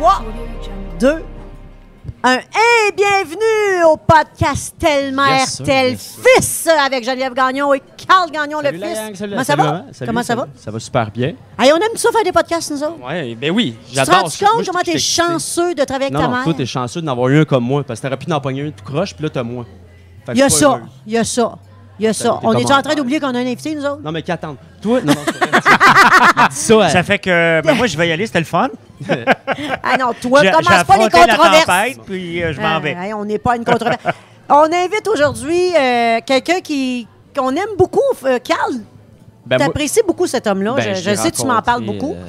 3, 2, 1. Et bienvenue au podcast Yes, sir, RTL yes. Fils avec Geneviève Gagnon et Carl Gagnon Salut le fils. gang, salut, Comment ça salut, va? Salut, Comment ça va? Ça va super bien. Hey, on aime ça faire des podcasts, nous autres? Ouais, ben oui, Tu te j'adore. rends ça. Moi, compte je- comment t'es chanceux de travailler avec Non, ta non, mère? toi, t'es chanceux d'en avoir eu un comme moi, parce que t'aurais pu en pogner un tout croche, puis là, t'as que Il y a ça, il y a ça, il y a ça. On est en train d'oublier qu'on a un invité, nous autres? Non, mais qu'attendre. Toi, non, non, ça, Ça elle. fait que ben, moi, je vais y aller, c'était le fun. Ah non, toi, commence pas les la controverses. tempête, puis euh, je m'en Ah, vais. hey, on n'est pas une controverse. on invite aujourd'hui euh, quelqu'un qui qu'on aime beaucoup, euh, Carl. Ben, T'apprécies beaucoup cet homme-là. ben, je je sais que tu m'en parles beaucoup. euh,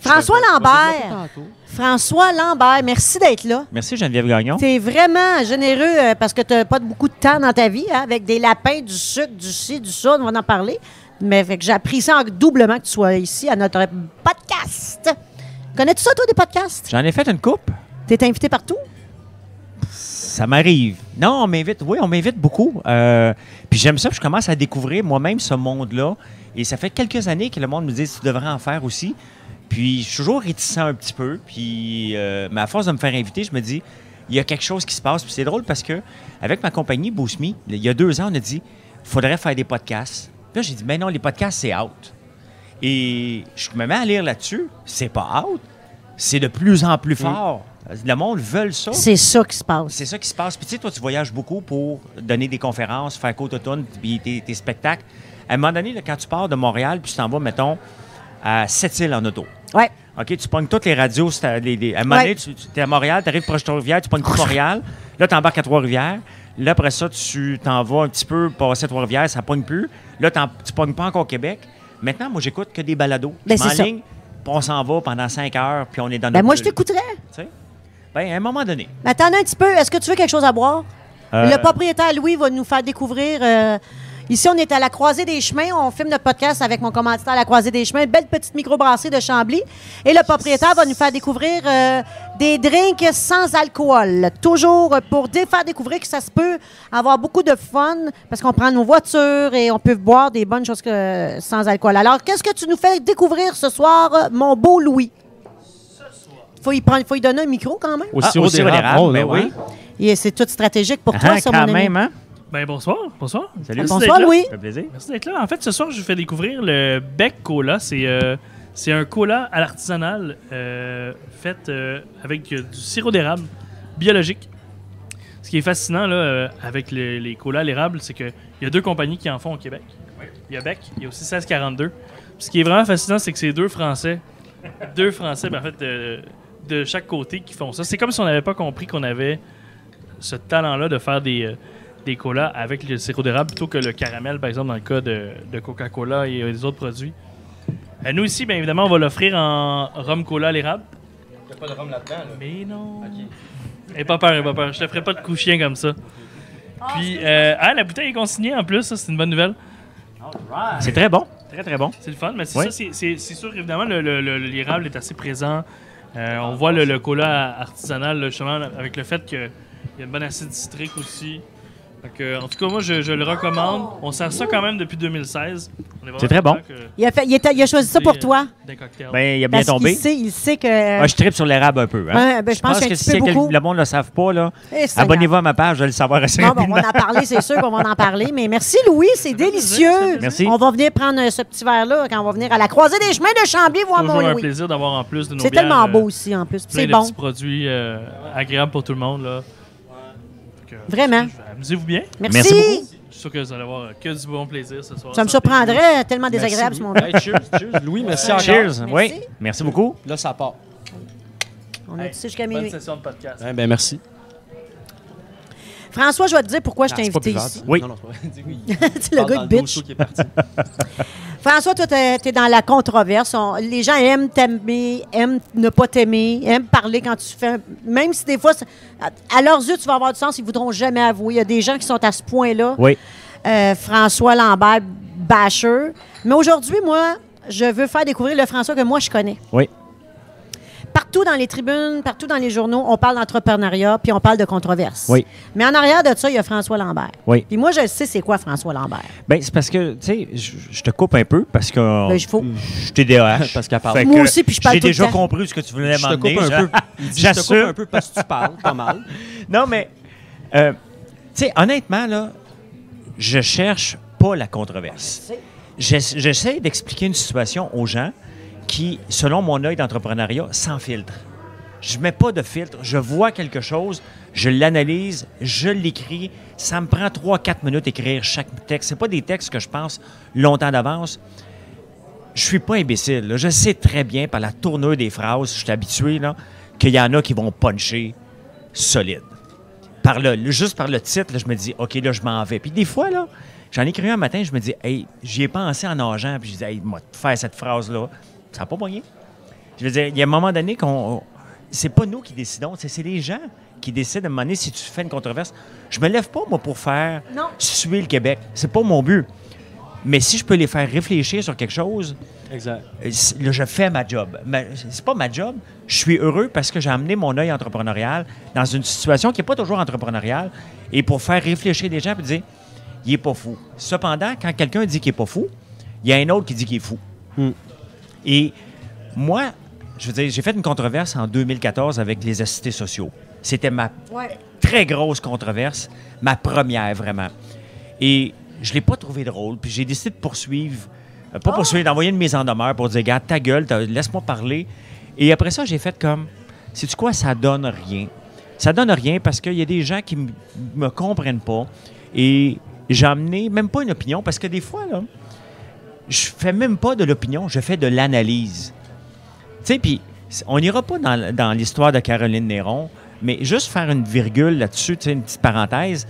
François Lambert. François Lambert, merci d'être là. Merci Geneviève Gagnon. Tu es vraiment généreux euh, parce que tu n'as pas beaucoup de temps dans ta vie, hein, avec des lapins, du sucre, du ci, du ça, on va en parler. Mais j'apprécie en- doublement que tu sois ici à notre podcast. Connais-tu ça, toi, des podcasts? J'en ai fait une coupe. Tu es invité partout? Ça m'arrive. Non, on m'invite. Oui, on m'invite beaucoup. Euh, puis j'aime ça, puis je commence à découvrir moi-même ce monde-là. Et ça fait quelques années que le monde me dit tu devrais en faire aussi. Puis je suis toujours réticent un petit peu. Puis, euh, mais à force de me faire inviter, je me dis il y a quelque chose qui se passe. Puis c'est drôle parce que avec ma compagnie Boost Me, il y a deux ans, on a dit faudrait faire des podcasts. Puis là, j'ai dit mais non, les podcasts, c'est out. Et je me mets à lire là-dessus. C'est pas out. C'est de plus en plus fort. Le monde veut ça. C'est ça qui se passe. C'est ça qui se passe. Puis tu sais, toi, tu voyages beaucoup pour donner des conférences, faire côte automne, puis tes, tes spectacles. À un moment donné, là, quand tu pars de Montréal, puis tu t'en vas, mettons, à Sept-Îles en auto. Ouais. OK, tu pognes toutes les radios. à- les- les- à un moment Ouais. donné, tu es à Montréal, tu arrives proche de Trois-Rivières, tu pognes tout Montréal. Là, tu embarques à Trois-Rivières. Là, après ça, tu t'en vas un petit peu passer à Trois-Rivières, ça pogne plus. Là, tu pognes pas encore Québec. Maintenant, moi, j'écoute que des balados. Ben, je m'enligne, puis on s'en va pendant cinq heures, puis on est dans Ben notre moi, je t'écouterais. Tu sais? Ben, à un moment donné. Mais attends un petit peu. Est-ce que tu veux quelque chose à boire? Euh, Le propriétaire Louis va nous faire découvrir. euh, ici, on est à la Croisée des Chemins. On filme notre podcast avec mon commanditaire à la Croisée des Chemins. Une belle petite microbrasserie de Chambly. Et le propriétaire va nous faire découvrir euh, des drinks sans alcool. Toujours pour dé- faire découvrir que ça se peut avoir beaucoup de fun parce qu'on prend nos voitures et on peut boire des bonnes choses que- sans alcool. Alors, qu'est-ce que tu nous fais découvrir ce soir, mon beau Louis? Faut y prendre, faut y donner un micro quand même. Au Ah, sirop au sirop d'érable. d'érable, Oh, ben non, oui. Et c'est tout stratégique pour toi, Ah, ça, quand mon ami. même, hein? Ben bonsoir, bonsoir. Salut. Merci Bonsoir. Louis. Ça fait plaisir. Merci d'être là. En fait, ce soir, je vous fais découvrir le Beck Cola. C'est euh, c'est un cola à l'artisanal euh, fait euh, avec euh, du sirop d'érable biologique. Ce qui est fascinant là, avec les, colas à l'érable, c'est qu'il y a deux compagnies qui en font au Québec. Il y a Beck, il y a aussi 1642. Puis ce qui est vraiment fascinant, c'est que c'est deux Français, deux Français, ben, en de, chaque côté qui font ça. C'est comme si on n'avait pas compris qu'on avait ce talent-là de faire des, colas avec le sirop d'érable plutôt que le caramel, par exemple, dans le cas de, de Coca-Cola et des autres produits. Euh, nous, ici, bien évidemment, on va l'offrir en rhum cola à l'érable. Il n'y a pas de rhum là-dedans, là. Mais non. Aie pas peur, aie pas peur. Je te ferai pas de coup chien comme ça. Puis, euh, ah, la bouteille est consignée en plus, ça, c'est une bonne nouvelle. C'est très bon. Très, très bon. C'est le fun, mais c'est Oui. ça, c'est- sûr, évidemment, le- le- le- l'érable est assez présent. Euh, on voit le, le cola artisanal, là, justement, avec le fait qu'il y a une bonne acide citrique aussi. Que, en tout cas, moi, je, je le recommande. On sert ça quand même depuis 2016. On est vraiment C'est très bon. Il a, fait- il il a choisi ça pour toi. Des cocktails. Ben, il a bien Parce tombé. qu'il sait, il sait que. Moi, je tripe sur l'érable un peu. Hein? Ouais, ben, je pense que petit si beaucoup. le monde ne le savent pas, là, Eh, abonnez-vous à ma page, je vais le savoir assez Bon, ben, on rapidement. va en parler, c'est sûr qu'on va en parler. Mais merci, Louis, c'est délicieux. Merci. On va venir prendre euh, ce petit verre-là quand on va venir à la croisée des chemins de Chambly voir mon un Louis. plaisir d'avoir en plus de nos C'est tellement euh, beau aussi, en plus. C'est de bon. petits produits euh, agréables pour tout le monde. Là. Vraiment. Amusez-vous bien. Merci. Merci beaucoup. Je suis sûr que vous allez avoir que du bon plaisir ce soir. Ça me surprendrait, tellement désagréable ce. Hey, cheers, cheers. Louis, merci encore. Cheers. Merci. Oui. Merci beaucoup. Là, ça part. On a dit jusqu'à Bonne minuit. session de podcast. Hein, ben, merci. François, je vais te dire pourquoi je t'ai Ah, invité ici. Oui. Non, non, c'est pas oui. Le gars de bitch. qui est parti. François, toi, t'es es dans la controverse. On- les gens aiment t'aimer, aiment ne pas t'aimer, aiment parler quand tu fais. un- Même si des fois, à, à leurs yeux, tu vas avoir du sens, ils voudront jamais avouer. Il y a des gens qui sont à ce point-là. Oui. Euh, François Lambert, basher. Mais aujourd'hui, moi, je veux faire découvrir le François que moi, je connais. Oui. Par partout dans les tribunes, partout dans les journaux, on parle d'entrepreneuriat, puis on parle de controverse. Oui. Mais en arrière de ça, il y a François Lambert. Oui. Puis moi, je sais c'est quoi François Lambert. Ben, c'est parce que, tu sais, je je te coupe un peu parce que Ben, faut. je suis TDAH. Parce qu'elle parle. Moi aussi, puis je parle J'ai déjà compris ce que tu voulais Je te m'emmener. coupe un j'a- peu. Il dit, je te coupe un peu parce que tu parles pas mal. Non, mais, euh, tu sais, honnêtement, là, je cherche pas la controverse. J'ess- J'essaie d'expliquer une situation aux gens qui, selon mon œil d'entrepreneuriat, sans filtre. Je mets pas de filtre, je vois quelque chose, je l'analyse, je l'écris. Ça me prend 3-4 minutes d'écrire chaque texte. C'est pas des textes que je pense longtemps d'avance. Je suis pas imbécile. Je sais très bien par la tournure des phrases, je suis habitué, qu'il y en a qui vont puncher solide. Par le, juste par le titre, je me dis, OK, là, je m'en vais. Puis des fois, là, j'en ai écrit un matin, je me dis, hey, j'y ai pensé en nageant, puis je dis, hey, moi, faire cette phrase-là, ça n'a pas moyen. Je veux dire, il y a un moment donné qu'on. C'est pas nous qui décidons, c'est c'est les gens qui décident à un moment donné si tu fais une controverse. Je me lève pas, moi, pour faire Non. suer le Québec. C'est pas mon but. Mais si je peux les faire réfléchir sur quelque chose, Exact. euh, là, je fais ma job. C'est pas ma job. Je suis heureux parce que j'ai amené mon œil entrepreneurial dans une situation qui n'est pas toujours entrepreneuriale et pour faire réfléchir les gens et dire il est pas fou. Cependant, quand quelqu'un dit qu'il est pas fou, il y a un autre qui dit qu'il est fou. Hmm. Et moi, je veux dire, j'ai fait une controverse en 2014 avec les assistés sociaux. C'était ma Ouais. très grosse controverse, ma première vraiment. Et je l'ai pas trouvé drôle, puis j'ai décidé de poursuivre, euh, pas poursuivre, d'envoyer une mise en demeure pour dire, regarde, ta gueule, laisse-moi parler. Et après ça, j'ai fait comme, sais-tu quoi, ça donne rien. Ça donne rien parce qu'il y a des gens qui m- me comprennent pas. Et j'ai amené même pas une opinion, parce que des fois, là, je fais même pas de l'opinion, je fais de l'analyse. Tu sais, puis on n'ira pas dans, l'histoire de Caroline Néron, mais juste faire une virgule là-dessus, une petite parenthèse.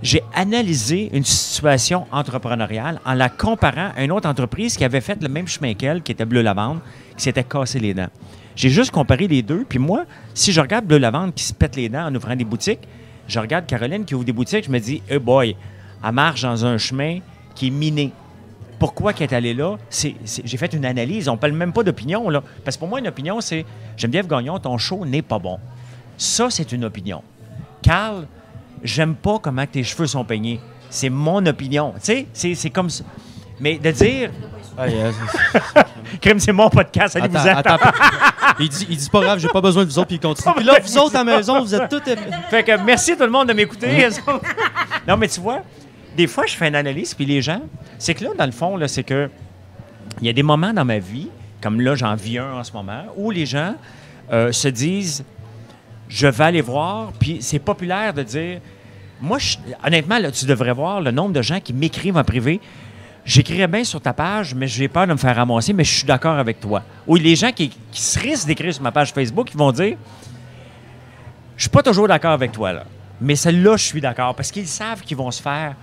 J'ai analysé une situation entrepreneuriale en la comparant à une autre entreprise qui avait fait le même chemin qu'elle, qui était Bleu Lavande, qui s'était cassé les dents. J'ai juste comparé les deux, puis moi, si je regarde Bleu Lavande qui se pète les dents en ouvrant des boutiques, je regarde Caroline qui ouvre des boutiques, je me dis, hey boy, elle marche dans un chemin qui est miné pourquoi qu'elle est allée là, c'est, c'est- j'ai fait une analyse. On ne parle même pas d'opinion. Là. Parce que pour moi, une opinion, c'est Geneviève Gagnon, ton show n'est pas bon. Ça, c'est une opinion. Carl, j'aime pas comment tes cheveux sont peignés. C'est mon opinion. Tu sais, c'est, c'est comme ça. Mais de dire, Ah, yes. crime, c'est mon podcast, allez vous Attends, attends. il dit, il dit pas grave, j'ai pas besoin de vous autres, puis il continue. Puis là, vous autres à la maison, vous êtes tous. Fait que merci tout le monde de m'écouter. non, mais tu vois, des fois, je fais une analyse, puis les gens, c'est que là, dans le fond, là, c'est que il y a des moments dans ma vie, comme là, j'en vis un en ce moment, où les gens euh, se disent je vais aller voir, puis c'est populaire de dire moi, je- honnêtement, là, tu devrais voir le nombre de gens qui m'écrivent en privé. J'écrirais bien sur ta page, mais j'ai peur de me faire ramasser, mais je suis d'accord avec toi. Ou les gens qui, se risquent d'écrire sur ma page Facebook, ils vont dire je suis pas toujours d'accord avec toi, là. Mais celle-là, je suis d'accord parce qu'ils savent qu'ils vont se faire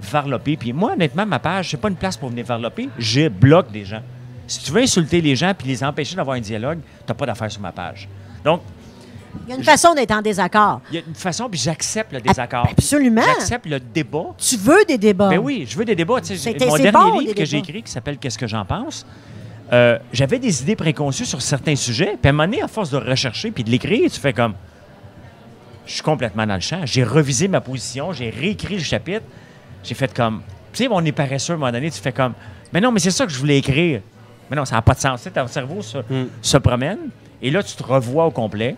varloper. Puis moi, honnêtement, ma page, c'est pas une place pour venir varloper. Je bloque des gens. Si tu veux insulter les gens puis les empêcher d'avoir un dialogue, tu pas d'affaire sur ma page. Donc, Il y a une façon d'être en désaccord. il y a une façon, puis j'accepte le désaccord. Absolument. J'accepte le débat. Tu veux des débats. Ben oui, je veux des débats. Tu sais, mon dernier bon, livre que j'ai écrit, qui s'appelle Qu'est-ce que j'en pense, euh, j'avais des idées préconçues sur certains sujets. Puis à un moment donné, à force de rechercher puis de l'écrire, tu fais comme. Je suis complètement dans le champ. J'ai revisé ma position, j'ai réécrit le chapitre. J'ai fait comme. Tu sais, on est paresseux à un moment donné, tu fais comme. Mais non, mais c'est ça que je voulais écrire. Mais non, ça n'a pas de sens. Tu sais, ton cerveau se, Mm. se promène et là, tu te revois au complet.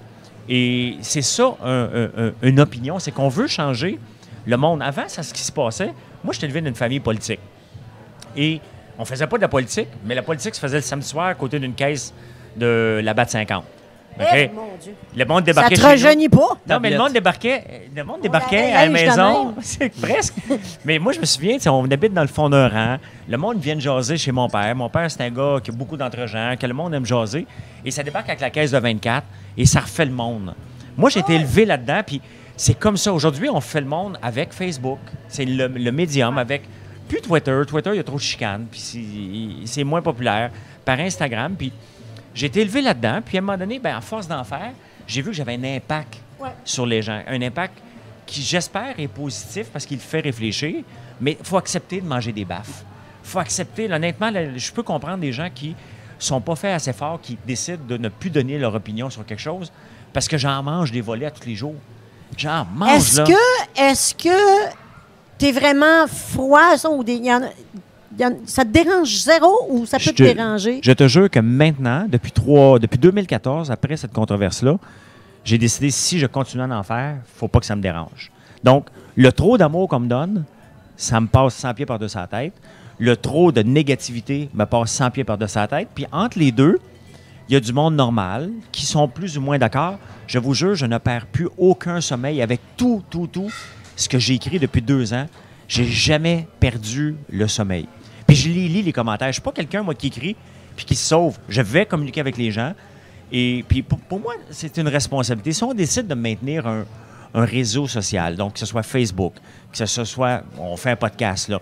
Et c'est ça, un- un- un- une opinion, c'est qu'on veut changer le monde. Avant, c'est ce qui se passait. Moi, j'étais élevé d'une famille politique. Et on faisait pas de la politique, mais la politique se faisait le samedi soir à côté d'une caisse de la BAT 50. Eh, mon Dieu. Le monde Ça débarquait te chez nous. rajeunit pas? Non, mais le monde débarquait, le monde débarquait à la maison. C'est presque. Mais moi, je me souviens, on habite dans le fond d'un rang. Le monde vient de jaser chez mon père. Mon père, c'est un gars qui a beaucoup d'entre-gens, que le monde aime jaser. Et ça débarque avec la caisse de 24 et ça refait le monde. Moi, j'ai été élevé là-dedans, puis c'est comme ça. Aujourd'hui, on fait le monde avec Facebook. C'est le, le médium avec. Plus Twitter. Twitter, il y a trop de chicanes, puis c'est- c'est moins populaire. Par Instagram, puis j'ai été élevé là-dedans. Puis à un moment donné, ben, à force d'en faire, j'ai vu que j'avais un impact Ouais. sur les gens. Un impact qui, j'espère, est positif parce qu'il fait réfléchir, mais il faut accepter de manger des baffes. Il faut accepter, là, honnêtement, là, je peux comprendre des gens qui sont pas faits assez forts qui décident de ne plus donner leur opinion sur quelque chose parce que j'en mange des volets à tous les jours. J'en mange, Est-ce là. que, est-ce que t'es vraiment froid, ça, ou des, y en a- ça te dérange zéro ou ça peut Je te déranger? Je te jure que maintenant, depuis, trois, depuis 2014, après cette controverse-là, j'ai décidé si je continue à en faire, faut pas que ça me dérange. Donc, le trop d'amour qu'on me donne, ça me passe 100 pieds par-dessus la tête. Le trop de négativité me passe 100 pieds par-dessus la tête. Puis entre les deux, il y a du monde normal qui sont plus ou moins d'accord. Je vous jure, je ne perds plus aucun sommeil avec tout, tout, tout ce que j'ai écrit depuis deux ans. J'ai jamais perdu le sommeil. Puis je lis, lis les commentaires. Je suis pas quelqu'un, moi, qui écrit puis qui se sauve. Je vais communiquer avec les gens. Et puis pour, pour moi, c'est une responsabilité. Si on décide de maintenir un, un réseau social, donc que ce soit Facebook, que ce soit, on fait un podcast là,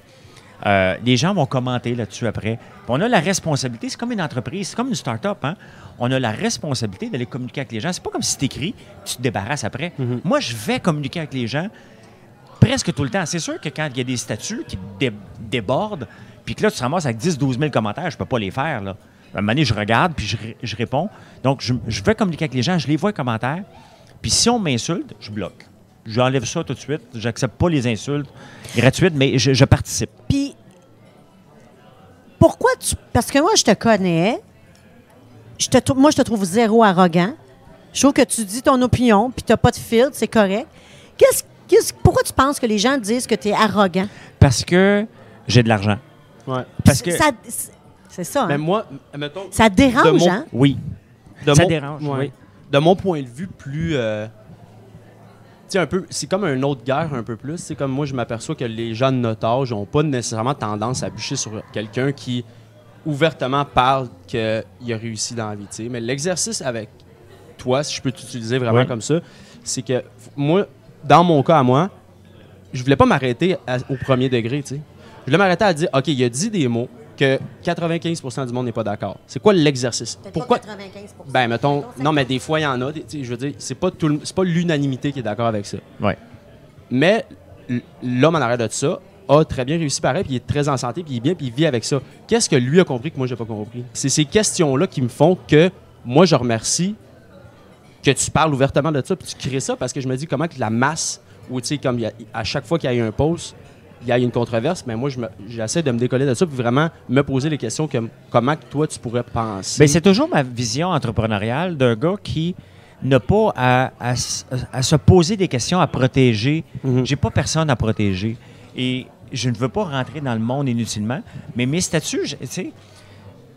euh, les gens vont commenter là-dessus après. Puis on a la responsabilité, c'est comme une entreprise, c'est comme une start-up. Hein? On a la responsabilité d'aller communiquer avec les gens. C'est pas comme si tu écris, tu te débarrasses après. Moi, je vais communiquer avec les gens presque tout le temps. C'est sûr que quand il y a des statuts qui dé- débordent, puis que là, tu te ramasses avec 10-12 000 commentaires, je peux pas les faire. Là. À un moment donné, je regarde, puis je, je réponds. Donc, je, je vais communiquer avec les gens, je les vois les commentaires. Puis si on m'insulte, je bloque. J'enlève ça tout de suite. J'accepte pas les insultes gratuites, mais je, je participe. Puis, pourquoi tu. Parce que moi, je te connais. Je te, moi, je te trouve zéro arrogant. Je trouve que tu dis ton opinion, puis tu n'as pas de filtre, c'est correct. Qu'est-ce, qu'est-ce- pourquoi tu penses que les gens disent que tu es arrogant? Parce que j'ai de l'argent. Ouais. Parce que. Ça- c'est- ça. hein? Mais moi, mettons, Ça dérange, mon- hein? Oui. de Ça mon- dérange, ouais. oui. De mon point de vue, plus. euh, tu sais, un peu. C'est comme une autre guerre, un peu plus. C'est comme moi, je m'aperçois que les gens de notre âge n'ont pas nécessairement tendance à bûcher sur quelqu'un qui ouvertement parle qu'il a réussi dans la vie. tu sais. Mais l'exercice avec toi, si je peux t'utiliser vraiment Oui. comme ça, c'est que moi, dans mon cas à moi, je voulais pas m'arrêter au premier degré. tu sais. Je voulais m'arrêter à dire, OK, il a dit des mots que 95% du monde n'est pas d'accord. C'est quoi l'exercice? Pourquoi? Ben, mettons, non, mais des fois, il y en a. je veux dire, c'est pas, tout le- c'est pas l'unanimité qui est d'accord avec ça. Ouais. Mais l'homme en arrêt de ça a très bien réussi pareil, puis il est très en santé, puis il est bien, puis il vit avec ça. Qu'est-ce que lui a compris que moi, j'ai pas compris? C'est ces questions-là qui me font que moi, je remercie que tu parles ouvertement de ça, puis tu crées ça, parce que je me dis comment que la masse, ou tu sais, comme il y a- à chaque fois qu'il y a eu un post, il y a une controverse, mais moi, j'essaie de me décoller de ça, puis vraiment me poser les questions comme comment que toi, tu pourrais penser. Ben, c'est toujours ma vision entrepreneuriale d'un gars qui n'a pas à, à se poser des questions à protéger. Mhm. J'ai pas personne à protéger. Et je ne veux pas rentrer dans le monde inutilement. Mais mes statuts, tu sais,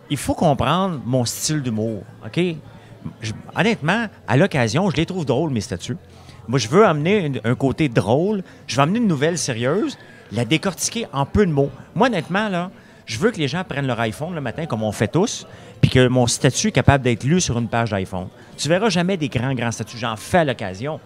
il faut comprendre mon style d'humour. OK? Je- honnêtement, à l'occasion, je les trouve drôles, mes statuts. Moi, je veux amener un côté drôle. Je veux amener une nouvelle sérieuse, la décortiquer en peu de mots. Moi, honnêtement, là, je veux que les gens prennent leur iPhone le matin, comme on fait tous, puis que mon statut est capable d'être lu sur une page d'iPhone. Tu verras jamais des grands, grands statuts. J'en fais à l'occasion.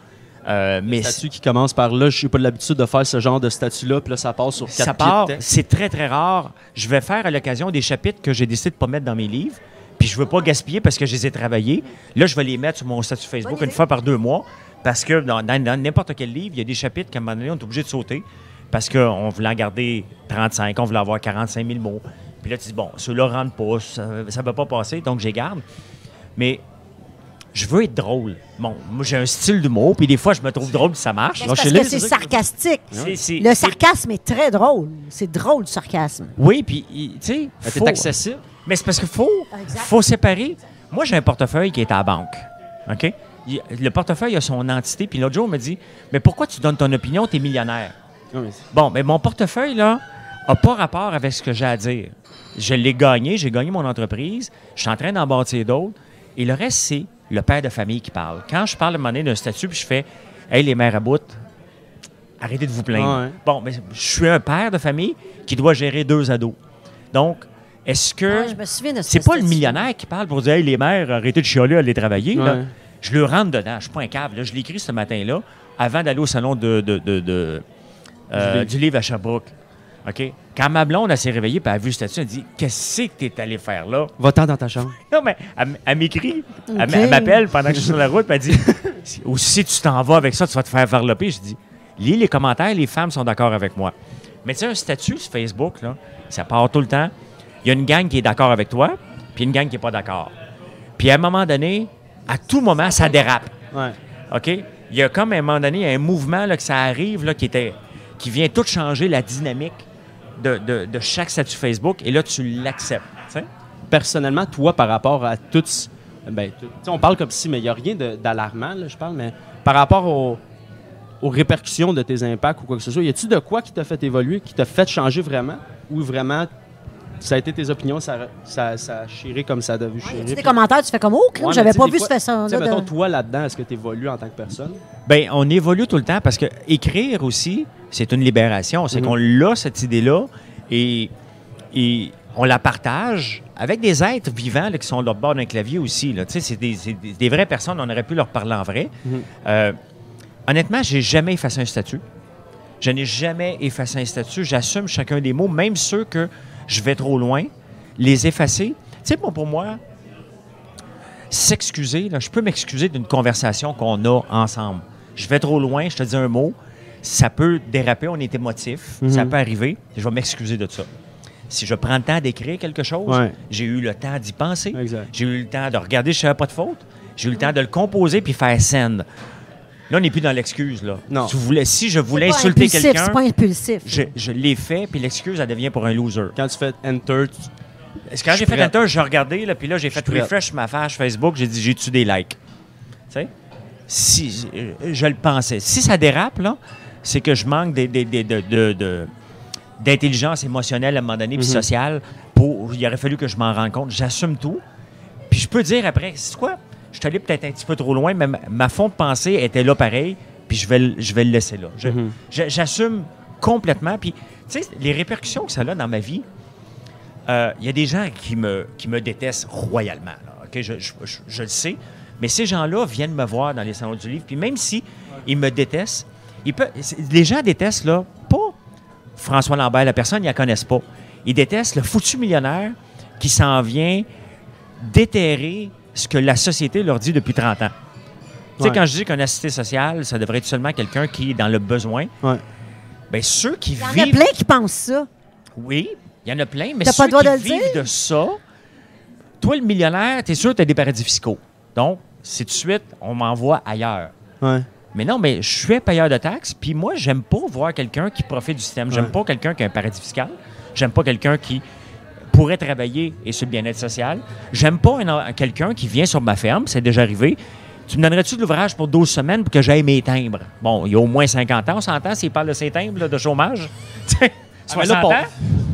Euh, mais statut qui commence par là, je n'ai pas l'habitude de faire ce genre de statut-là, puis là, ça passe sur quatre ça part, c'est très, très rare. Je vais faire à l'occasion des chapitres que j'ai décidé de ne pas mettre dans mes livres, puis je veux pas gaspiller parce que je les ai travaillés. Là, je vais les mettre sur mon statut Facebook une fois par deux mois, parce que dans n'importe quel livre, il y a des chapitres qu'à un moment donné, on est obligé de sauter, parce qu'on voulait en garder 35, on voulait avoir 45 000 mots. Puis là, tu dis, bon, ceux-là ne rentrent pas, ça ne va pas passer, donc je les garde. Mais je veux être drôle. Bon, moi, j'ai un style d'humour, puis des fois, je me trouve drôle, puis ça marche. Mais c'est parce que c'est sarcastique. C'est- c'est- Le c'est- sarcasme est très drôle. C'est drôle, le sarcasme. Oui, puis, tu sais, faut- T'es accessible. Mais c'est parce qu'il faut, Exact. faut séparer. Moi, j'ai un portefeuille qui est à la banque. OK? Il- le portefeuille a son entité. Puis l'autre jour, on me dit Mais pourquoi tu donnes ton opinion? Tu es millionnaire. Bon, mais mon portefeuille, là, n'a pas rapport avec ce que j'ai à dire. Je l'ai gagné, j'ai gagné mon entreprise, je suis en train d'en bâtir d'autres. Et le reste, c'est le père de famille qui parle. Quand je parle à un moment donné d'un statut, puis je fais Hey, les mères à bout, arrêtez de vous plaindre. Ouais. Bon, mais je suis un père de famille qui doit gérer deux ados. Donc, est-ce que. Ouais, je me souviens de ce C'est pas le millionnaire qui parle pour dire Hey, les mères, arrêtez de chialer, allez travailler. là. Je le rentre dedans. Je suis pas un câble. là. Je l'ai écrit ce matin-là, avant d'aller au salon de, de- de- de, euh, Du livre. à Sherbrooke. OK? Quand ma blonde elle s'est réveillée et elle a vu le statut, elle a dit Qu'est-ce que tu es allé faire là? Va-t'en dans ta chambre. Non, mais elle, m'écrit. Elle, m'appelle pendant que je suis sur la route puis elle dit Ou si tu t'en vas avec ça, tu vas te faire varloper. Je dis Lis les commentaires, les femmes sont d'accord avec moi. Mais tu sais, un statut sur Facebook, là, ça part tout le temps. Il y a une gang qui est d'accord avec toi, puis une gang qui n'est pas d'accord. Puis à un moment donné, à tout moment, ça dérape. Ouais. OK? Il y a comme à un moment donné, il y a un mouvement là, que ça arrive là, qui, était, qui vient tout changer la dynamique de, de- de chaque statut Facebook, et là, tu l'acceptes. personnellement, toi, par rapport à toutes. Ben, on parle comme si, mais il n'y a rien d'alarmant, je parle, mais par rapport au- aux répercussions de tes impacts ou quoi que ce soit, y a-tu de quoi qui t'a fait évoluer, qui t'a fait changer vraiment, ou vraiment ça a été tes opinions, ça, ça, ça a chiré comme ça a Y chirer? des commentaires, tu fais comme, oh, crime, Ouais, j'avais pas vu ce façon là mettons, toi, là-dedans, est-ce que tu évolues en tant que personne? Bien, on évolue tout le temps parce que écrire aussi, c'est une libération. C'est Mhm. qu'on l'a, cette idée-là, et, et on la partage avec des êtres vivants là, qui sont là bord d'un clavier aussi. là. Tu sais, c'est des, des- des vraies personnes, on aurait pu leur parler en vrai. Mhm. Euh, honnêtement, j'ai jamais effacé un statut. Je n'ai jamais effacé un statut. J'assume chacun des mots, même ceux que je vais trop loin, les effacer. Tu sais, pour moi, s'excuser, je peux m'excuser d'une conversation qu'on a ensemble. Je vais trop loin, je te dis un mot, ça peut déraper, on est émotif, Mhm. ça peut arriver, je vais m'excuser de ça. Si je prends le temps d'écrire quelque chose, Ouais. j'ai eu le temps d'y penser, j'ai eu le temps de regarder si je n'avais pas de faute, j'ai eu le temps de le composer puis faire scène. Là, on n'est plus dans l'excuse. Là. Non. Tu voulais, si je voulais C'est pas insulter impulsif, quelqu'un, C'est pas impulsif. je, je l'ai fait, puis l'excuse, elle devient pour un loser. Quand tu fais Enter, tu- Est-ce que quand Je j'ai fait. Enter, j'ai regardé, là, puis là, j'ai fait refresh ma page Facebook, j'ai dit, j'ai-tu des likes? Tu sais? Si, je le pensais. Si ça dérape, là, c'est que je manque des- des- des- de- de- de- d'intelligence émotionnelle à un moment donné, puis Mhm. sociale. Pour, il aurait fallu que je m'en rende compte. J'assume tout. Puis je peux dire après, c'est quoi? Je suis allé peut-être un petit peu trop loin, mais ma, fond de pensée était là pareil, puis je vais, le- je vais le laisser là. Mhm. J'assume complètement. Puis, tu sais, les répercussions que ça a dans ma vie, euh, il y a des gens qui me, qui me détestent royalement. là? Je, je- je- je le sais. Mais ces gens-là viennent me voir dans les salons du livre. Puis même si ils me détestent, ils peuvent, les gens détestent, là, pas François Lambert, la personne, ils la connaissent pas. Ils détestent le foutu millionnaire qui s'en vient déterrer ce que la société leur dit depuis 30 ans. Tu sais, Ouais. quand je dis qu'un assisté social, ça devrait être seulement quelqu'un qui est dans le besoin, Ouais. bien, ceux qui Il y en a vivent... plein qui pensent ça. Oui, il y en a plein, mais ceux pas le droit qui de le vivent dire? de ça, toi, le millionnaire, t'es sûr que t'as des paradis fiscaux. Donc, c'est tout de suite, on m'envoie ailleurs. Ouais. Mais non, mais je suis payeur de taxes, puis moi, j'aime pas voir quelqu'un qui profite du système. J'aime Ouais. pas quelqu'un qui a un paradis fiscal. J'aime pas quelqu'un qui pourrait travailler et sur le bien-être social. J'aime pas un- un- quelqu'un qui vient sur ma ferme, c'est déjà arrivé. Tu me donnerais-tu de l'ouvrage pour 12 semaines pour que j'aille mes timbres? Bon, il y a au moins 50 ans, on s'entend s'il parle de ses timbres là, de chômage. Tu sais, Ah, mais là, 60 pour- ans?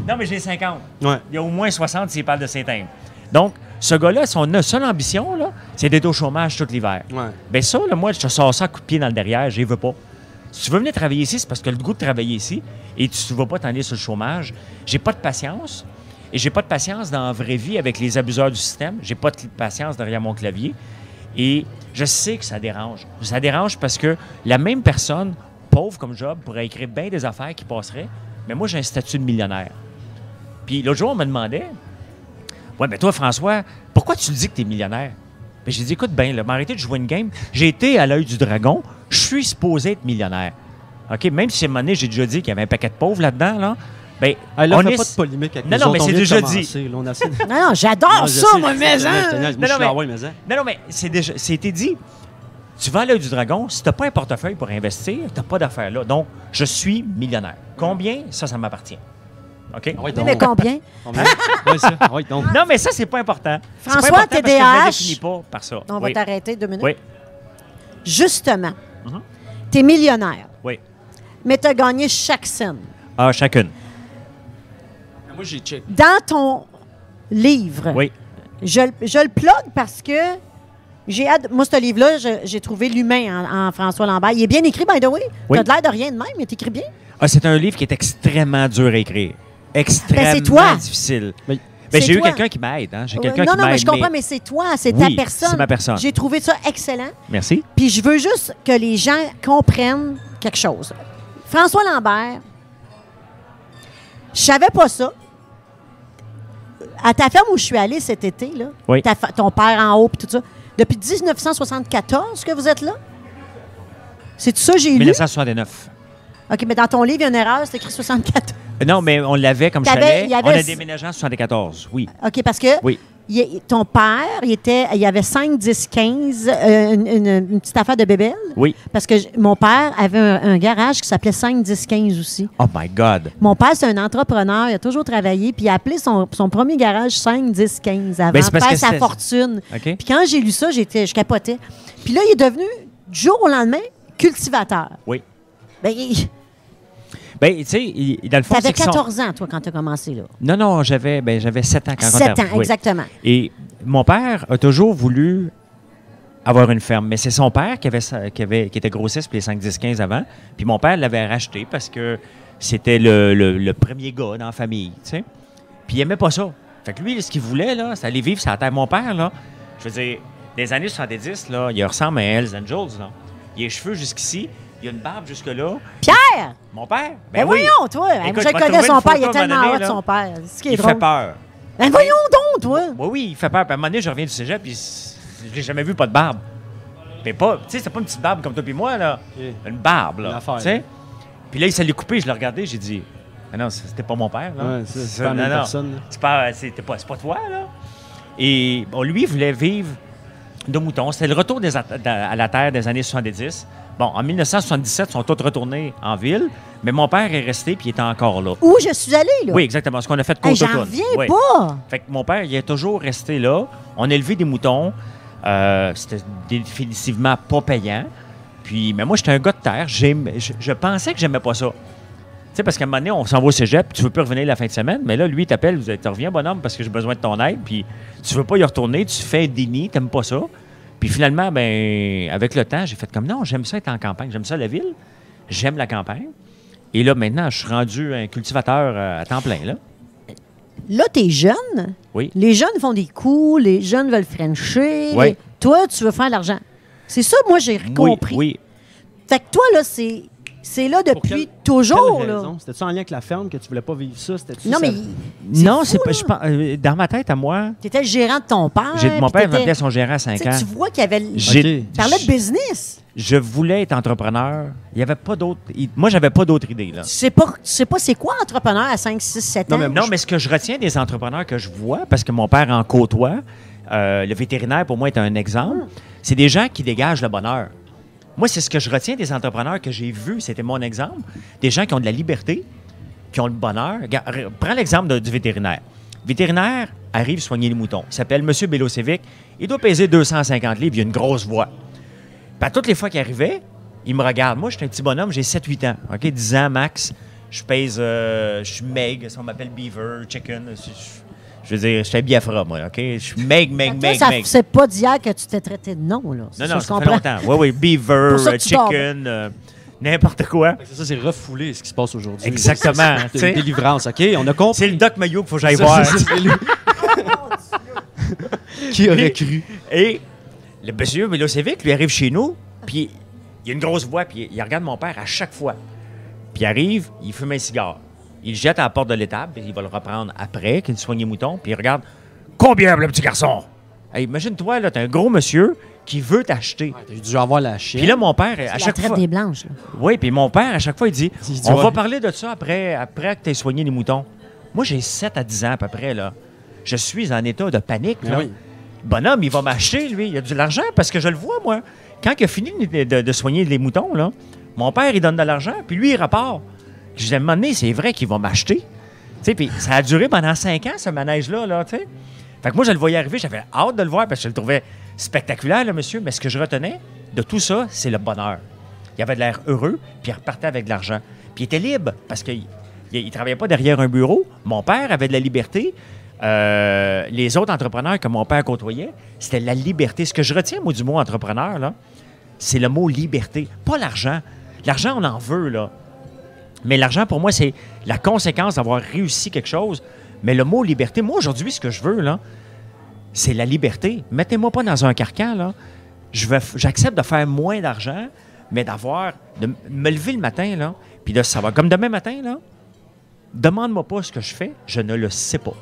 Non, mais j'ai 50. Ouais. Il y a au moins 60 s'il parle de ses timbres. Donc, ce gars-là, son seule ambition, là, c'est d'être au chômage tout l'hiver. Ouais. Ben ça, là, moi, je te sors ça à coup de pied dans le derrière, je veux pas. Si tu veux venir travailler ici, c'est parce que le goût de travailler ici et tu ne vas pas t'en aller sur le chômage. J'ai pas de patience. Et j'ai pas de patience dans la vraie vie avec les abuseurs du système. J'ai pas de patience derrière mon clavier. Et je sais que ça dérange. Ça dérange parce que la même personne, pauvre comme job, pourrait écrire bien des affaires qui passeraient. Mais moi, j'ai un statut de millionnaire. Puis l'autre jour, on me demandait Ouais, mais toi, François, pourquoi tu dis que tu es millionnaire? Ben, j'ai dit, écoute, bien, là, m'arrêter de jouer une game. J'ai été à l'œil du dragon. Je suis supposé être millionnaire. OK? Même si à un moment donné, j'ai déjà dit qu'il y avait un paquet de pauvres là-dedans, là. Ben, Ah, là, on fais est- pas de polémique avec Non, nous non, autres, mais on c'est déjà commencer, là, on a assez- Non, non, j'adore Non, ça, sais, moi, mais hein. Non, non, mais- hein. Non, non, c'est déjà, c'était dit. Tu vas à l'œil du dragon, si tu n'as pas un portefeuille pour investir, tu n'as pas d'affaires là. Donc, je suis millionnaire. Combien? Ça, ça m'appartient. OK? Ah Oui, donc. mais combien? Combien? Ouais, ça. Ah ouais, donc. Non, mais ça, c'est pas important. François, ne TDAH. définis pas par ça. On va oui. t'arrêter deux minutes. Oui, Justement, Mhm. tu es millionnaire, oui. mais tu as gagné chaque scène. Ah, chacune. Moi, j'ai check. Dans ton livre, Oui. je, le- je le plug parce que j'ai hâte. Moi, ce livre-là, j'ai trouvé l'humain en, en François Lambert. Il est bien écrit, by the way. Oui. Tu as l'air de rien de même, mais tu écris bien. Ah, c'est un livre qui est extrêmement dur à écrire. Extrêmement Ben, c'est toi. difficile. Mais- Ben, j'ai eu quelqu'un qui m'aide. Hein? J'ai Ouais, quelqu'un non, qui non, mais je comprends, mais c'est toi, c'est Oui, ta personne. c'est ma personne. J'ai trouvé ça excellent. Merci. Puis je veux juste que les gens comprennent quelque chose. François Lambert, je savais pas ça. À ta ferme où je suis allée cet été, là, Oui. ta ton père en haut, puis tout ça, depuis 1974 que vous êtes là? C'est tout ça que j'ai lu? 1969. OK, mais dans ton livre, il y a une erreur, c'est écrit 74. Euh, Non, mais on l'avait comme chalet. avait- On a déménagé en 74, oui. OK, parce que Oui. Il- ton père, il, était, il avait 5, 10, 15, euh, une, une- une petite affaire de bébelle? Oui. Parce que mon père avait un, un garage qui s'appelait 5, 10, 15 aussi. Oh my God. Mon père, c'est un entrepreneur, il a toujours travaillé, puis il a appelé son, son premier garage 5, 10, 15 avant Ben, de parce faire sa fortune. OK? Puis quand j'ai lu ça, j'étais, je capotais. Puis là, il est devenu, du jour au lendemain, cultivateur. Oui. Ben, il- Ben, tu sais, dans le fond, t'avais c'est que son- 14 ans, toi, quand tu as commencé, là. Non, non, j'avais ben, j'avais 7 ans quand on 7 est ans. Oui. exactement. Et mon père a toujours voulu avoir une ferme, mais c'est son père qui, avait, qui, avait, qui était grossiste pour les 5, 10, 15 avant. Puis mon père l'avait racheté parce que c'était le, le- le premier gars dans la famille, tu sais. Puis il aimait pas ça. Fait que lui, ce qu'il voulait, là, c'est aller vivre sur la terre. Mon père, là, je veux dire, les années 70, là, il ressemble à Hells Angels, là. Il a les cheveux jusqu'ici, il a une barbe jusque-là. Pierre! Mon père? Ben, oui. voyons, toi! Hey, Écoute, moi, je connais son père, il est tellement là. son père. C'est ce qui est Il drôle. fait peur. Ben voyons donc, toi! Oui, oui, il fait peur. Puis à un moment donné, je reviens du cégep, puis je l'ai jamais vu pas de barbe. Mais pas, tu sais, c'est pas une petite barbe comme toi puis moi, là. Une barbe, Une là. affaire, tu sais. là. Puis là, il s'est les coupé, je l'ai regardé, j'ai dit, ah non, c'était pas mon père, là. Ouais, c'est- pas personne. C'est pas, c'était pas, c'est pas toi, là. Et bon, lui, il voulait vivre de moutons. C'était le retour des à la terre des années 70. Bon, en 1977, ils sont tous retournés en ville, mais mon père est resté, puis il était encore là. Où je suis allée, là? Oui, exactement. Ce qu'on a fait Hey, côte J'en reviens pas! fait que mon père, il est toujours resté là. On a élevé des moutons. Euh, C'était définitivement pas payant. Puis, mais moi, j'étais un gars de terre. Je, je pensais que j'aimais pas ça. Tu sais, parce qu'à un moment donné, on s'en va au cégep, tu veux plus revenir la fin de semaine, mais là, lui, il t'appelle, vous êtes, reviens, bonhomme, parce que j'ai besoin de ton aide, puis tu veux pas y retourner, tu fais un déni, t'aimes pas ça. Puis finalement, ben, avec le temps, j'ai fait comme non, j'aime ça être en campagne, j'aime ça la ville, j'aime la campagne. Et là, maintenant, je suis rendu un cultivateur euh, à temps plein, là. Là, t'es jeune. Oui. Les jeunes font des coups, les jeunes veulent frencher. Oui. Toi, tu veux faire de l'argent. C'est ça, moi, j'ai compris. Oui, oui. Fait que toi, là, c'est, c'est là Pour depuis quelle- toujours? C'était-tu en lien avec la ferme que tu voulais pas vivre ça? Non, mais C'est Non, c'est pas. je pense- euh, dans ma tête, à moi, t'étais le gérant de ton père. j'ai- mon père m'appelait son gérant à Tu 5 sais, ans. Tu vois qu'il y avait... le- J'ai- Ok. Tu parlais de business. Je voulais être entrepreneur. Il n'y avait pas d'autre. Moi, j'avais pas d'autre idée. Là. Tu sais pas, tu sais pas c'est quoi entrepreneur à 5, 6, 7 ans? Non, mais Non, mais ce que je retiens des entrepreneurs que je vois, parce que mon père en côtoie, euh, le vétérinaire, pour moi, est un exemple, c'est des gens qui dégagent le bonheur. Moi, c'est ce que je retiens des entrepreneurs que j'ai vus, c'était mon exemple. Des gens qui ont de la liberté, qui ont le bonheur. Prends l'exemple du vétérinaire. Vétérinaire arrive soigner les moutons. Il s'appelle M. Bélosevic. Il doit peser 250 livres. Il a une grosse voix. À toutes les fois qu'il arrivait, il me regarde. Moi, je suis un petit bonhomme, j'ai 7-8 ans, OK? 10 ans max. Je pèse, euh, je suis maigre, on m'appelle beaver, chicken. Je veux dire, je suis à Biafra, moi, OK? Je suis maigre, Toi, maigre, ça- maigre. c'est pas d'hier que tu t'es traité de nom, là. Non, ça, non, je ça fait longtemps. Oui, oui, beaver, chicken, euh, n'importe quoi. Ça, c'est refoulé ce qui se passe aujourd'hui. Exactement, C'est une délivrance, OK? On a compris. C'est le Doc Mayo qu'il faut que j'aille voir. c'est- c'est lui. Qui aurait cru? Et le monsieur Milosevic, lui, arrive chez nous, puis il a une grosse voix, puis il regarde mon père à chaque fois. Puis il arrive, il fume un cigare. Il le jette à la porte de l'étable, puis il va le reprendre après, qu'il soigne les moutons, puis il regarde Combien, le petit garçon? Hey, Imagine-toi, là, t'as un gros monsieur qui veut t'acheter. T'as dû avoir la chienne. Puis là, mon père, à chaque fois. des blanches, là. Oui, puis mon père, à chaque fois, il dit, On ouais. va parler de ça après, après que tu aies soigné les moutons. Moi, j'ai 7 à 10 ans à peu près, là. Je suis en état de panique, là. oui. Bonhomme, il va m'acheter, lui. Il a de l'argent parce que je le vois, moi. Quand il a fini de, de- de soigner les moutons, là, mon père, il donne de l'argent, puis lui, il repart. Je dis, à un moment donné, c'est vrai qu'il va m'acheter. Puis ça a duré pendant 5 ans, ce manège-là, là. Fait que moi, je le voyais arriver, j'avais hâte de le voir parce que je le trouvais spectaculaire, le monsieur. Mais ce que je retenais de tout ça, c'est le bonheur. Il avait de l'air heureux, puis il repartait avec de l'argent. Puis il était libre parce qu'il ne travaillait pas derrière un bureau. Mon père avait de la liberté. Euh, les autres entrepreneurs que mon père côtoyait, c'était la liberté. Ce que je retiens, moi, du mot entrepreneur, là, c'est le mot liberté, pas l'argent. L'argent, on en veut, là. Mais l'argent, pour moi, c'est la conséquence d'avoir réussi quelque chose. Mais le mot liberté, moi, aujourd'hui, ce que je veux, là, c'est la liberté. Mettez-moi pas dans un carcan, là. J'accepte de faire moins d'argent, mais d'avoir, de me lever le matin, là, puis de savoir. Comme demain matin, là, demande-moi pas ce que je fais, je ne le sais pas.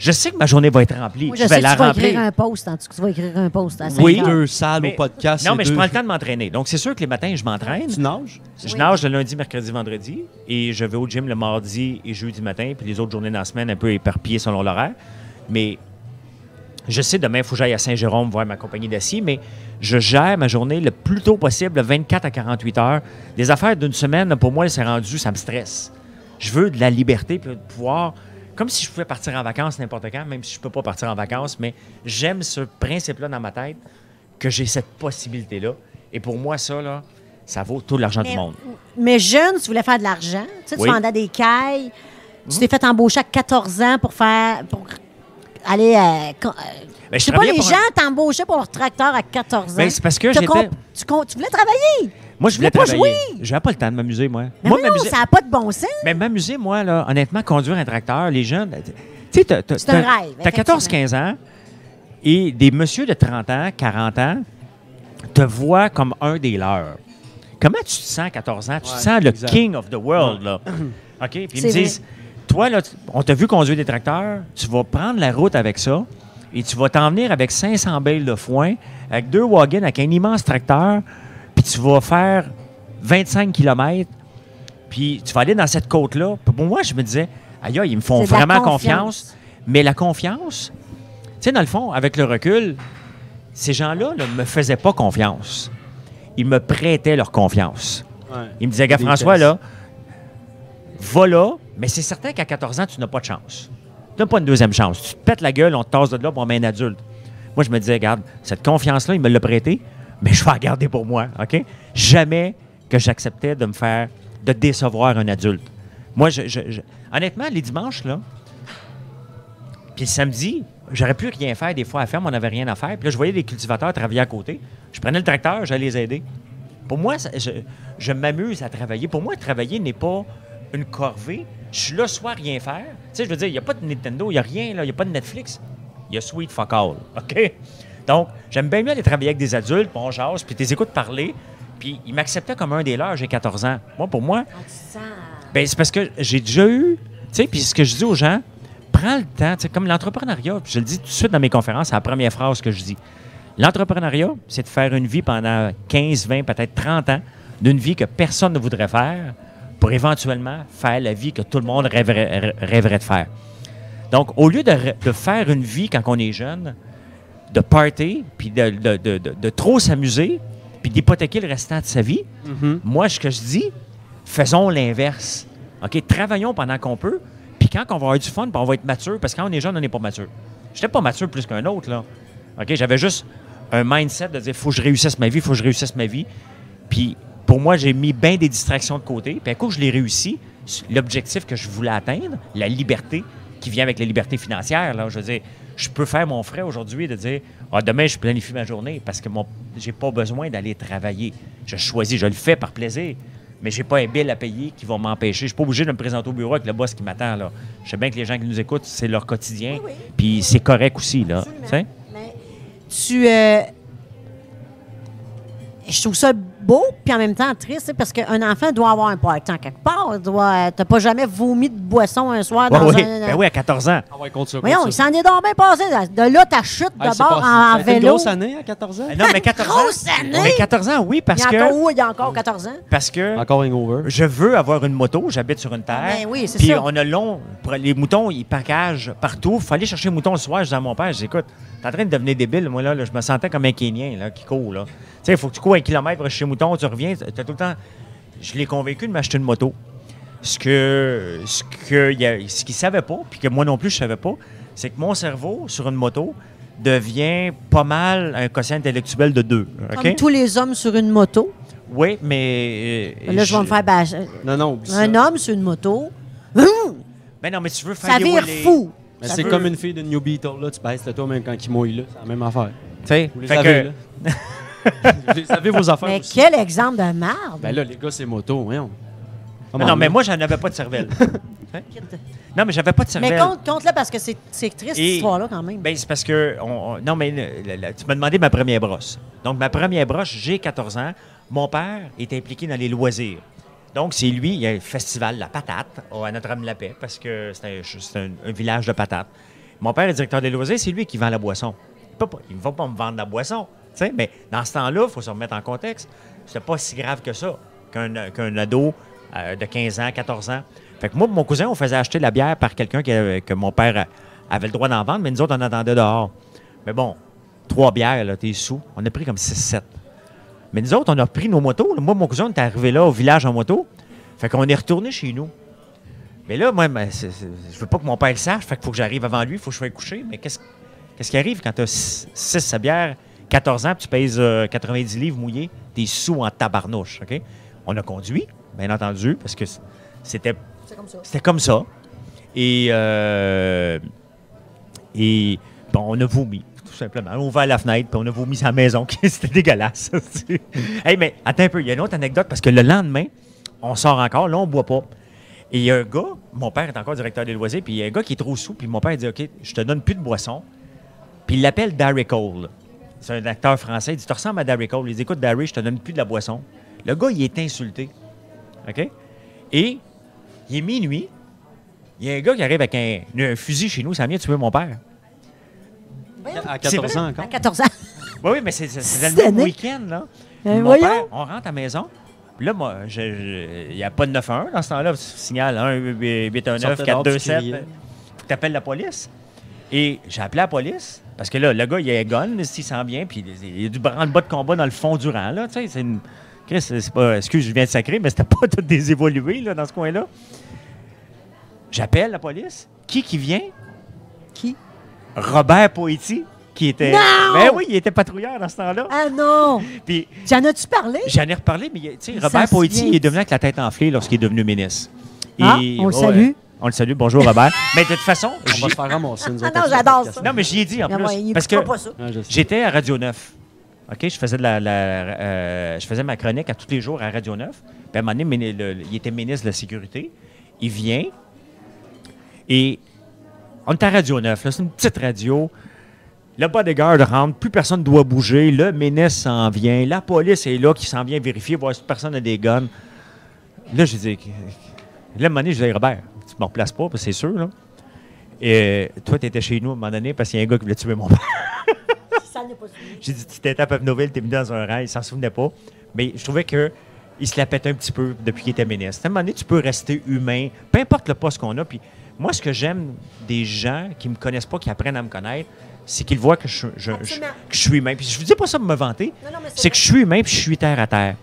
Je sais que ma journée va être remplie. Moi, je je sais vais que la tu vas remplir. écrire un post, en tout cas, tu vas écrire un post à 5 Oui. Deux salles Mais- au podcast. Non, mais je prends le temps de m'entraîner. Donc, c'est sûr que les matins, je m'entraîne. Tu nages? Je Oui. nage le lundi, mercredi, vendredi. Et je vais au gym le mardi et jeudi matin. Puis les autres journées dans la semaine, un peu éparpillées selon l'horaire. Mais je sais, demain, il faut que j'aille à Saint-Jérôme voir ma compagnie d'acier, mais je gère ma journée le plus tôt possible, le 24 à 48 heures. Des affaires d'une semaine, pour moi, c'est rendu, ça me stresse. Je veux de la liberté, puis de pouvoir, comme si je pouvais partir en vacances n'importe quand, même si je ne peux pas partir en vacances, mais j'aime ce principe-là dans ma tête, que j'ai cette possibilité-là. Et pour moi, ça, là, ça vaut tout l'argent du monde. mais jeune, tu voulais faire de l'argent. Tu, sais, tu Oui. Vendais des cailles. Tu t'es fait embaucher à 14 ans pour faire. pour aller. euh, euh, Ben, je sais pas, les un- gens t'embauchaient pour leur tracteur à 14 ans. Ben, c'est parce que j'étais- tu, tu voulais travailler. Moi, je voulais pas travailler. jouer. J'avais pas le temps de m'amuser, moi. Mais moi, non, m'amuser- ça n'a pas de bon sens. Mais m'amuser, moi, là, honnêtement, conduire un tracteur, les jeunes, tu sais, t'as- t'as- C'est un t'as- rêve, T'as 14-15 ans et des messieurs de 30 ans, 40 ans, te voient comme un des leurs. Comment tu te sens à 14 ans? Tu te Ouais, sens le exact. king of the world, là. OK? Puis ils me C'est disent, toi, là, tu- on t'a vu conduire des tracteurs, tu vas prendre la route avec ça et tu vas t'en venir avec 500 bales de foin, avec deux wagons, avec un immense tracteur, puis tu vas faire 25 km, puis tu vas aller dans cette côte-là. Puis Pour moi, je me disais, aïe, aïe, ils me font vraiment confiance. confiance. Mais la confiance, tu sais, dans le fond, avec le recul, ces gens-là ne me faisaient pas confiance. Ils me prêtaient leur confiance. Ouais. Ils me disaient, gars, François, là, va là, mais c'est certain qu'à 14 ans, tu n'as pas de chance. Tu n'as pas une deuxième chance. Tu te pètes la gueule, on te tasse de là pour un adulte. Moi, je me disais, regarde, cette confiance-là, il me l'a prêté, mais je vais la garder pour moi, OK? Jamais que j'acceptais de me faire, de décevoir un adulte. Moi, je, honnêtement, les dimanches, là, puis le samedi, j'aurais pu rien faire des fois à faire, mais on n'avait rien à faire. Puis là, je voyais des cultivateurs travailler à côté. Je prenais le tracteur, j'allais les aider. Pour moi, je, je m'amuse à travailler. Pour moi, travailler n'est pas une corvée. Je suis là soit rien faire. Tu sais, je veux dire, il n'y a pas de Nintendo, il n'y a rien, il n'y a pas de Netflix. Il y a Sweet Fuck All. OK? Donc, j'aime bien mieux aller travailler avec des adultes, puis on jase, puis tu les écoutes parler. Puis ils m'acceptaient comme un des leurs, j'ai 14 ans. Moi, pour moi, ben, c'est parce que j'ai déjà eu, tu sais, puis ce que je dis aux gens, prends le temps, tu sais, comme l'entrepreneuriat, puis je le dis tout de suite dans mes conférences, c'est la première phrase que je dis. L'entrepreneuriat, c'est de faire une vie pendant 15, 20, peut-être 30 ans, d'une vie que personne ne voudrait faire, pour éventuellement faire la vie que tout le monde rêverait, rêverait de faire. Donc, au lieu de faire une vie quand on est jeune, de party, puis de, de- de- de- trop s'amuser, puis d'hypothéquer le restant de sa vie, Mhm. moi, ce que je dis, faisons l'inverse. OK? Travaillons pendant qu'on peut, puis quand on va avoir du fun, puis on va être mature, parce que quand on est jeune, on n'est pas mature. Je n'étais pas mature plus qu'un autre, là. OK? J'avais juste un mindset de dire, faut que je réussisse ma vie, faut que je réussisse ma vie. Puis pour moi, j'ai mis bien des distractions de côté. Puis à coup, que je l'ai réussi, l'objectif que je voulais atteindre, la liberté qui vient avec la liberté financière, là, je veux dire, je peux faire mon frais aujourd'hui de dire, ah, demain, je planifie ma journée parce que mon, j'ai pas besoin d'aller travailler. Je choisis, je le fais par plaisir. Mais j'ai pas un bill à payer qui va m'empêcher. Je suis pas obligé de me présenter au bureau avec le boss qui m'attend. Là. Je sais bien que les gens qui nous écoutent, c'est leur quotidien. Oui, oui. Puis c'est correct aussi. Là, Absolument. tu sais. Mais tu. euh, je trouve ça beau, puis en même temps triste, parce qu'un enfant doit avoir un partant quelque part. Il Doit, t'as pas jamais vomi de boisson un soir Ouais, dans oui. un. Ben oui, à 14 ans. Ah ouais, ça. Voyons, il s'en est donc bien passé. De là, ta chute Ah, de c'est bord pas- en, ça en été une vélo. grosse année à 14 ans? Ah Non, mais 14 ans. Grosse année! Mais 14 ans, oui, parce il y a encore, que, oui, il y a encore 14 ans. parce que Encore hangover. je veux avoir une moto. J'habite sur une terre. Ben oui, c'est Puis ça. on a long. Les moutons, ils packagent partout. Il fallait chercher un mouton le soir. Je disais à mon père, je dis, écoute, t'es en train de devenir débile. Moi, là, là, je me sentais comme un Kénien là, qui court. Là. Tu sais, il faut que tu cours un kilomètre un mouton, tu reviens. T'as tout le temps. Je l'ai convaincu de m'acheter une moto. Ce que ce que ce qu'il savait pas, puis que moi non plus je savais pas, c'est que mon cerveau sur une moto devient pas mal un quotient intellectuel de deux. Comme tous les hommes sur une moto. Oui, mais. euh, Là, je vais me faire bâcher. Non, non, ça. Un homme sur une moto, hum, Ben non, mais tu veux faire ça vire fou. Mais c'est comme une fille de New Beetle, là. Tu baisses le toit même quand il mouille, là. C'est la même affaire. Tu sais, Vous les fait savez, que- là. Vous les savez, vos affaires Mais aussi. quel exemple de merde. Ben là, les gars, c'est moto, voyons. Mais non, mais moi, j'en avais pas de cervelle. Hein? non, mais j'avais pas de cervelle. Mais compte, compte là parce que c'est c'est triste, cette Et- histoire-là, quand même. Ben, c'est parce que. on- on- non, mais le- le- le- tu m'as demandé ma première brosse. Donc, ma première brosse, j'ai 14 ans. Mon père est impliqué dans les loisirs. Donc, c'est lui, il y a le festival La Patate à Notre-Dame-la-Paix, parce que c'est un, village de patates. Mon père est directeur des loisirs, c'est lui qui vend la boisson. Il ne va pas me vendre la boisson. Mais dans ce temps-là, il faut se remettre en contexte. C'était pas si grave que ça qu'un ado euh, de 15 ans, 14 ans. Fait que moi mon cousin, on faisait acheter la bière par quelqu'un que mon père avait le droit d'en vendre, mais nous autres, on attendait dehors. Mais bon, trois bières, là, t'es sous. On a pris comme 6-7. Mais nous autres, on a pris nos motos. Moi, mon cousin, on est arrivé là au village en moto. Fait qu'on est retourné chez nous. Mais là, moi, ben, c'est- c'est- je veux pas que mon père le sache. Fait qu'il faut que j'arrive avant lui. Il faut que je sois couché. Mais qu'est-ce qu'est-ce qui arrive quand tu as 6 bières, 14 ans, puis tu pèses euh, 90 livres mouillés? T'es sous en tabarnouche. OK? On a conduit, bien entendu, parce que c- c'était C'est comme ça. c'était comme ça. Et, euh, et bon, on a vomi, simplement. On ouvert la fenêtre, puis on a vomi la maison. C'était dégueulasse. hey, mais attends un peu, il y a une autre anecdote, parce que le lendemain, on sort encore, là, on boit pas. Et il y a un gars, mon père est encore directeur des loisirs, puis il y a un gars qui est trop sous, puis mon père dit OK, je te donne plus de boisson. Puis il l'appelle Darry Cole. C'est un acteur français. Il dit Tu ressembles à Darry Cole. Il dit Écoute, Darry, je te donne plus de la boisson. Le gars, il est insulté. OK? Et il est minuit. Il y a un gars qui arrive avec un, un fusil chez nous, ça vient tuer mon père. À C'est 14 ans À encore. 14 ans. Oui, oui, mais c'est le même week-end, là. Euh, mon voyons. père, on rentre à la maison. Puis là, moi, il n'y a pas de 911 dans ce temps-là. Signal 1 819 Sortez dehors, tu 427. criais. Faut que tu appelles la police. Et j'ai appelé la police parce que là, le gars, il a un gun, s'il sent bien, puis il y a du branle-bas de combat dans le fond du rang, là. Tu sais, c'est une. Chris, c'est pas. Excuse, je viens de sacrer, mais c'était pas tout des évolués, là, dans ce coin-là. J'appelle la police. Qui qui vient? Qui? Robert Poetti, qui était. Non! Ben oui, il était patrouilleur dans ce temps-là. Ah non! Puis J'en as-tu parlé? J'en ai reparlé, mais tu sais, Robert souvient. il est devenu avec la tête enflée lorsqu'il est devenu ministre. Ah, on le salue. On le salue. Bonjour, Robert. mais de toute façon, On va se faire ramasser, nous Ah non, j'adore ça. non, mais j'y ai dit en plus. parce que j'étais à Radio 9. OK? Je faisais, de la, la- euh, je faisais ma chronique à tous les jours à Radio 9. Puis à un moment donné, mini- le- le- il était ministre de la Sécurité. Il vient et on est à Radio 9. là, C'est une petite radio. Le bodyguard rentre, plus personne ne doit bouger. Le ministre s'en vient. La police est là qui s'en vient vérifier, voir si personne a des guns. Là, je dis, là, à un moment donné, je dis, Robert, tu me replaces pas, c'est sûr, là. Et toi, tu étais chez nous à un moment donné parce qu'il y a un gars qui voulait tuer mon père. J'ai dit, tu t'étais à Peuple-Nouvelle, t'es mis dans un rang, il s'en souvenait pas. Mais je trouvais que il se la pète un petit peu depuis qu'il était ministre. À un moment donné, tu peux rester humain, peu importe le poste qu'on a. Puis moi, ce que j'aime des gens qui me connaissent pas, qui apprennent à me connaître, c'est qu'ils voient que je, je- je- Absolument. que je suis humain. Puis je vous dis pas ça pour me vanter, c'est que je suis humain puis je suis terre à terre.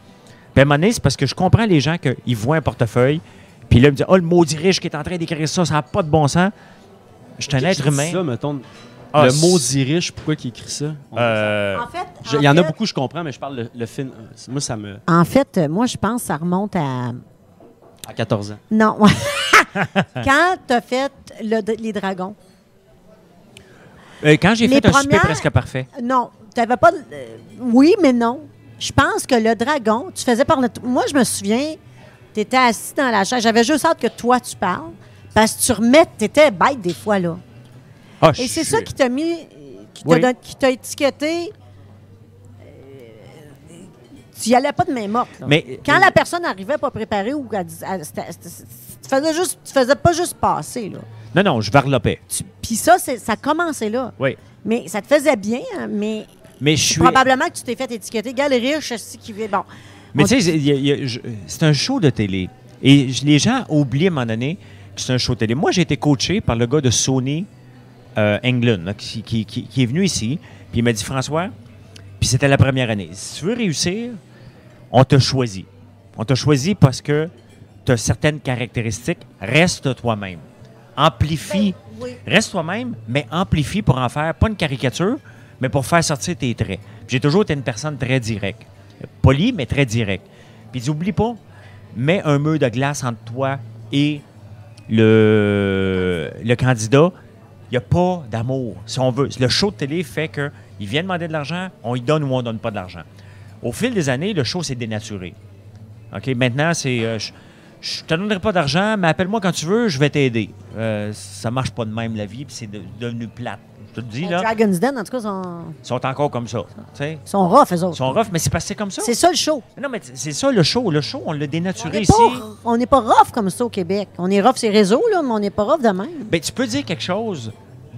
Puis à un moment donné, c'est parce que je comprends les gens qu'ils voient un portefeuille, puis là, ils me disent Oh, le maudit riche qui est en train d'écrire ça, ça n'a pas de bon sens. Je suis un être humain. Ça, mettons, Ah, le maudit riche, pourquoi il écrit ça? Euh, En fait, Il y en a beaucoup, je comprends, mais je parle le, le film. euh, Moi, ça me. En fait, euh, moi, je pense que ça remonte à. À 14 ans. Non. Quand tu as fait le- les dragons? euh, quand j'ai fait un premières- presque parfait, Non, tu n'avais pas. euh, oui, mais non. Je pense que le dragon, tu faisais par notre. Moi, je me souviens, tu étais assis dans la chaise. J'avais juste hâte que toi, tu parles. Parce que tu remets, tu étais bête des fois, là. Ah, Et c'est suis- ça qui t'a mis. qui t'a Oui. étiqueté. euh, Tu n'y allais pas de main morte. là. Mais- Quand la personne arrivait pas préparée ou elle elle- tu faisais juste, tu faisais pas juste passer là. Non, non, je varlopais. Tu- Puis ça, c'est- ça commençait là. Oui. Mais ça te faisait bien, hein, mais Mais je suis. probablement que tu t'es fait étiqueter. Gars, le riche, c'est qui vit. Bon. Mais On- tu sais, il y a- il y a- je- c'est un show de télé. Et les gens oublient à un moment donné que c'est un show de télé. Moi, j'ai été coaché par le gars de Sony euh, England, là, qui, qui- qui- qui est venu ici. Puis il m'a dit François, puis c'était la première année. Si tu veux réussir, on t'a choisi. On t'a choisi parce que tu as certaines caractéristiques. Reste toi-même. Amplifie. Ben, oui. Reste toi-même, mais amplifie pour en faire, pas une caricature, mais pour faire sortir tes traits. J'ai toujours été une personne très directe. Poli, mais très direct. Puis n'oublie pas, mets un mur de glace entre toi et le, le candidat. Il n'y a pas d'amour, si on veut. Le show de télé fait qu'il vient demander de l'argent, on y donne ou on ne donne pas de l'argent. Au fil des années, le show s'est dénaturé. OK? Maintenant, c'est. euh, je te donnerai pas d'argent, mais appelle-moi quand tu veux, je vais t'aider. Euh, ça marche pas de même la vie, puis c'est de- devenu plate. Je te le dis, Les là. Dragon's Den, en tout cas, sont, Ils sont encore comme ça. tu sais. sont rough, eux autres. Ils sont rough, mais c'est parce que c'est comme ça. C'est ça le show. Non, mais c'est ça le show. Le show, on l'a On dénaturé n'est ici. pas, on n'est pas rough comme ça au Québec. On est rough ces réseaux, là, mais on n'est pas rough de même. Ben, tu peux dire quelque chose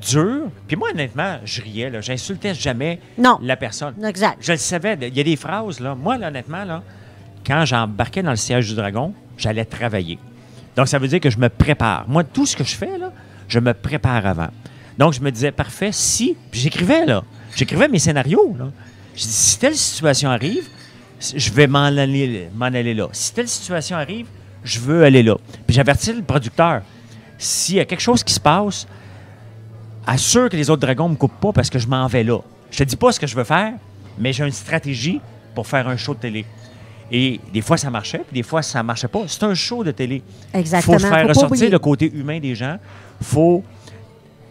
dur. Puis moi, honnêtement, je riais. là. J'insultais jamais Non. la personne. Exact. Je le savais. Il y a des phrases, là. Moi, là, honnêtement, là, quand j'embarquais dans le siège du dragon, j'allais travailler. Donc, ça veut dire que je me prépare. Moi, tout ce que je fais, là, je me prépare avant. Donc, je me disais, parfait, si. Puis j'écrivais, là. J'écrivais mes scénarios, là. Je dis, si telle situation arrive, je vais m'en aller, aller là. Si telle situation arrive, je veux aller là. Puis j'avertis le producteur. S'il y a quelque chose qui se passe, assure que les autres dragons ne me coupent pas parce que je m'en vais là. Je te dis pas ce que je veux faire, mais j'ai une stratégie pour faire un show de télé. Et des fois, ça marchait, puis des fois, ça marchait pas. C'est un show de télé. Exactement. Il faut faire ressortir le côté humain des gens. faut.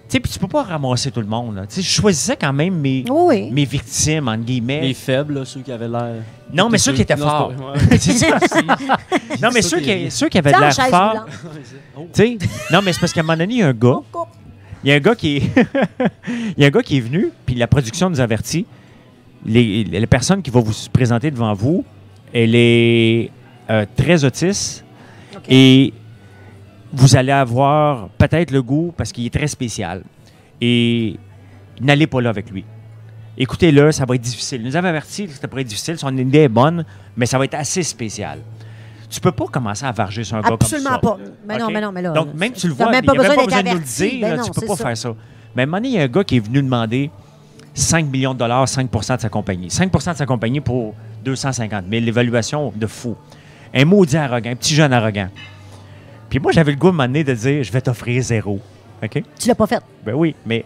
Tu sais, puis tu peux pas ramasser tout le monde. Tu sais, je choisissais quand même mes, Oui, mes victimes, entre guillemets. Les faibles, là, ceux qui avaient l'air. Non, mais ceux qui étaient forts. non, mais ceux qui, ceux qui avaient l'air forts. Tu sais, non, mais c'est parce qu'à un moment donné, il y a un gars. Il y a un gars qui est, il y a un gars qui est venu, puis la production nous avertit. Les, la personne qui va vous se présenter devant vous, elle est euh, très autiste et vous allez avoir peut-être le goût parce qu'il est très spécial. Et n'allez pas là avec lui. Écoutez-le, ça va être difficile. Il nous avait averti que ça pourrait être difficile. Son idée est bonne, mais ça va être assez spécial. Tu peux pas commencer à varger sur un gars comme ça. Absolument pas. Mais non, mais non, mais là. Donc, même tu le vois, il pas n'y a même pas besoin de nous le dire, Ben là, non, tu peux pas ça. faire ça. Mais à un moment donné, il y a un gars qui est venu demander 5 millions de dollars, 5% de sa compagnie. 5% de sa compagnie pour 250 000, l'évaluation de fou. Un maudit arrogant, un petit jeune arrogant. Puis moi, j'avais le goût à un moment donné de dire, je vais t'offrir zéro. OK? Tu l'as pas fait. Ben oui, mais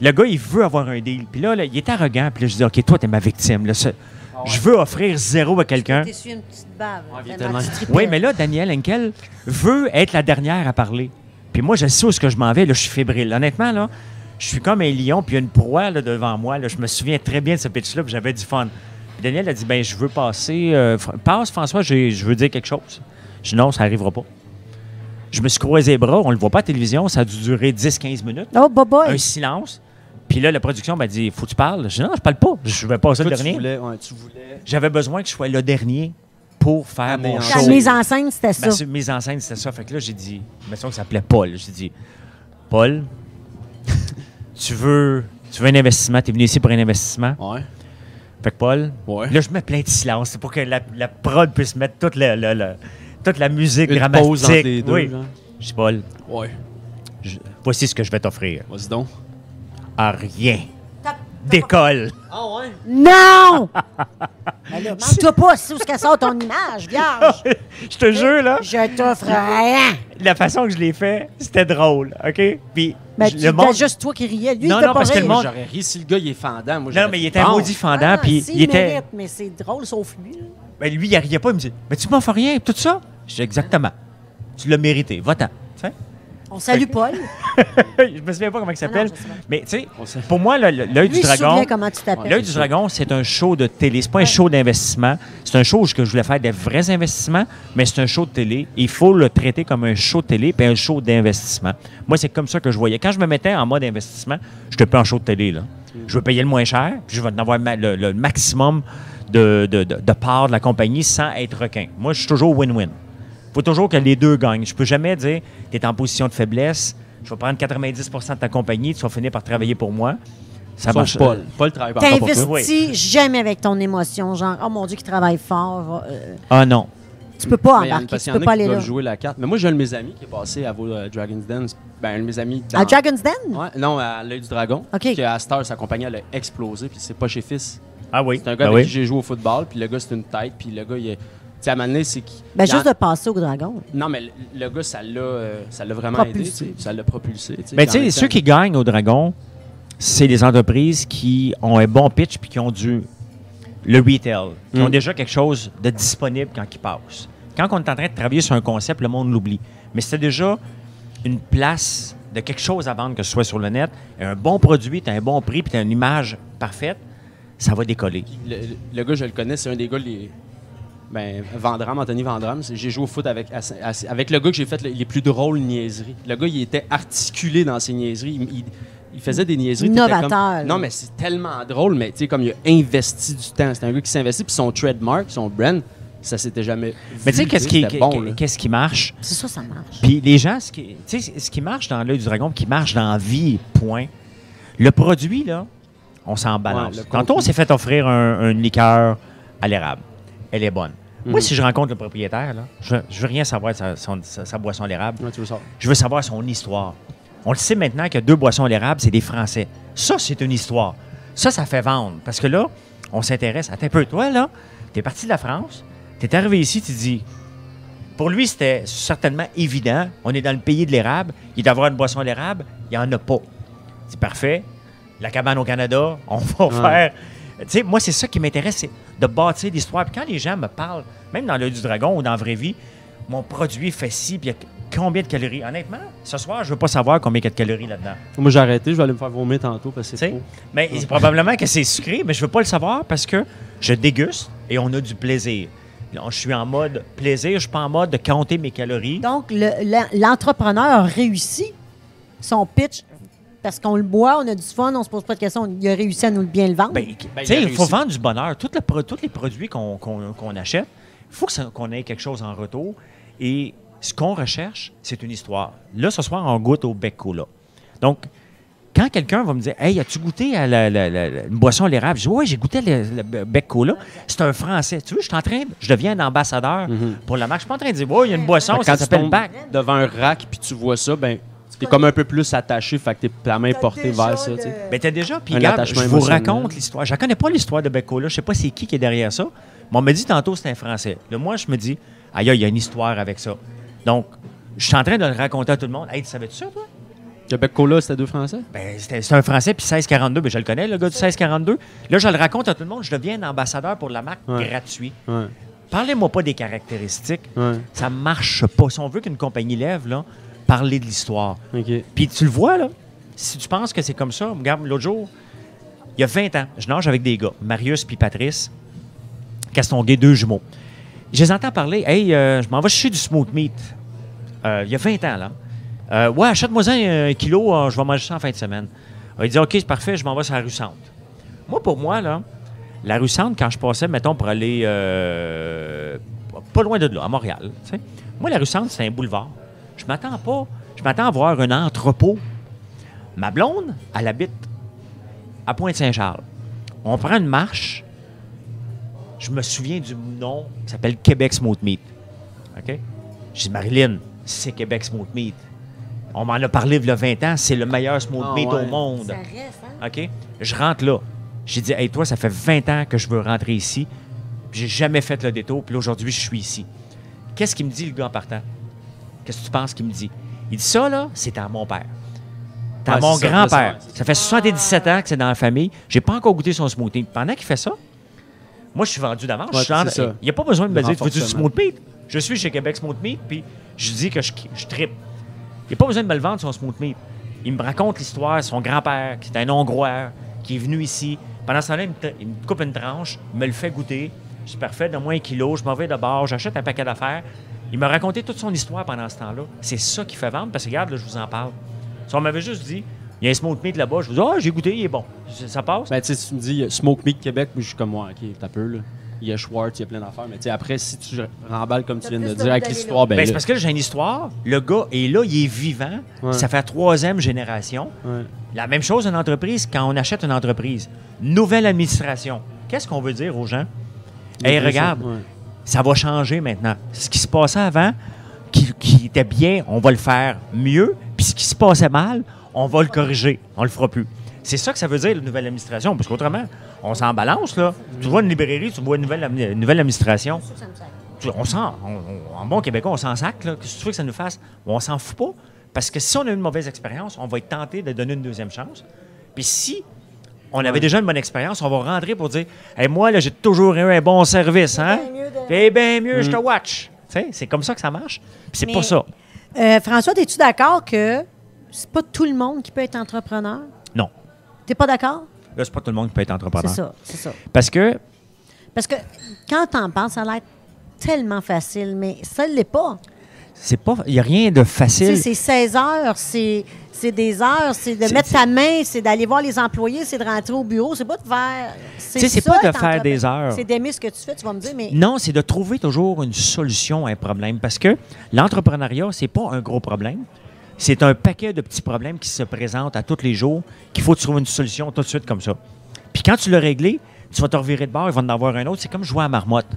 le gars, il veut avoir un deal. Puis là, là, il est arrogant. Puis là, je dis, OK, toi, t'es ma victime. Là, Ce- Je veux offrir zéro à quelqu'un. Une petite bave. Ouais, tripais. Oui, mais là, Daniel Henkel veut être la dernière à parler. Puis moi, je sais où est-ce que je m'en vais. Là, je suis fébrile. Honnêtement, là, je suis comme un lion, puis il y a une proie là, devant moi. Là. Je me souviens très bien de ce pitch-là, puis j'avais du fun. Daniel a dit, ben je veux passer... euh, passe, François, je veux dire quelque chose. Je dis, non, ça n'arrivera pas. Je me suis croisé les bras. On ne le voit pas à la télévision. Ça a dû durer 10-15 minutes. Oh, bye bye. Un silence. Puis là, la production m'a dit, faut que tu parles. Je dis, non, je parle pas. Je vais passer Toi, le tu dernier. voulais, ouais, tu voulais. J'avais besoin que je sois le dernier pour faire mon show. mise en scène, c'était ça. Ben, mes enceintes, c'était ça. Fait que là, j'ai dit, mais ça s'appelait Paul. J'ai dit, Paul, tu veux, tu veux un investissement, tu es venu ici pour un investissement? Ouais. Fait que Paul, Ouais. là, je mets plein de silence. C'est pour que la, la prod puisse mettre toute, la, la- la- toute la musique Une dramatique. pause entre les deux. oui. genre. Je dis, Paul, Ouais. je- voici ce que je vais t'offrir. Vas-y donc. À rien. D'école. Ah ouais? Non! Là, Demande-toi pas si où est-ce qu'elle sort ton image, vierge. je te jure, là, Je t'offre rien. la façon que je l'ai fait, c'était drôle. OK? Puis, Ben, je- tu le monde. t'as juste toi qui riais. Lui, Non, il non, pas parce que le rire. monde- J'aurais ri si le gars il est fendant. Moi, Non, j'aurais mais il était un bon. maudit fendant, Ah, puis s'il il était. mérite, mais c'est drôle, sauf lui. là. Ben, lui, il riait pas. Il me dit Mais tu m'en fais rien, tout ça Je dis Exactement. Tu l'as mérité. Va-t'en. On salue Paul. je me souviens pas comment il s'appelle. Ah non, pas. Mais, tu sais, pour moi, l'œil du dragon. souvient comment tu t'appelles. L'œil du dragon, c'est un show de télé. C'est pas un show d'investissement. C'est un show où je voulais faire des vrais investissements, mais c'est un show de télé. Il faut le traiter comme un show de télé puis un show d'investissement. Moi, c'est comme ça que je voyais. Quand je me mettais en mode investissement, je n'étais pas en show de télé. Là. Je veux payer le moins cher, puis je vais en avoir ma- le, le maximum de, de, de, de part de la compagnie sans être requin. Moi, je suis toujours win-win. Il faut toujours que les deux gagnent. Je peux jamais dire tu es en position de faiblesse, je vais prendre 90% de ta compagnie, tu vas finir par travailler pour moi. Ça Sauf marche. Paul. Paul travaille pas pour toi. T'investis jamais avec ton émotion, genre, oh mon Dieu, qui travaille fort. euh, Ah non. tu peux pas embarquer, parce tu y peux en pas aller là. jouer la carte. Mais moi, j'ai un de mes amis qui est passé à vos euh, Dragon's Den. Ben, un de mes amis. À Dragon's Den? Ouais, non, à l'œil du dragon. OK. À Star, sa compagnie, elle a explosé, puis c'est pas chez Fils. Ah oui. C'est un gars Ben avec oui. qui j'ai joué au football, puis le gars, c'est une tête, puis le gars, il est. Tu sais, à un moment donné, c'est qui. Ben, juste de passer au dragon. Non, mais le, le gars, ça l'a, euh, ça l'a vraiment Propulsé. aidé, ça l'a propulsé. Mais tu sais, étant- ceux qui gagnent au Dragon, c'est les entreprises qui ont un bon pitch puis qui ont du le retail, qui ont Mm. déjà quelque chose de disponible quand ils passent. Quand on est en train de travailler sur un concept, le monde l'oublie. Mais c'est déjà une place de quelque chose à vendre, que ce soit sur le net, un bon produit, tu as un bon prix, puis tu as une image parfaite, ça va décoller. Le, le- le gars, je le connais, c'est un des gars les. Ben, Vandram, Anthony Vandram. J'ai joué au foot avec, avec le gars que j'ai fait le- les plus drôles niaiseries. Le gars, il était articulé dans ses niaiseries. Il, il- il faisait des niaiseries. Novateur, comme-. Non, mais c'est tellement drôle, mais tu sais, comme il a investi du temps. C'est un gars qui s'investit, puis son trademark, son brand, ça s'était jamais. Mais tu sais, qu'est-ce qui, bon, qu'est-ce qui marche? C'est ça, ça marche. Puis les gens, ce qui, tu sais, ce qui marche dans l'œil du dragon, qui marche dans la vie, point. Le produit, là, on s'en balance. Ouais, Tantôt, on s'est fait offrir un, une liqueur à l'érable. Elle est bonne. Moi, Mhm. si je rencontre le propriétaire, là, je, je veux rien savoir de sa, son- sa- sa boisson à l'érable. Ouais, tu veux ça. Je veux savoir son histoire. On le sait maintenant que deux boissons à l'érable, c'est des Français. Ça, c'est une histoire. Ça, ça fait vendre. Parce que là, on s'intéresse. Attends un peu, toi, là, tu es parti de la France, tu es arrivé ici, tu dis. Pour lui, c'était certainement évident. On est dans le pays de l'érable. Il doit avoir une boisson à l'érable. Il n'y en a pas. C'est parfait. La cabane au Canada, on va Ouais. faire. Tu sais, moi, c'est ça qui m'intéresse, de bâtir l'histoire. Puis quand les gens me parlent, même dans l'œil du dragon ou dans la vraie vie, mon produit fait ci, puis il y a combien de calories? Honnêtement, ce soir, je veux pas savoir combien il y a de calories là-dedans. Moi, j'ai arrêté. Je vais aller me faire vomir tantôt parce que c'est trop. Mais c'est probablement que c'est sucré, mais je veux pas le savoir parce que je déguste et on a du plaisir. Là, Je suis en mode plaisir, je suis pas en mode de compter mes calories. Donc, le- l'en- l'entrepreneur a réussi son pitch parce qu'on le boit, on a du fun, on se pose pas de questions. Il a réussi à nous le bien le vendre. Ben, Ben, tu il sais, a il faut réussi. vendre du bonheur. Tout le pro- tous les produits qu'on achète, il faut ça- qu'on ait quelque chose en retour. Et ce qu'on recherche, c'est une histoire. Là, ce soir, on goûte au bec cola. Donc, quand quelqu'un va me dire Hey, as-tu goûté à la, la- la- la- une boisson à l'érable? Je dis Oui, j'ai goûté le, le bec cola. C'est un Français. Tu vois, je suis en train, je deviens un ambassadeur pour la marque. Je suis pas en train de dire Oui, il y a une boisson, ça quand tu s'appelle Bac. devant un rack puis tu vois ça, ben, t'es comme un peu plus attaché. Fait que t'es la main portée vers ça. tu sais. Ben, t'as déjà, puis je vous raconte l'histoire. Je ne connais pas l'histoire de Beccola. Je sais pas c'est qui qui est derrière ça. Mais on m'a dit tantôt c'est un Français. Là, moi, je me dis, aïe, il y a une histoire avec ça. Donc, je suis en train de le raconter à tout le monde. Hey, tu savais-tu ça, toi? Québec Cola, c'était deux Français? Ben, c'était- c'est un Français, puis 1642, ben, je le connais, le gars du 1642. Là, je le raconte à tout le monde. Je deviens un ambassadeur pour la marque Ouais. gratuit. Ouais. Parlez-moi pas des caractéristiques. Ouais. Ça marche pas. Si on veut qu'une compagnie lève, là, parlez de l'histoire. Puis tu le vois, là, si tu penses que c'est comme ça, regarde, l'autre jour, il y a 20 ans, je nage avec des gars, Marius puis Patrice, Castonguay, deux jumeaux. Je les entends parler, hey, euh, je m'en vais chercher du smoked meat. Euh, il y a 20 ans, là. Euh, ouais, achète-moi un, un kilo, euh, je vais manger ça en fin de semaine. Euh, il dit, OK, c'est parfait, je m'en vais sur la rue Centre. Moi, pour moi, là, la rue Centre, quand je passais, mettons, pour aller euh, pas loin de là, à Montréal, tu sais, moi, la rue Centre, c'est un boulevard. Je m'attends pas, je m'attends à voir un entrepôt. Ma blonde, elle habite à Pointe-Saint-Charles. On prend une marche. Je me souviens du nom qui s'appelle Québec Smoked Meat. OK? Je dis, Marilyn, c'est Québec Smoked Meat. On m'en a parlé il y a 20 ans, c'est le meilleur smoked Ah meat ouais. au monde. Ça reste, hein? OK? Je rentre là. J'ai dit, hey, toi, ça fait 20 ans que je veux rentrer ici. J'ai jamais fait le détour, puis là, aujourd'hui, je suis ici. Qu'est-ce qu'il me dit, le gars en partant? Qu'est-ce que tu penses qu'il me dit? Il dit, ça, là, c'est à mon père. C'est à Ouais, mon c'est grand-père. c'est ça, Ça fait 77 ans que c'est dans la famille. J'ai pas encore goûté son smoothie. Pendant qu'il fait ça, moi, je suis vendu d'avance. Ouais, Je suis en- c'est ça. Il n'y a pas besoin de me dire, tu veux du smooth meat? Je suis chez Québec Smooth Meat, puis je dis que je, je trippe. Il n'y a pas besoin de me le vendre, son smooth meat. Il me raconte l'histoire de son grand-père, qui est un Hongrois, qui est venu ici. Pendant ce temps-là, il me, tra- il me coupe une tranche, il me le fait goûter. Je suis parfait, donne-moi un kilo, je m'en vais de bord, j'achète un paquet d'affaires. Il m'a raconté toute son histoire pendant ce temps-là. C'est ça qui fait vendre, parce que regarde, là, je vous en parle. Si on m'avait juste dit, il y a un smooth meat là-bas, je vous dis, ah, j'ai goûté, il est bon. Ça, ça passe? Ben, tu sais, tu me dis Smoke Meat Québec, moi, je suis comme moi, OK, t'as peu, là. Il y a Schwartz, il y a plein d'affaires, mais tu sais, après, si tu remballes comme tu viens de le dire avec l'histoire, ben, Ben, c'est parce que là, j'ai une histoire. Le gars est là, il est vivant. Ouais. Ça fait la troisième génération. ouais. La même chose une entreprise quand on achète une entreprise. Nouvelle administration. Qu'est-ce qu'on veut dire aux gens? Hey, regarde, Ouais. Ça va changer maintenant. Ce qui se passait avant, qui, qui était bien, on va le faire mieux. Puis ce qui se passait mal, on va le corriger. On le fera plus. C'est ça que ça veut dire, la nouvelle administration. Parce qu'autrement, on s'en balance, là. Tu vois une librairie, tu vois une nouvelle, admi- une nouvelle administration. On s'en, en bon québécois, on s'en sac. Là. Qu'est-ce que tu veux que ça nous fasse? On s'en fout pas. Parce que si on a une mauvaise expérience, on va être tenté de donner une deuxième chance. Puis si on avait déjà une bonne expérience, on va rentrer pour dire hey, Moi, là, j'ai toujours eu un bon service. Hein? bien mieux de- C'est bien mieux, je te watch. Tu sais, C'est comme ça que ça marche. Puis c'est Mais- pas ça. Euh, François, es-tu d'accord que c'est pas tout le monde qui peut être entrepreneur? Non. T'es pas d'accord? Là, c'est pas tout le monde qui peut être C'est entrepreneur. ça, c'est ça. Parce que Parce que quand t'en parles, ça a l'air tellement facile, mais ça ne l'est pas. C'est pas. Il n'y a rien de facile. c'est 16 heures, c'est c'est des heures, c'est de C'est- mettre c'est- ta main, c'est d'aller voir les employés, c'est de rentrer au bureau, c'est pas de faire. C'est ça, pas de être faire entrepreneur. des heures. C'est d'aimer ce que tu fais, tu vas me dire, mais Non, c'est de trouver toujours une solution à un problème. Parce que l'entrepreneuriat, c'est pas un gros problème. C'est un paquet de petits problèmes qui se présentent à tous les jours qu'il faut trouver une solution tout de suite comme ça. Puis quand tu l'as réglé, tu vas te revirer de bord, il va en avoir un autre. C'est comme jouer à marmotte. Tu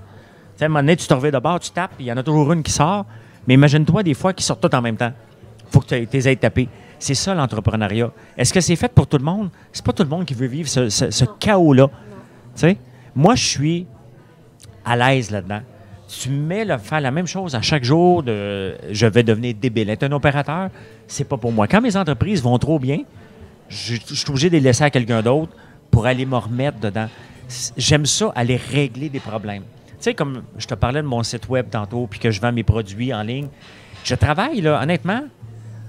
sais, à un moment donné, tu te revires de bord, tu tapes, il y en a toujours une qui sort. Mais imagine-toi des fois qu'ils sortent toutes en même temps. faut que tu les aies tapés. C'est ça l'entrepreneuriat. Est-ce que c'est fait pour tout le monde? C'est pas tout le monde qui veut vivre ce, ce- ce chaos-là. Moi, je suis à l'aise là-dedans. Tu me mets à faire la même chose à chaque jour, de, je vais devenir débile. Être un opérateur, c'est pas pour moi. Quand mes entreprises vont trop bien, je, je suis obligé de les laisser à quelqu'un d'autre pour aller me remettre dedans. J'aime ça, aller régler des problèmes. Tu sais, comme je te parlais de mon site web tantôt, puis que je vends mes produits en ligne. Je travaille, honnêtement,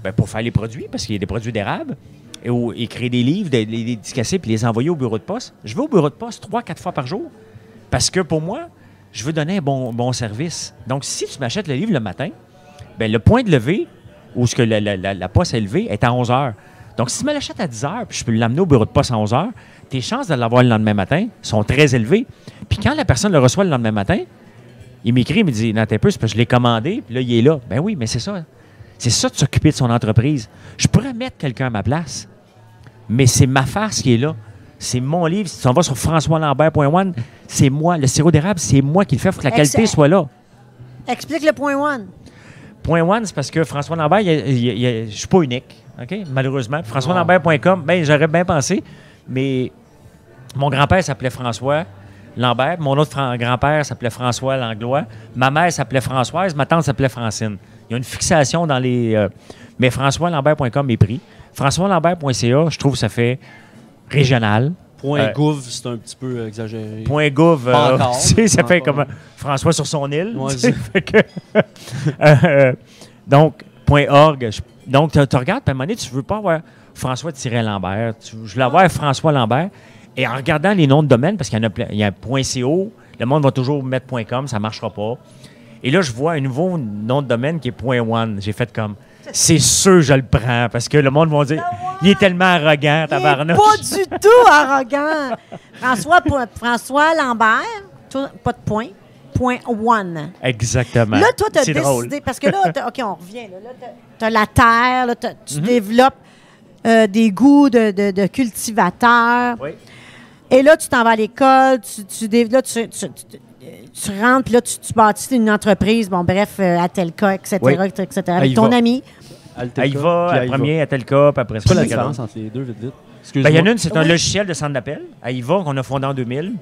ben, pour faire les produits, parce qu'il y a des produits d'érable, et, créer des livres, les dédicacer, puis les envoyer au bureau de poste. Je vais au bureau de poste trois, quatre fois par jour, parce que pour moi, je veux donner un bon, service. Donc, si tu m'achètes le livre le matin, ben, le point de levée, où ce que la poste est levée, est à 11 heures. Donc, si tu me l'achètes à 10 heures, puis je peux l'amener au bureau de poste à 11 heures, tes chances de l'avoir le lendemain matin sont très élevées. Puis quand la personne le reçoit le lendemain matin, il m'écrit, il me dit, non, t'es peu, c'est parce que je l'ai commandé, puis là, il est là. Ben oui, mais c'est ça. C'est ça de s'occuper de son entreprise. Je pourrais mettre quelqu'un à ma place, mais c'est ma face qui est là. C'est mon livre. Si tu t'en vas sur françoislambert.one, c'est moi. Le sirop d'érable, c'est moi qui le fais. Il faut que la qualité soit là. Explique le point one. Point one, c'est parce que François Lambert, je suis pas unique, OK? Malheureusement. FrançoisLambert.com, ben, j'aurais bien pensé, mais mon grand-père s'appelait François Lambert, mon autre grand-père s'appelait François Langlois, ma mère s'appelait Françoise, ma tante s'appelait Francine. Il y a une fixation dans les... euh, mais FrançoisLambert.com est pris. FrançoisLambert.ca, je trouve que ça fait régional. Point Euh, gouv, c'est un petit peu exagéré. Point gouv, euh, ça fait comme euh, François sur son île. Ouais, fait que, euh, donc, point .org. je- donc, tu regardes, puis à un moment donné, tu veux pas avoir François-Lambert. Tu, je voulais avoir François Lambert. Et en regardant les noms de domaine, parce qu'il y en a plein, il y a point .co, le monde va toujours mettre .com, ça marchera pas. Et là, je vois un nouveau nom de domaine qui est point .one. J'ai fait comme, c'est sûr je le prends, parce que le monde va dire, il est tellement arrogant, tabarnak. pas du tout arrogant. François, François Lambert, pas de point, point one. Exactement. Là, toi, tu as décidé, drôle. parce que là, OK, on revient. Là, tu as la terre, là, t'as- Mhm. tu développes euh, des goûts de, de, de cultivateur. Oui. Et là, tu t'en vas à l'école, tu, tu, là, tu, tu, tu- tu rentres, puis là, tu, tu bâtis une entreprise, bon, bref, à tel cas, etc., Oui. etc., avec ton va. ami. Alteca, Aïva, puis à Aïva. premier, à Telca, puis après C'est quoi la c'est différence entre les deux, vite, vite? Ben. Il y en a une, c'est un Oui. logiciel de centre d'appel, Aïva, qu'on a fondé en 2000,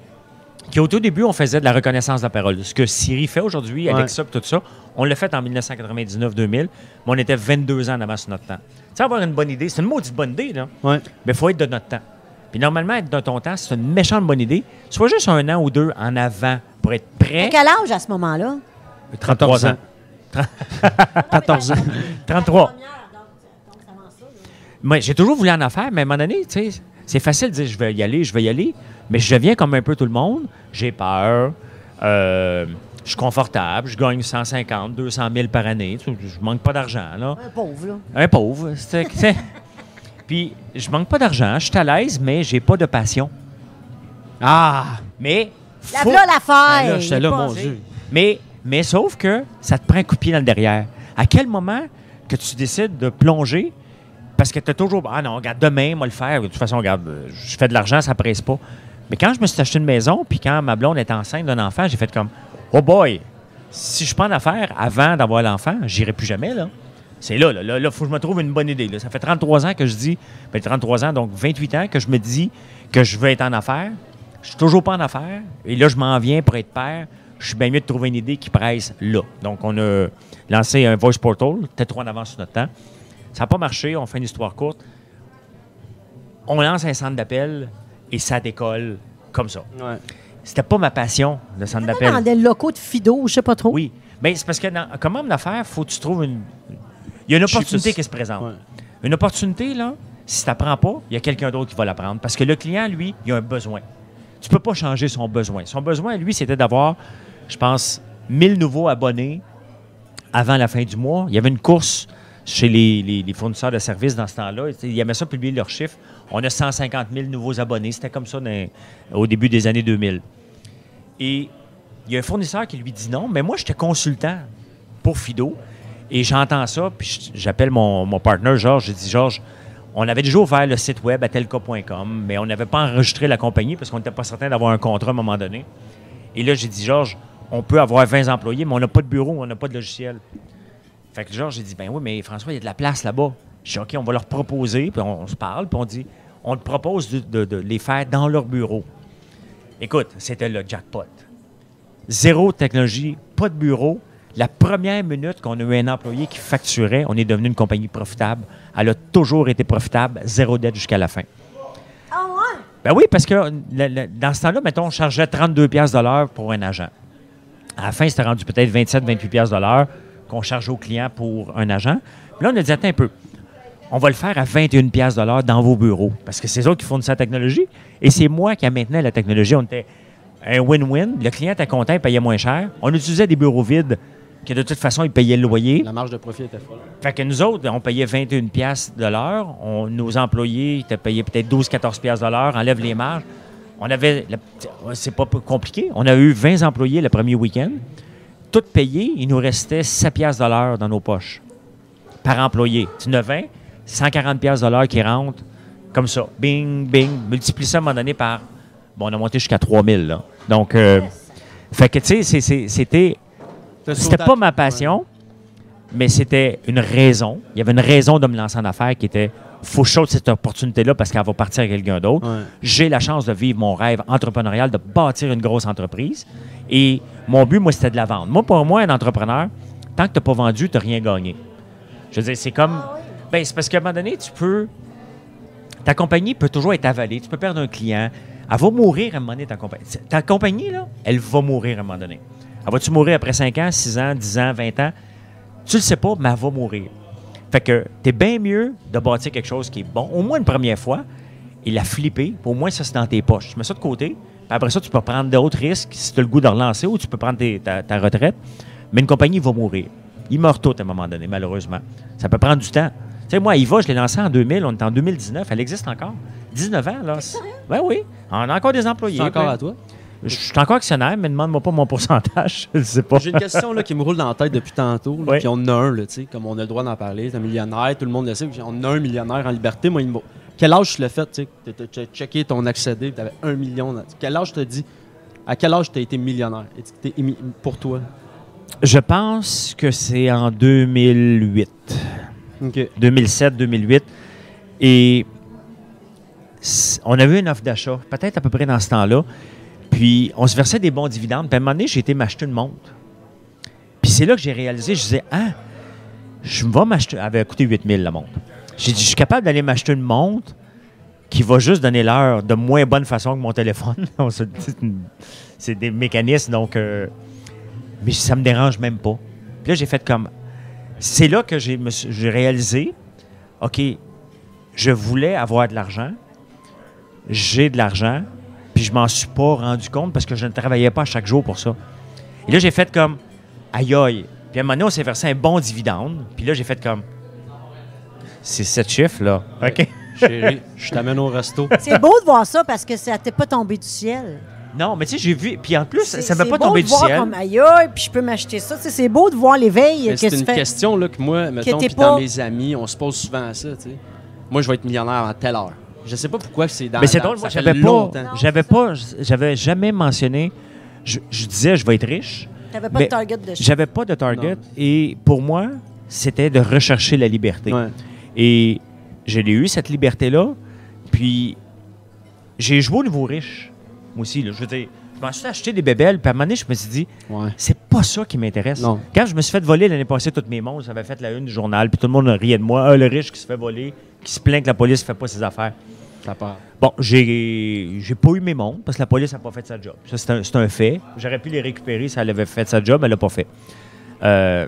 qui au tout début, on faisait de la reconnaissance de la parole. Ce que Siri fait aujourd'hui, Ouais. Alexa, puis tout ça, on l'a fait en 1999-2000, mais on était 22 ans en avance sur notre temps. Tu sais, avoir une bonne idée, c'est une maudite bonne idée, là. Ouais. Mais il faut être de notre temps. Puis normalement, être de ton temps, c'est une méchante bonne idée. Soit juste un an ou deux en avant pour être À prêt. quel âge à ce moment-là? 33 ans. 14 ans. 33. Moi, j'ai toujours voulu en affaire, mais à un moment donné, tu sais, c'est facile de dire je vais y aller, je vais y aller, mais je deviens comme un peu tout le monde. J'ai peur, euh, je suis confortable, je gagne 150, 200 000 par année. Tu sais, Je manque pas d'argent, là. Un pauvre, là. Un pauvre. c'est- c'est- Puis, je manque pas d'argent, je suis à l'aise, mais j'ai pas de passion. Ah! Mais. La faut- voilà l'affaire. Ben là, j'étais là, mon Dieu. Mais, mais sauf que ça te prend un coup de pied dans le derrière. À quel moment que tu décides de plonger? Parce que tu as toujours. Ah non, regarde, demain, moi le faire. De toute façon, regarde, euh, je fais de l'argent, ça presse pas. Mais quand je me suis acheté une maison, puis quand ma blonde est enceinte d'un enfant, j'ai fait comme Oh boy, si je prends d'affaires avant d'avoir l'enfant, j'irai plus jamais, là. C'est là, là, là, faut que je me trouve une bonne idée. Ça fait 33 ans que je dis, ben 33 ans, donc 28 ans que je me dis que je veux être en affaires. Je suis toujours pas en affaires. Et là, je m'en viens pour être père. Je suis bien mieux de trouver une idée qui presse là. Donc, on a lancé un voice portal, peut-être trop en avance sur notre temps. Ça n'a pas marché, on fait une histoire courte. On lance un centre d'appel et ça décolle comme ça. Ouais. C'était pas ma passion, le centre Dans d'appel. des locaux de Fido, je sais pas trop. Oui. Mais c'est parce que dans, comme homme d'affaires, faut que tu trouves une. Il y a une opportunité qui se présente. Ouais. Une opportunité, là, si tu n'apprends pas, il y a quelqu'un d'autre qui va la prendre. Parce que le client, lui, il a un besoin. Tu peux pas changer son besoin. Son besoin, lui, c'était d'avoir, je pense, 1000 nouveaux abonnés avant la fin du mois. Il y avait une course chez les, les- les fournisseurs de services dans ce temps-là. Ils aimaient ça publier leurs chiffres. On a 150 000 nouveaux abonnés. C'était comme ça dans- au début des années 2000. Et il y a un fournisseur qui lui dit non, mais moi, j'étais consultant pour Fido. Et j'entends ça, puis j'appelle mon, mon Georges. J'ai dit, Georges, on avait déjà ouvert le site web à mais on n'avait pas enregistré la compagnie parce qu'on n'était pas certain d'avoir un contrat à un moment donné. Et là, j'ai dit, Georges, on peut avoir 20 employés, mais on n'a pas de bureau, on n'a pas de logiciel. Fait que Georges, j'ai dit, ben oui, mais François, il y a de la place là-bas. Je dis, OK, on va leur proposer, puis on, se parle, puis on dit, on te propose de- de les faire dans leur bureau. Écoute, c'était le jackpot. Zéro technologie, pas de bureau. La première minute qu'on a eu un employé qui facturait, on est devenu une compagnie profitable. Elle a toujours été profitable, zéro dette jusqu'à la fin. Ah ouais? Ben oui, parce que le- le- dans ce temps-là, mettons, on chargeait 32 pièces de l'heure pour un agent. À la fin, c'était rendu peut-être 27-28 pièces de l'heure qu'on chargeait au client pour un agent. Puis là, on a dit, attends un peu, on va le faire à 21 pièces de l'heure dans vos bureaux, parce que c'est eux qui fournissent la technologie, et c'est moi qui a maintenu la technologie. On était un win-win. Le client était content, il payait moins cher. On utilisait des bureaux vides, que de toute façon, il payait le loyer. La marge de profit était folle. Fait que nous autres, on payait 21 pièces de l'heure. Nos employés étaient payés peut-être 12-14 pièces de l'heure. Enlève les marges. On avait... C'est pas compliqué. On a eu 20 employés le premier week-end. Tout payé, il nous restait 7 pièces de l'heure dans nos poches. Par employé. Tu en as 20, 140 pièces de l'heure qui rentrent comme ça. Bing, bing. Multiplie ça à un moment donné par... Bon, on a monté jusqu'à 3000, là. Donc, euh, fait que, tu sais, c'était... C'était pas ma passion, mais c'était une raison. Il y avait une raison de me lancer en affaires qui était faut que je saute cette opportunité-là parce qu'elle va partir à quelqu'un d'autre. Ouais. J'ai la chance de vivre mon rêve entrepreneurial, de bâtir une grosse entreprise. Et mon but, moi, c'était de la vendre. Moi, pour moi, un entrepreneur, tant que tu n'as pas vendu, tu n'as rien gagné. Je veux dire, c'est comme. Ben, c'est parce qu'à un moment donné, tu peux. Ta compagnie peut toujours être avalée. Tu peux perdre un client. Elle va mourir à un moment donné, ta compagnie. Ta compagnie, là, elle va mourir à un moment donné. Elle va-tu mourir après 5 ans, 6 ans, 10 ans, 20 ans? Tu le sais pas, mais elle va mourir. Fait que t'es bien mieux de bâtir quelque chose qui est bon, au moins une première fois, et la flipper. Au moins, ça, c'est dans tes poches. Tu mets ça de côté. Après ça, tu peux prendre d'autres risques si tu as le goût de relancer ou tu peux prendre ta, ta retraite. Mais une compagnie va mourir. Ils meurent tous à un moment donné, malheureusement. Ça peut prendre du temps. Tu sais, moi, Iva, je l'ai lancé en 2000. On est en 2019. Elle existe encore. 19 ans, là. Ben oui. On a encore des employés. C'est encore Ben, à toi? Je suis encore actionnaire, mais demande-moi pas mon pourcentage. Je sais pas. J'ai une question là, qui me roule dans la tête depuis tantôt. là. Puis on en a un, là, tu sais, comme on a le droit d'en parler. T'es un millionnaire, tout le monde le sait. puis On a un millionnaire en liberté. Moi, il me- Quel âge tu l'as fait? tu t'as checké ton accédé, tu avais un million. dans- Quel âge t'as dit? À quel âge tu as été millionnaire? Pour toi? Je pense que c'est en 2008. OK. 2007-2008. Et on avait une offre d'achat, peut-être à peu près dans ce temps-là. Puis on se versait des bons dividendes. Puis à un moment donné, j'ai été m'acheter une montre. Puis c'est là que j'ai réalisé, je disais, ah, je vais m'acheter. Elle avait coûté 8000 la montre. J'ai dit, je suis capable d'aller m'acheter une montre qui va juste donner l'heure de moins bonne façon que mon téléphone. C'est des mécanismes, donc. euh, mais ça me dérange même pas. Puis là, j'ai fait comme. C'est là que j'ai réalisé, OK, je voulais avoir de l'argent, j'ai de l'argent, puis je m'en suis pas rendu compte parce que je ne travaillais pas chaque jour pour ça. Et là, j'ai fait comme, aïe aïe. Puis à un moment donné, on s'est versé un bon dividende. Puis là, j'ai fait comme, c'est sept chiffres, là. OK? Chérie, je t'amène au resto. C'est beau de voir ça parce que ça t'est pas tombé du ciel. Non, mais tu sais, j'ai vu. Puis en plus, ça ne m'a c'est pas beau tombé de du voir ciel. Comme aïe, aïe, puis je peux m'acheter ça. C'est beau de voir l'éveil que C'est une question là, que moi, mettons, pas- dans mes amis, on se pose souvent à ça. tu sais. Moi, je vais être millionnaire à telle heure. Je sais pas pourquoi c'est dans Mais c'est drôle, j'avais pas, j'avais pas, j'avais jamais mentionné. Je, je disais, je vais être riche. T'avais pas de target de J'avais pas de target. Non. Et pour moi, c'était de rechercher la liberté. Ouais. Et je l'ai eu, cette liberté-là. Puis, j'ai joué au nouveau riche, moi aussi. là. Je veux dire, je m'en suis acheté des bébelles. Puis à un moment donné, je me suis dit, Ouais. c'est pas ça qui m'intéresse. Quand je me suis fait voler l'année passée toutes mes montres, j'avais fait la une du journal, puis tout le monde riait de moi. Ah, le riche qui se fait voler, qui se plaint que la police ne fait pas ses affaires. Ça part. Bon, j'ai j'ai pas eu mes montres parce que la police n'a pas fait sa job. Ça, c'est un, c'est un fait. J'aurais pu les récupérer si elle avait fait sa job, elle l'a pas fait. Euh,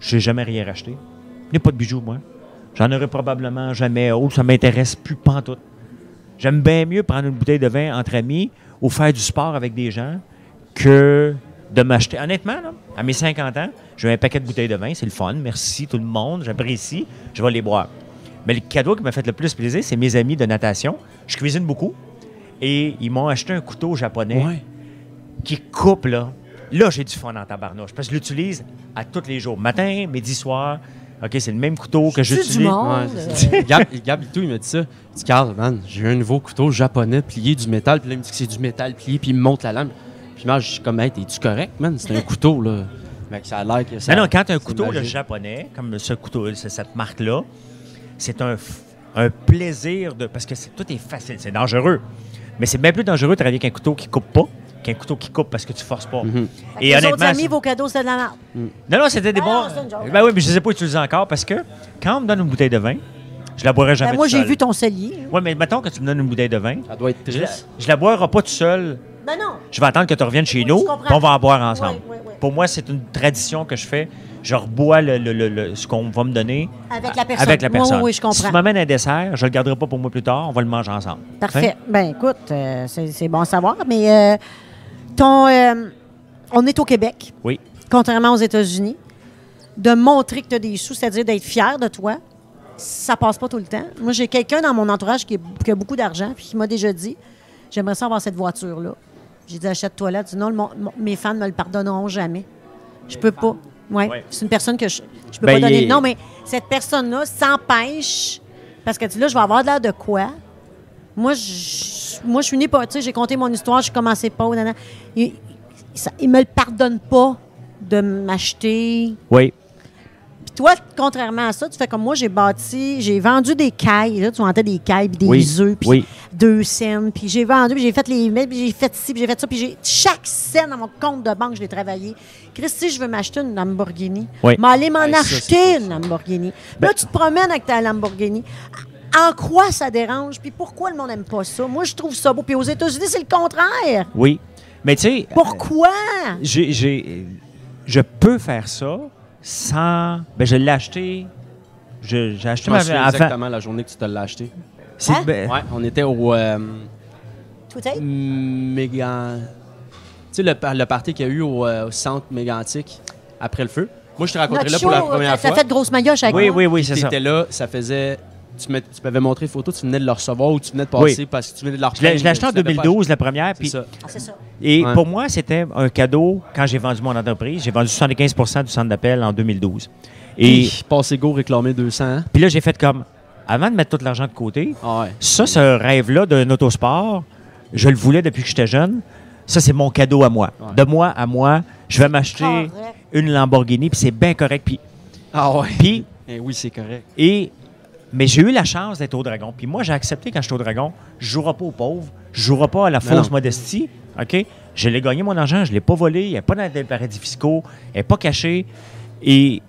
j'ai jamais rien racheté. Je n'ai pas de bijoux, moi. J'en aurai probablement jamais. Oh, ça m'intéresse plus pantoute. J'aime bien mieux prendre une bouteille de vin entre amis ou faire du sport avec des gens que de m'acheter. Honnêtement, là, à mes 50 ans, j'ai un paquet de bouteilles de vin. C'est le fun. Merci tout le monde. J'apprécie. Je vais les boire. Mais le cadeau qui m'a fait le plus plaisir, c'est mes amis de natation. Je cuisine beaucoup. Et ils m'ont acheté un couteau japonais Ouais. qui coupe, là. Là, j'ai du fun en tabarnouche. Parce que je l'utilise à tous les jours. Matin, midi, soir. OK, c'est le même couteau que j'utilise. Ouais. Gab, Gab et tout, il m'a dit ça. Il dit Carl, man, j'ai un nouveau couteau japonais plié du métal. Puis là, il me dit que c'est du métal plié, puis il me montre la lame. Puis moi, je suis comme, hey, t'es-tu correct, man? C'est un couteau, là. Mec, ça a l'air que ça. Non, non, quand as un couteau japonais, comme ce couteau, cette marque-là, c'est un, plaisir de. Parce que c'est- tout est facile, c'est dangereux. Mais c'est bien plus dangereux de travailler avec un couteau qui coupe pas qu'un couteau qui coupe parce que tu forces pas. Mhm. Et les honnêtement. amis, vos cadeaux, c'est de la merde. non, non, c'était des Ah, bons. Ben oui, mais je ne les ai pas utilisés encore parce que quand on me donne une bouteille de vin, je la boirai jamais Ben, moi, j'ai vu ton cellier. Oui, mais mettons que tu me donnes une bouteille de vin, Ça doit être je triste. je la boirai pas tout seul. Ben non. Je vais attendre que tu reviennes chez Oui, nous, je on va en boire ensemble. Oui, oui, oui. Pour moi, c'est une tradition que je fais. Je rebois le, le- le- le- ce qu'on va me donner Avec la personne. avec la personne. oui, oui, je Si comprends. tu m'amènes un dessert, je le garderai pas pour moi plus tard, on va le manger ensemble. Parfait. Ben écoute, euh, c'est c'est bon à savoir, mais euh, ton, euh, on est au Québec, Oui. contrairement aux États-Unis. De montrer que tu as des sous, c'est-à-dire d'être fier de toi, ça passe pas tout le temps. Moi, j'ai quelqu'un dans mon entourage qui, est- qui a beaucoup d'argent, puis qui m'a déjà dit J'aimerais ça avoir cette voiture-là. J'ai dit Achète-toi là. Dit Non, le mon- mon- mes fans ne me le pardonneront jamais. Je peux pas. Ouais. Ouais. C'est une personne que je, je peux Ben, pas donner. est- Non, mais cette personne-là s'empêche. Parce que tu dis, là, je vais avoir de l'air de quoi? Moi, je, moi, je suis née pas. Tu sais, j'ai compté mon histoire, j'ai commencé pas. Il, il me le pardonne pas de m'acheter. Oui. Puis toi, contrairement à ça, tu fais comme moi, j'ai bâti, j'ai vendu des cailles. Là, tu vendais des cailles, puis des Oui, œufs, puis oui. deux scènes. Puis j'ai vendu, puis j'ai fait les mails, puis j'ai fait ci, puis j'ai fait ça. Puis j'ai chaque scène dans mon compte de banque, je l'ai travaillé. Christy, je veux m'acheter une Lamborghini. Oui. Mais aller m'en Hey, acheter une Lamborghini. Puis Ben- là, tu te promènes avec ta Lamborghini. En quoi ça dérange? Puis pourquoi le monde n'aime pas ça? Moi, je trouve ça beau. Puis aux États-Unis, c'est le contraire. Oui. Mais tu sais, Pourquoi? j'ai, j'ai- je peux faire ça sans. Ben, je l'ai acheté. Je- j'ai acheté Je ma souviens avant- exactement la journée que tu te l'as acheté. C'est- Hein? ben, Ouais, on était au euh, Tout est? méga... Tu sais, le, le party qu'il y a eu au, euh, au centre mégantique après le feu. Moi, je te rencontrais Notre là pour la première fois. T'as fait de grosses maillotches avec oui, moi. oui, oui, c'est Tu ça. là, ça faisait... Tu, m'avais montré une photo, tu venais de le recevoir ou tu venais de passer Oui. parce que tu venais de leur Je l'ai, je l'ai acheté en 2012, la première. C'est Puis, ça. Ah, ça. et Ouais. pour moi, c'était un cadeau quand j'ai vendu mon entreprise. J'ai vendu 75% du centre d'appel en 2012. Et Et passer go réclamer 200. hein? puis là, j'ai fait comme, avant de mettre tout l'argent de côté, Ah ouais. ça, ce rêve-là d'un autosport, je le voulais depuis que j'étais jeune. Ça, c'est mon cadeau à moi. Ouais. De moi à moi, je vais m'acheter Correct. une Lamborghini, puis c'est bien correct. Puis, Ah ouais. puis Eh oui, c'est correct. Et, mais j'ai eu la chance d'être au Dragon. Puis moi, j'ai accepté quand j'étais au Dragon, je ne jouerai pas aux pauvres, je ne jouerai pas à la fausse non. modestie. OK? Je l'ai gagné mon argent, je ne l'ai pas volé, il n'est pas dans des paradis fiscaux, il n'est pas caché. Et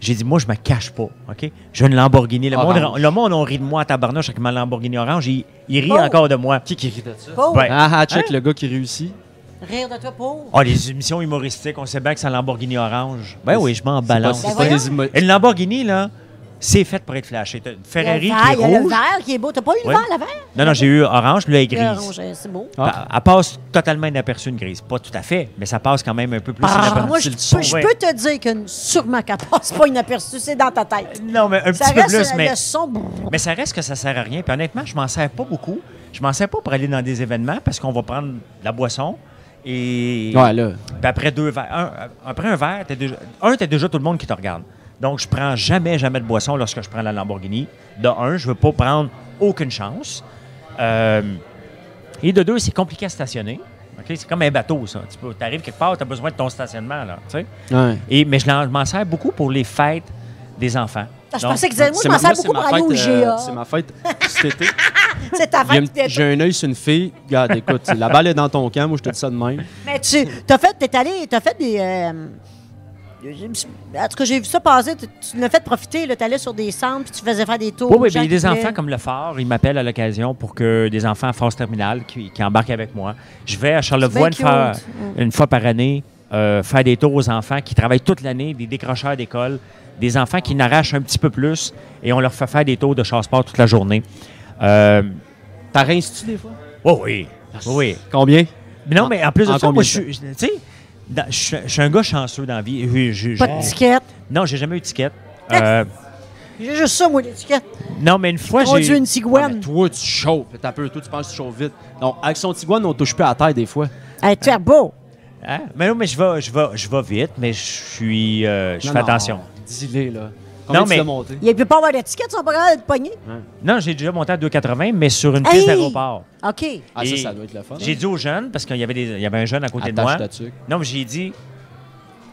j'ai dit, moi, je me cache pas. OK? J'ai une Lamborghini. Le monde, Orange. le monde, on rit de moi à tabarnouche avec ma Lamborghini orange. Il, il rit Oh. encore de moi. Qui qui rit de ça? Pauvre. Ouais. Ah, ah, check Hein? le gars qui réussit. Rire de toi, pauvre. Oh, les émissions humoristiques, on sait bien que c'est un Lamborghini orange. Ben oui, je m'en pas, balance. Ben pas voyons. des immo- Et une Lamborghini, là, c'est fait pour être flashé. T'as une Ferrari il y a le qui est il y a le rouge. vert qui est beau. T'as pas eu le Ouais. vert, le vert? Non, non, j'ai eu orange, puis là, elle est grise. orange, euh, c'est beau. Ah. Elle- Elle passe totalement inaperçue, une grise. Pas tout à fait, mais ça passe quand même un peu plus Ah, inaperçu. moi, je, c'est le son, peux, je ouais. peux te dire que sûrement qu'elle passe pas inaperçue, c'est dans ta tête. Non, mais un Ça petit peu plus, euh, mais, le son. mais ça reste que ça sert à rien. Puis honnêtement, je m'en sers pas beaucoup. Je m'en sers pas pour aller dans des événements parce qu'on va prendre de la boisson et Ouais, là. puis après deux verres. un- après un verre, t'as déjà, un, t'as déjà tout le monde qui te regarde. Donc, je prends jamais, jamais de boisson lorsque je prends la Lamborghini. De un, je veux pas prendre aucune chance. Euh, et de deux, c'est compliqué à stationner. OK? C'est comme un bateau, ça. Tu arrives quelque part, tu as besoin de ton stationnement. Là, tu sais. Ouais. et, mais je m'en sers beaucoup pour les fêtes des enfants. Ah, je Donc, pensais que moi, je m'en sers moi, beaucoup c'est pour ma aller au fête, euh, GA. C'est ma fête cet été. C'est ta fête. J'ai un œil sur une fille. Regarde, écoute, la balle est dans ton camp. Moi, je te dis ça de même. Mais tu as fait, t'es allé, t'as fait des. euh, en tout cas, j'ai vu ça passer. Tu, tu l'as fait profiter. Tu allais sur des centres puis tu faisais faire des tours. Oui, oui, mais il y a des enfants comme le phare, ils m'appellent à l'occasion pour que des enfants à phase terminale qui, qui embarquent avec moi. Je vais à Charlevoix une fois, bien. Mm. une fois par année euh, faire des tours aux enfants qui travaillent toute l'année, des décrocheurs d'école, des enfants qui n'arrachent un petit peu plus et on leur fait faire des tours de chasse-sport toute la journée. Euh, T'as rinces-tu des fois? oh oui, oui, oui. Combien? Mais non, mais en plus de En ça, moi, je suis, tu sais, dans- je suis je suis un gars chanceux dans la vie. Je- je- Pas de ticket. non, j'ai jamais eu de ticket. Euh, J'ai juste ça, moi, l'étiquette. non, mais une fois, j'ai... une Ah, mais Tiguan. toi, tu chauffes. T'as peu. Toi, tu penses que tu chauffes vite. Donc, avec son Tiguan, on touche plus à la terre des fois. Hey, tu es beau. Hein? Mais non, mais je vais, je vais, je vais vite, mais je suis, euh, je Non, fais non, attention. Dis-les, là. Non, mais- monté? Il ne peut pas avoir d'étiquette, ils sont pas capables de pogner. Non, j'ai déjà monté à 2,80, mais sur une Hey! piste d'aéroport. OK. Ah, ça, ça doit être le fun. J'ai dit aux jeunes, parce qu'il y avait, des, il y avait un jeune à côté de Attache moi. ta tuque. Non, mais j'ai dit,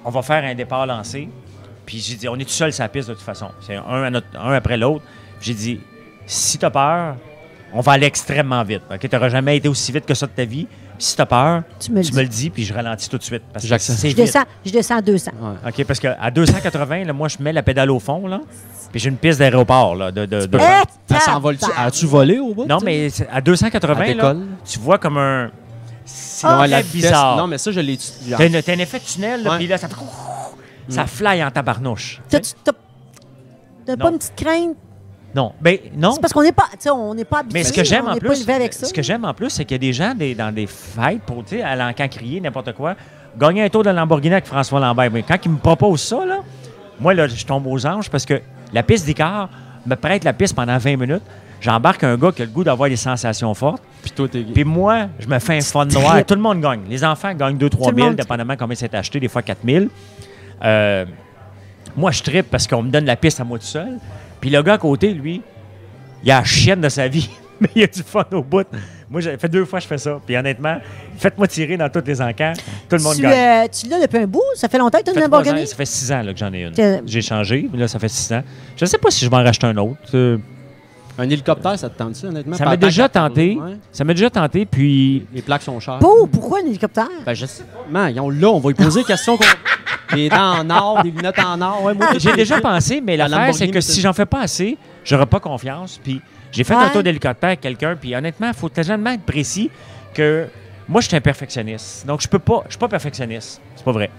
on va faire un départ lancé. Puis j'ai dit, on est tout seul sur la piste de toute façon. C'est un, à notre- un après l'autre. J'ai dit, si t'as peur, on va aller extrêmement vite. OK? T'auras jamais été aussi vite que ça de ta vie. Puis si t'as peur, Tu me le dis. le dis, puis je ralentis tout de suite. Parce que J'accepte. c'est Je descends, je descends à 200. Ouais. OK, parce qu'à 280, là, moi, je mets la pédale au fond, là. Puis j'ai une piste d'aéroport, là. De, de- de- Eh, Ça s'envole As-tu volé au bout? Non, mais à 280, À là, tu vois comme un... C'est vitesse- bizarre. Non, mais ça, je l'ai. T'as, une- t'as un effet de tunnel, là, Ouais. puis là, ça fait... Ça fly en tabarnouche. T'as pas une petite crainte? Non, ben non. C'est parce qu'on n'est pas, tu sais, on n'est pas habitué. Mais ce que j'aime en plus, avec ça. ce que j'aime en plus, c'est qu'il y a des gens des- dans des fêtes pour, tu sais, à l'encan crier n'importe quoi, gagner un tour de Lamborghini avec François Lambert. Mais quand il me propose ça, là, moi, là, je tombe aux anges parce que la piste d'Icar me prête la piste pendant 20 minutes. J'embarque un gars qui a le goût d'avoir des sensations fortes. Puis toi, t'es. Puis moi, je me fais un fun noir. Tout le monde gagne. Les enfants gagnent 2-3 Tout le 000, monde. dépendamment combien c'est acheté, des fois 4 000. Euh, moi, je trippe parce qu'on me donne la piste à moi tout seul. Puis le gars à côté, lui, il a la chienne de sa vie, mais il a du fun au bout. Moi, j'ai fait deux fois que je fais ça. Puis honnêtement, faites-moi tirer dans tous les encans. Tout le monde Tu, gagne. euh, tu l'as depuis un bout? Ça fait longtemps que tu as Ça une Lamborghini? ça fait six ans là, que j'en ai une. J'ai changé, mais là, ça fait six ans. Je ne sais pas si je vais en racheter un autre. Euh, Un hélicoptère, ça te tente ça, honnêtement? ça m'a déjà tenté. Ouais. Ça m'a déjà tenté, puis Les plaques sont chères. Pour, pourquoi un hélicoptère? Ben, je sais pas. Man, là, on va lui poser des questions. Des dents en or, des lunettes en or. Ouais, J'ai déjà pensé, mais La l'affaire, c'est que si j'en fais pas assez, j'aurai pas confiance. Puis j'ai fait Ouais. un tour d'hélicoptère avec quelqu'un, puis honnêtement, il faut tellement être précis que moi, je suis un perfectionniste. Donc, je peux pas, je suis pas perfectionniste. C'est pas vrai.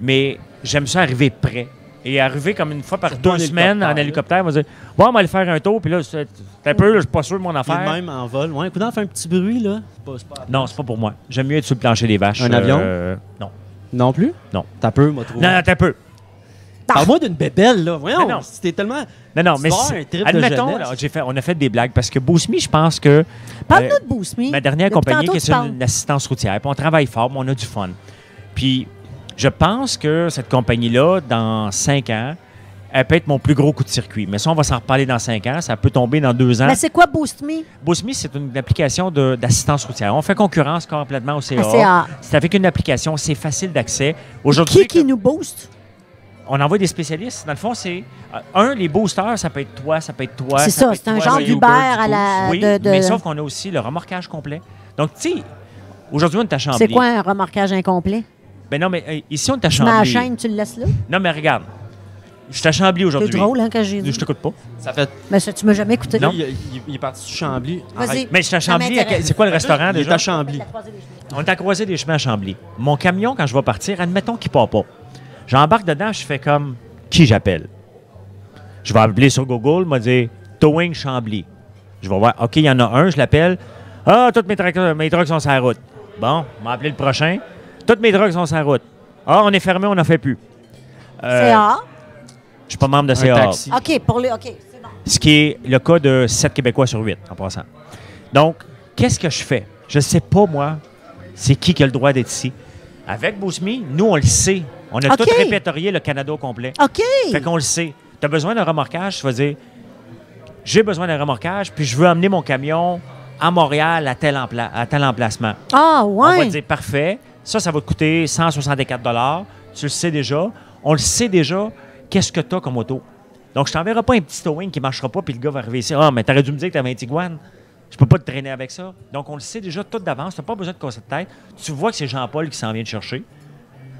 Mais j'aime ça arriver prêt. Et arriver comme une fois par deux semaines en hélicoptère, on va dire Bon, on va aller faire un tour, puis là, c'est un peu, là, je suis pas sûr de mon affaire. même en vol. Ouais, écoute, fait un petit bruit, là. C'est pas, pas- Non, c'est pas pour moi. J'aime mieux être sur le plancher des vaches. Un avion? Euh, non. Non plus? Non. T'as peu, moi, trop. Non, attends un peu. Parle-moi d'une bébelle, là. Voyons, non. c'était tellement. Non, non, mais un trip de admettons, jeunesse. là, j'ai fait, on a fait des blagues parce que Bousmi, je pense que Parle-nous Euh, de Boost Me. ma dernière Depuis compagnie, qui est une assistance routière, puis on travaille fort, mais on a du fun. Puis je pense que cette compagnie-là, dans cinq ans, elle peut être mon plus gros coup de circuit. Mais ça, on va s'en reparler dans cinq ans. Ça peut tomber dans deux ans. Mais c'est quoi Boost Me? Bousmi, c'est une application d'assistance routière. On fait concurrence complètement au CA. C'est avec une application, c'est facile d'accès. Aujourd'hui, Qui qui nous booste? on envoie des spécialistes. Dans le fond, c'est euh, un, les boosters, ça peut être toi, ça peut être toi. C'est ça c'est un toi, genre d'Uber Uber, à la- boost. Oui, de- de- mais sauf qu'on a aussi le remorquage complet. Donc, tu sais, aujourd'hui, on est à Chambly. C'est quoi un remorquage incomplet? Ben non, mais euh, ici, on est à Chambly. chaîne, tu le laisses là? Non, mais regarde. Je suis à Chambly C'est aujourd'hui. drôle, hein, quand j'ai dit. Je t'écoute pas. Ça fait. Mais ça, tu m'as jamais écouté. Non. Il, il- il est parti sur Chambly. Vas-y. Mais je suis à Chambly. à-. C'est quoi le restaurant Il est déjà? à Chambly. On est à croiser des chemins à Chambly. Mon camion, quand je vais partir, admettons qu'il part pas. J'embarque dedans, je fais comme qui j'appelle? Je vais appeler sur Google, m'a dit Towing Chambly. Je vais voir, OK, il y en a un, je l'appelle. Ah, toutes mes, trucks- mes trucks sont sur la route. Bon, on m'a appelé le prochain. Toutes mes trucks sont sur la route. Ah, on est fermé, on n'en fait plus. Euh, CA. Je suis pas membre de CA. OK, pour les. OK, c'est bon. Ce qui est le cas de 7 Québécois sur 8, en passant. Donc, qu'est-ce que je fais? Je ne sais pas, moi, c'est qui qui a le droit d'être ici. Avec Bousmi, nous, on le sait. On a tout répertorié le Canada au complet. OK. Fait qu'on le sait. Tu as besoin d'un remorquage, tu vas dire j'ai besoin d'un remorquage, puis je veux amener mon camion à Montréal à tel, empla- à tel emplacement. Ah, On va ouais. te dire parfait. Ça, ça va te coûter 164 Tu le sais déjà. On le sait déjà. Qu'est-ce que tu as comme auto? Donc, je t'enverrai pas un petit towing qui ne marchera pas, puis le gars va arriver ici. Ah, mais t'aurais dû me dire que tu avais un Tiguan. Je peux pas te traîner avec ça. Donc, on le sait déjà tout d'avance. Tu n'as pas besoin de casser de tête. Tu vois que c'est Jean-Paul qui s'en vient te chercher,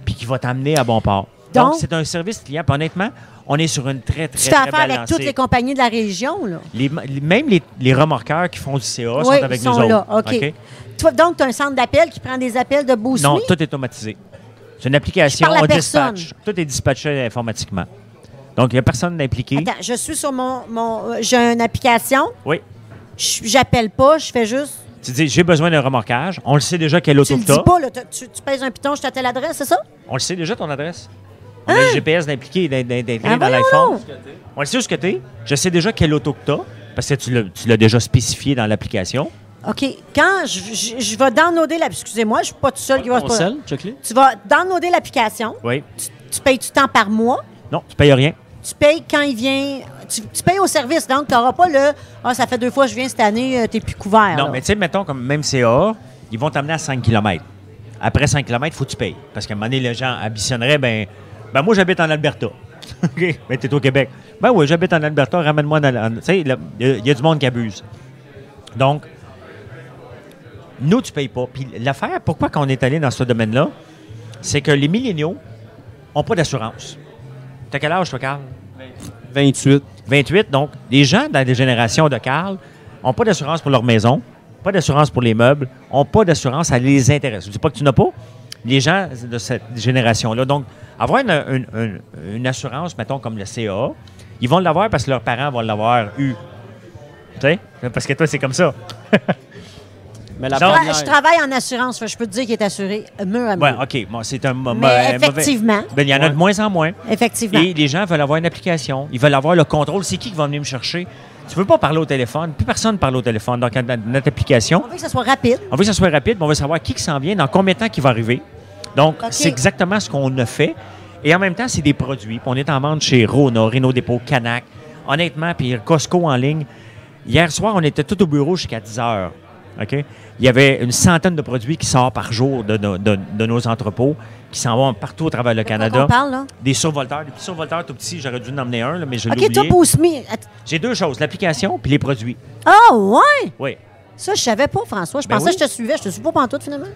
puis qui va t'amener à bon port. Donc, c'est un service client. Puis honnêtement, on est sur une très, très, Tu très affaire avec balancée. toutes les compagnies de la région, là. Les- même les, les remorqueurs qui font du CA Oui, sont avec ils nous sont là. autres. OK? Toi, donc, tu as un centre d'appel qui prend des appels de Boost Non, tout est automatisé. C'est une application, on personne. dispatch. Tout est dispatché informatiquement. Donc, il n'y a personne d'impliqué. Attends, je suis sur mon. mon euh, J'ai une application. Oui. J'appelle pas, je fais juste. Tu dis, j'ai besoin d'un remorquage. On le sait déjà quelle Tu auto le que dis t'as. pas, là. Tu, tu pèses un piton, je t'attends l'adresse, c'est ça? On le sait déjà ton adresse. On a le GPS d'impliqué, d'intégré Ah, dans l'iPhone. On le sait où ce que t'es. Je sais déjà quelle auto que t'as, parce que tu tu l'as déjà spécifié dans l'application. OK. Quand je, je, je vais downloader la. Excusez-moi, je suis pas tout seul qui va se Ton passer. sel, check-le. Tu vas downloader l'application. Oui. Tu, tu payes du temps par mois? Non, tu payes rien. Tu payes quand il vient. Tu, tu payes au service. Donc, tu n'auras pas le. Ah, ça fait deux fois que je viens cette année, tu n'es plus couvert. Non, là. mais tu sais, mettons, comme même CA, ils vont t'amener à 5 km. Après 5 km, il faut que tu payes. Parce qu'à un moment donné, les gens ambitionneraient, ben, ben moi, j'habite en Alberta. OK, mais t'es au Québec. Ben oui, j'habite en Alberta, ramène-moi dans. en- Tu sais, il y, y a du monde qui abuse. Donc, nous, tu payes pas. Puis l'affaire, pourquoi qu'on est allé dans ce domaine-là, c'est que les milléniaux n'ont pas d'assurance. T'as quel âge, toi, Carl? 28. 28. Donc, les gens dans les générations de Carl n'ont pas d'assurance pour leur maison, pas d'assurance pour les meubles, n'ont pas d'assurance à les intéresse. Je ne dis pas que tu n'as pas. Les gens de cette génération-là. Donc, avoir une, une- une- une assurance, mettons, comme le CA, ils vont l'avoir parce que leurs parents vont l'avoir eu. Tu sais? Parce que toi, c'est comme ça. Mais la Non. Ouais, première- je travaille en assurance, fait que je peux te dire qu'il est assuré mur à mur. Ouais, OK. Bon, c'est un mo- Mais mauvais- effectivement, Ben, il y en a de moins en moins. effectivement. Et les gens veulent avoir une application. Ils veulent avoir le contrôle. C'est qui qui va venir me chercher? Tu ne veux pas parler au téléphone. Plus personne parle au téléphone. Donc, dans notre application, On veut que ça soit rapide. on veut que ça soit rapide, mais on veut savoir qui qui s'en vient, dans combien de temps qui va arriver. Donc, OK. c'est exactement ce qu'on a fait. Et en même temps, c'est des produits. Puis on est en vente chez Rona, Renault Dépôt, Canac. Honnêtement, puis Costco en ligne. Hier soir, on était tout au bureau jusqu'à 10 heures. OK? Il y avait une centaine de produits qui sortent par jour de, nos- de- de nos entrepôts, qui s'en vont partout au travers le Canada. Parle, là? Des survolteurs, des petits survolteurs tout petits. J'aurais dû en emmener un, là, mais je l'ai OK, toi, J'ai deux choses, l'application puis les produits. Ah, ouais! Oui. Ça, je savais pas, François. Je Ben pensais oui. que je te suivais. Je te suis pas pantoute, finalement.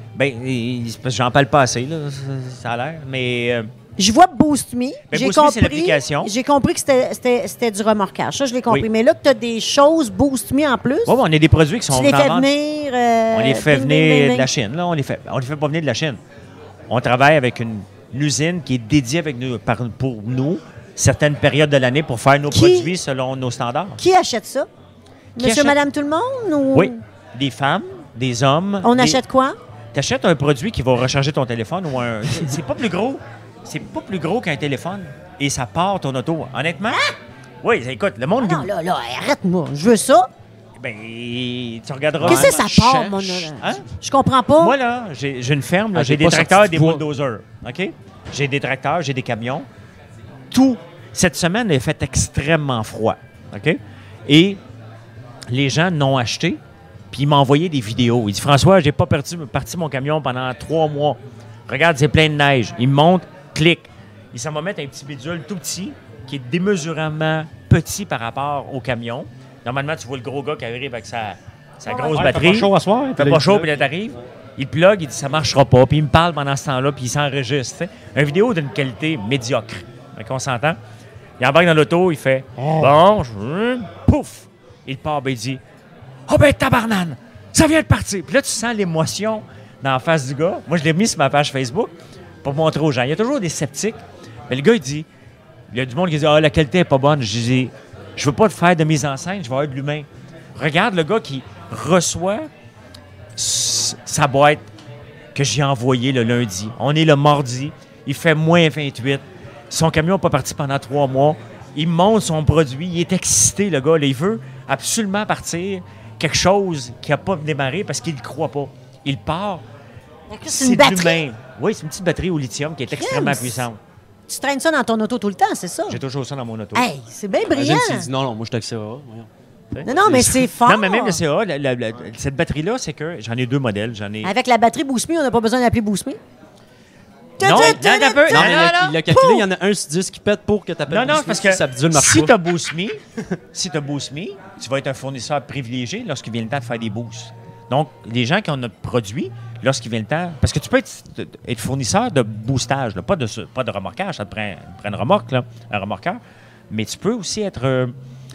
Que j'en parle pas assez, là, ça, ça a l'air. Mais euh, Je vois Boost Me. J'ai Me, c'est compris, j'ai compris que c'était- du remorquage. Ça, je l'ai compris. Oui. Mais là, que tu as des choses Boost Me en plus, ouais, on a des produits qui sont tu les fais vente. venir. euh, On les fait venir de la Chine. Là, on les fait, on les fait pas venir de la Chine. On travaille avec une, une usine qui est dédiée avec nous, par- pour nous certaines périodes de l'année pour faire nos Qui- produits selon nos standards. Qui achète ça? Qui Monsieur, achète? madame, tout le monde? Ou... Oui, des femmes, des hommes. On des- achète quoi? Tu achètes un produit qui va recharger ton téléphone ou un. C'est pas plus gros. C'est pas plus gros qu'un téléphone et ça part ton auto. Honnêtement? Oui, écoute, le monde. Ah! Non, là, là, arrête-moi. Je veux ça. Ben, tu regarderas. Qu'est-ce que ça je part, mon? Hein? Je comprends pas. Moi, là, j'ai j'ai une ferme, là, Ah, j'ai j'ai des pas tracteurs, sorti des bois. bulldozers. OK? J'ai des tracteurs, j'ai des camions. Tout. Cette semaine, il a fait extrêmement froid. OK? Et les gens n'ont acheté, puis ils m'ont envoyé des vidéos. Il dit François, j'ai pas parti, parti mon camion pendant trois mois. Regarde, c'est plein de neige. Il me montre, clique. Il s'en va mettre un petit bidule tout petit, qui est démesurément petit par rapport au camion. Normalement, tu vois le gros gars qui arrive avec sa, sa grosse Ouais, batterie. fait pas chaud à soir. Il fait pas chaud, puis là, t'arrives. Il plug, il dit ça marchera pas. Puis il me parle pendant ce temps-là, puis il s'enregistre. Une vidéo d'une qualité médiocre. Fait qu'on s'entend? Il embarque dans l'auto, il fait Bon, je... pouf Il part, ben il dit Oh ben tabarnane, ça vient de partir. Puis là, tu sens l'émotion dans la face du gars. Moi, je l'ai mis sur ma page Facebook pour montrer aux gens. Il y a toujours des sceptiques. Mais le gars, il dit Il y a du monde qui dit Ah, la qualité est pas bonne. Je dis Je veux pas te faire de mise en scène, je veux avoir de l'humain. Regarde le gars qui reçoit sa boîte que j'ai envoyée le lundi. On est le mardi. Il fait moins 28. Son camion n'est pas parti pendant trois mois. Il monte son produit. Il est excité, le gars. là. Il veut absolument partir quelque chose qui n'a pas démarré parce qu'il ne croit pas. Il part. C'est une de batterie. Oui, c'est une petite batterie au lithium qui est extrêmement Crème. puissante. Tu traînes ça dans ton auto tout le temps, c'est ça? J'ai toujours ça dans mon auto. Hey, c'est bien brillant. Imagine s'il dit non, non, moi je suis avec CA. voyons. Non, non, mais c'est fort. Non, mais même le CA, la- la- la- cette batterie-là, c'est que j'en ai deux modèles. J'en ai. Avec la batterie Boost Me, on n'a pas besoin d'appeler Boost Me. Non, non, t'as peu. Non, Non, mais il non, a- non. il a calculé, il y en a un sur 10 qui pète pour que tu appelles Non, non, parce que ça bidule marche si pas. tu as Boost Me, si tu Boost Me, tu vas être un fournisseur privilégié lorsqu'il vient le temps de faire des boosts. Donc, les gens qui ont notre produit, lorsqu'il vient le temps. Parce que tu peux être, être fournisseur de boostage, là, pas, de, pas de remorquage, ça te prend, prend une remorque, là, un remorqueur. Mais tu peux aussi être. euh,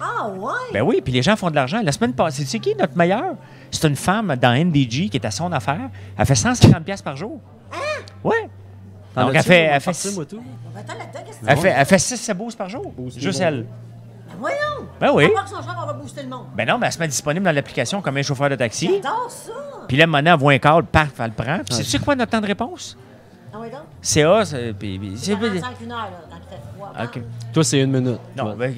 Ah, ouais? ben oui, puis les gens font de l'argent. La semaine passée, tu sais qui est notre meilleur? C'est une femme dans NDG qui est à son affaire. Elle fait 150$ piastres par jour. Ouais. T'en Donc, elle fait- elle fait Elle fait, elle fait 6 boosts par jour. Juste elle. Voyons. Ben oui. À son char, on va booster le monde. Ben non, mais elle se met disponible dans l'application comme un chauffeur de taxi. J'adore ça. Puis là, maintenant, elle voit un câble, paf, elle le prend. Puis sais-tu quoi notre temps de réponse? Ah, oui, donc? CA, c'est. puis- puis- c'est- 45 une heure, là, quand il fait froid. OK. Toi, c'est une minute. Non, ben,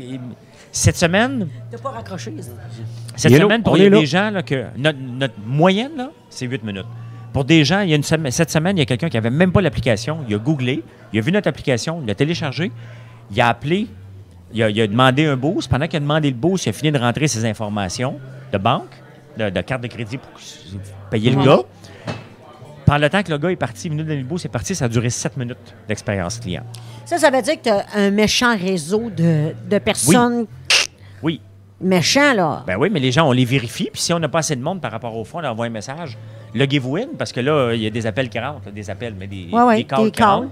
cette semaine, T'as pas raccroché. ça? Cette Il est là. semaine, pour les, les gens, là, que notre, notre moyenne, là, c'est 8 minutes. Pour des gens, il y a une semaine, cette semaine, il y a quelqu'un qui n'avait même pas l'application. Il a googlé, il a vu notre application, il l'a téléchargé, il a appelé, il a, il a demandé un boost. Pendant qu'il a demandé le boost, il a fini de rentrer ses informations de banque, de, de carte de crédit pour payer le gars. Pendant le temps que le gest est parti, il est venu donner le boost, c'est parti, ça a duré 7 minutes d'expérience client. Ça, ça veut dire que tu as un méchant réseau de, de personnes Oui. méchants, là. Ben oui, mais les gens, on les vérifie. Puis si on n'a pas assez de monde par rapport au fond, on leur envoie un message. Loguez-vous in, parce que là, il y a des appels qui rentrent. Des appels, mais des, Ouais, ouais, des calls des qui calls. rentrent.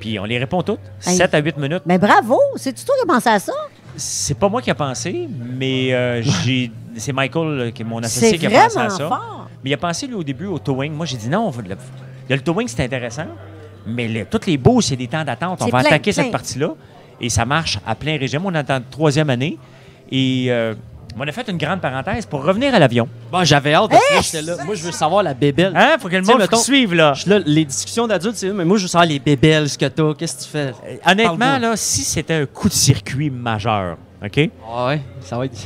Puis on les répond toutes. Hey. 7 à 8 minutes. Mais bravo! C'est-tu toi qui as pensé à ça? C'est pas moi qui ai pensé, mais euh, j'ai c'est Michael, là, qui est mon associé, qui a pensé à ça. fort. Mais il a pensé, lui, au début, au towing. Moi, j'ai dit non, on va le, le towing, c'est intéressant. Mais le- toutes les beaux, c'est des temps d'attente. On va plein, attaquer plein. cette partie-là. Et ça marche à plein régime. On est en troisième année. Et euh, on a fait une grande parenthèse pour revenir à l'avion. Bon, j'avais hâte parce que moi, j'étais là. Moi, je veux savoir la bébelle. Hein? Faut que le monde mettons- suive, là. Je suis là, les discussions d'adultes, c'est mais moi, je veux savoir les bébelles, ce que t'as, qu'est-ce que tu fais? Honnêtement, Parle-moi. là, si c'était un coup de circuit majeur, OK? Ah ouais, ça va être.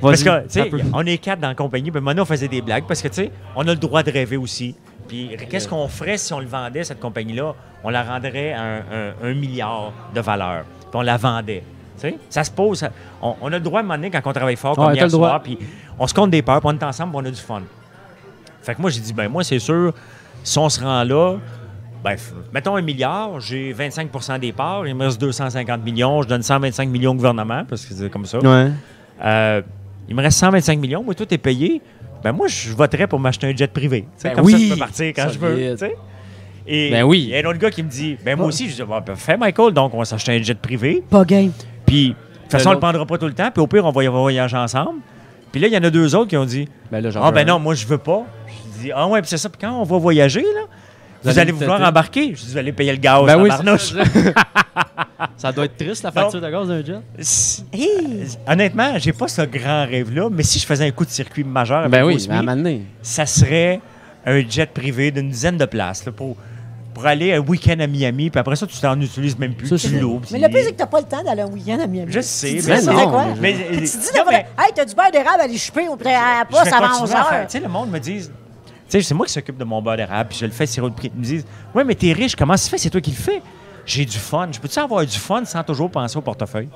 Parce que, tu sais, on est quatre dans la compagnie, puis maintenant, on faisait des blagues parce que, tu sais, on a le droit de rêver aussi. Puis, qu'est-ce qu'on ferait si on le vendait, cette compagnie-là? On la rendrait à un, un- un milliard de valeur. Puis, on la vendait. Ça se pose. On, on a le droit, à un moment donné, quand on travaille fort, comme Ouais, hier soir, puis on se compte des peurs, puis on est ensemble, puis on a du fun. Fait que moi, j'ai dit, ben moi, c'est sûr, si on se rend là, ben, mettons un milliard, j'ai 25% des parts, il me reste 250 millions, je donne 125 millions au gouvernement, parce que c'est comme ça. Ouais. Euh, il me reste 125 millions, moi, tout est payé. Ben moi, je voterais pour m'acheter un jet privé. Ben comme oui, ça, je peux partir quand je veux. solide. tu sais. Et Ben oui. il y a un autre gars qui me dit, ben moi aussi, je dis, bon, ben, fais Michael, donc on va s'acheter un jet privé. Pas game. Puis, de toute façon, on l'autre- le prendra pas tout le temps, puis au pire, on va y voyager ensemble. Puis là, il y en a deux autres qui ont dit, Ben là, ah ben non, moi, je veux pas. Je dis, ah ouais, puis c'est ça, puis quand on va voyager, là, vous, allez allez vouloir embarquer. Je dis, vous allez payer le gaz, Ben oui, ça. ça doit être triste, la facture de gaz d'un jet. Hey! Honnêtement, j'ai pas ce grand rêve-là, mais si je faisais un coup de circuit majeur avec Ben oui, à donné. ça serait un jet privé d'une dizaine de places là, pour, pour aller un week-end à Miami, puis après ça, tu t'en utilises même plus. Ça, tu l'ouvres. Mais le plus, c'est que t'as pas le temps d'aller un week-end à Miami. Je sais, Tu dis, mais ça, non, c'est quoi? mais- Mais, Tu dis, non, mais hey, t'as du beurre d'érable à aller choper au pré- à la je poste vais avant continuer 11 à faire. heures. Tu sais, le monde me dit... Tu sais, c'est moi qui s'occupe de mon beurre d'érable, puis je le fais sirop de prix. Ils me disent, ouais, mais t'es riche, comment ça se fait? C'est toi qui le fais. J'ai du fun. Je peux-tu avoir du fun sans toujours penser au portefeuille?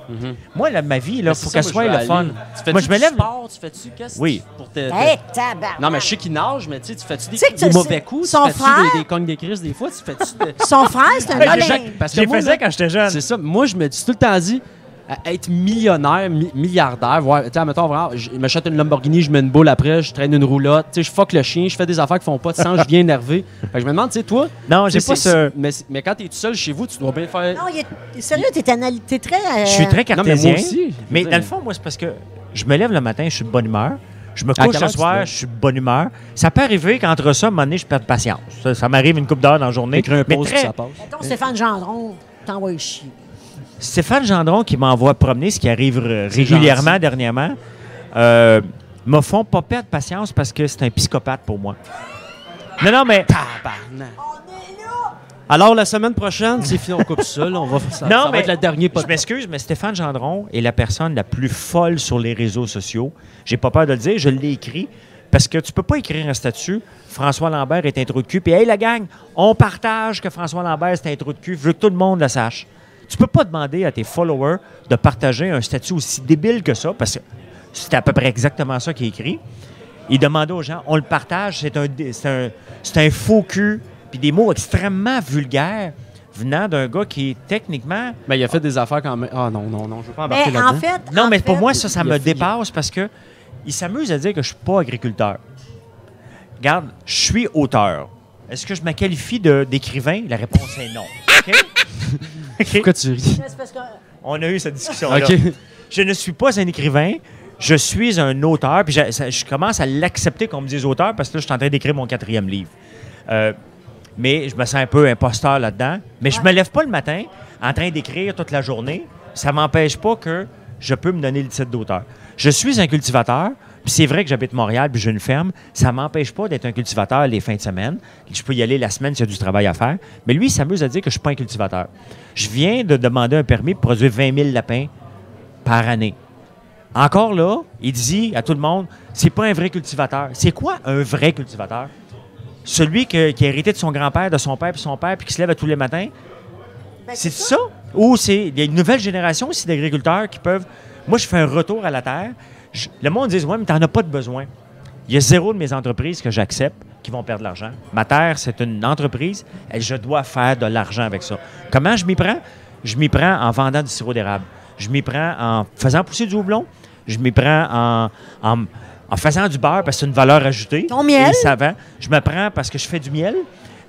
Moi, là, ma vie, faut c'est qu'elle soit moi, je le fun. Tu fais Moi, je me lève. sport, tu fais-tu qu'est-ce Oui. pour te. Hey, tabarnak. Non, mais je sais qu'il nage, mais tu sais, tu fais-tu des, mauvais coups? son tu fais-tu frère- des, des cognes des crises des fois? Tu fais-tu de- Son frère, c'est un Ben, malin. j'ai- Parce Je que les moi, faisais là, quand j'étais jeune. C'est ça. Moi, je me dis tout le temps dit, à être millionnaire, mi- milliardaire, voir, tu sais, mettons, vraiment, je m'achète une Lamborghini, je mets une boule après, je traîne une roulotte, tu sais, je fuck le chien, je fais des affaires qui font pas de sens, je viens énervé. Fait que je me demande, tu sais, toi, Non, j'ai pas ce... Mais, mais quand t'es tout seul chez vous, tu dois bien faire. Non, est, sérieux, t'es, anal- t'es très. euh, Je suis très Non, mais cartésien. moi aussi. Mais dire. dans le fond, moi, c'est parce que je me lève le matin, je suis de bonne humeur. Je me couche le soir, je suis de bonne humeur. Ça peut arriver qu'entre ça, à un moment donné, je perds patience. Ça, ça m'arrive une coupe d'heure dans la journée. Écris un Mais post, très- ça passe. Mettons Stéphane Gendron, t'envoies chier. Stéphane Gendron, qui m'envoie promener, ce qui arrive régulièrement gentil. dernièrement, euh, me font pas perdre patience parce que c'est un psychopathe pour moi. Non, non, mais... Tabarnak. Alors, la semaine prochaine, c'est fini, on coupe ça. là, on va, ça, Non, ça va mais être Je m'excuse, mais Stéphane Gendron est la personne la plus folle sur les réseaux sociaux. J'ai pas peur de le dire, je l'ai écrit. Parce que tu peux pas écrire un statut, François Lambert est un trou de cul, puis hey la gang, on partage que François Lambert c'est un trou de cul, je veux que tout le monde le sache. Tu peux pas demander à tes followers de partager un statut aussi débile que ça, parce que c'est à peu près exactement ça qui est écrit. Il demandait aux gens, on le partage, c'est un, un, c'est un faux cul, puis des mots extrêmement vulgaires venant d'un gars qui est techniquement Mais il a fait des affaires quand même. Ah non, non, non, je veux pas embarquer Mais là-dedans. en fait. non, en mais pour fait, moi, ça, ça me fait- dépasse parce que il s'amuse à dire que je suis pas agriculteur. Regarde, je suis auteur. Est-ce que je me qualifie de- d'écrivain? La réponse est non. OK? Pourquoi tu ris? que- On a eu cette discussion-là. Je ne suis pas un écrivain. Je suis un auteur. Puis je, ça- je commence à l'accepter qu'on me dise auteur parce que là, je suis en train d'écrire mon quatrième livre. Euh, mais je me sens un peu imposteur là-dedans. Mais je me lève pas le matin en train d'écrire toute la journée. Ça m'empêche pas que je peux me donner le titre d'auteur. Je suis un cultivateur. Puis c'est vrai que j'habite Montréal puis j'ai une ferme. Ça m'empêche pas d'être un cultivateur les fins de semaine. Je peux y aller la semaine s'il y a du travail à faire. Mais lui, il s'amuse à dire que je suis pas un cultivateur. Je viens de demander un permis pour produire 20 000 lapins par année. Encore là, il dit à tout le monde, c'est pas un vrai cultivateur. C'est quoi un vrai cultivateur? Celui que- qui a hérité de son grand-père, de son père, puis son père, puis qui se lève à tous les matins? Ben, C'est ça? Ou c'est il y a une nouvelle génération aussi d'agriculteurs qui peuvent. Moi, je fais un retour à la terre. Je- le monde dit Ouais, mais t'en as pas de besoin. Il y a zéro de mes entreprises que j'accepte qui vont perdre de l'argent. Ma terre, c'est une entreprise et je dois faire de l'argent avec ça. Comment je m'y prends? je m'y prends en vendant du sirop d'érable. Je m'y prends en faisant pousser du houblon. Je m'y prends en, en, en faisant du beurre parce que c'est une valeur ajoutée. Ton miel? Et savant. Je me prends parce que je fais du miel.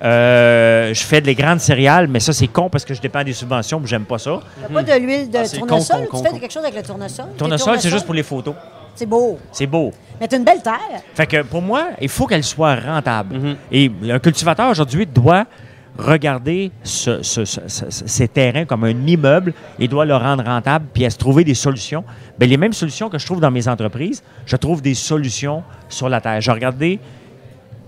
Euh, je fais des grandes céréales, mais ça, c'est con parce que je dépends des subventions, puis j'aime pas ça. T'as pas de l'huile de Ah, con, tournesol? con, con, tu fais con. quelque chose avec le tournesol? Tournesol, c'est juste pour les photos. C'est beau. C'est beau. Mais t'as une belle terre. Fait que pour moi, il faut qu'elle soit rentable. Mhm. Et un cultivateur aujourd'hui doit regarder ce- ce- ce- ce- ce- ces terrains comme un immeuble et doit le rendre rentable puis à se trouver des solutions. Bien, les mêmes solutions que je trouve dans mes entreprises, je trouve des solutions sur la terre. Je regardais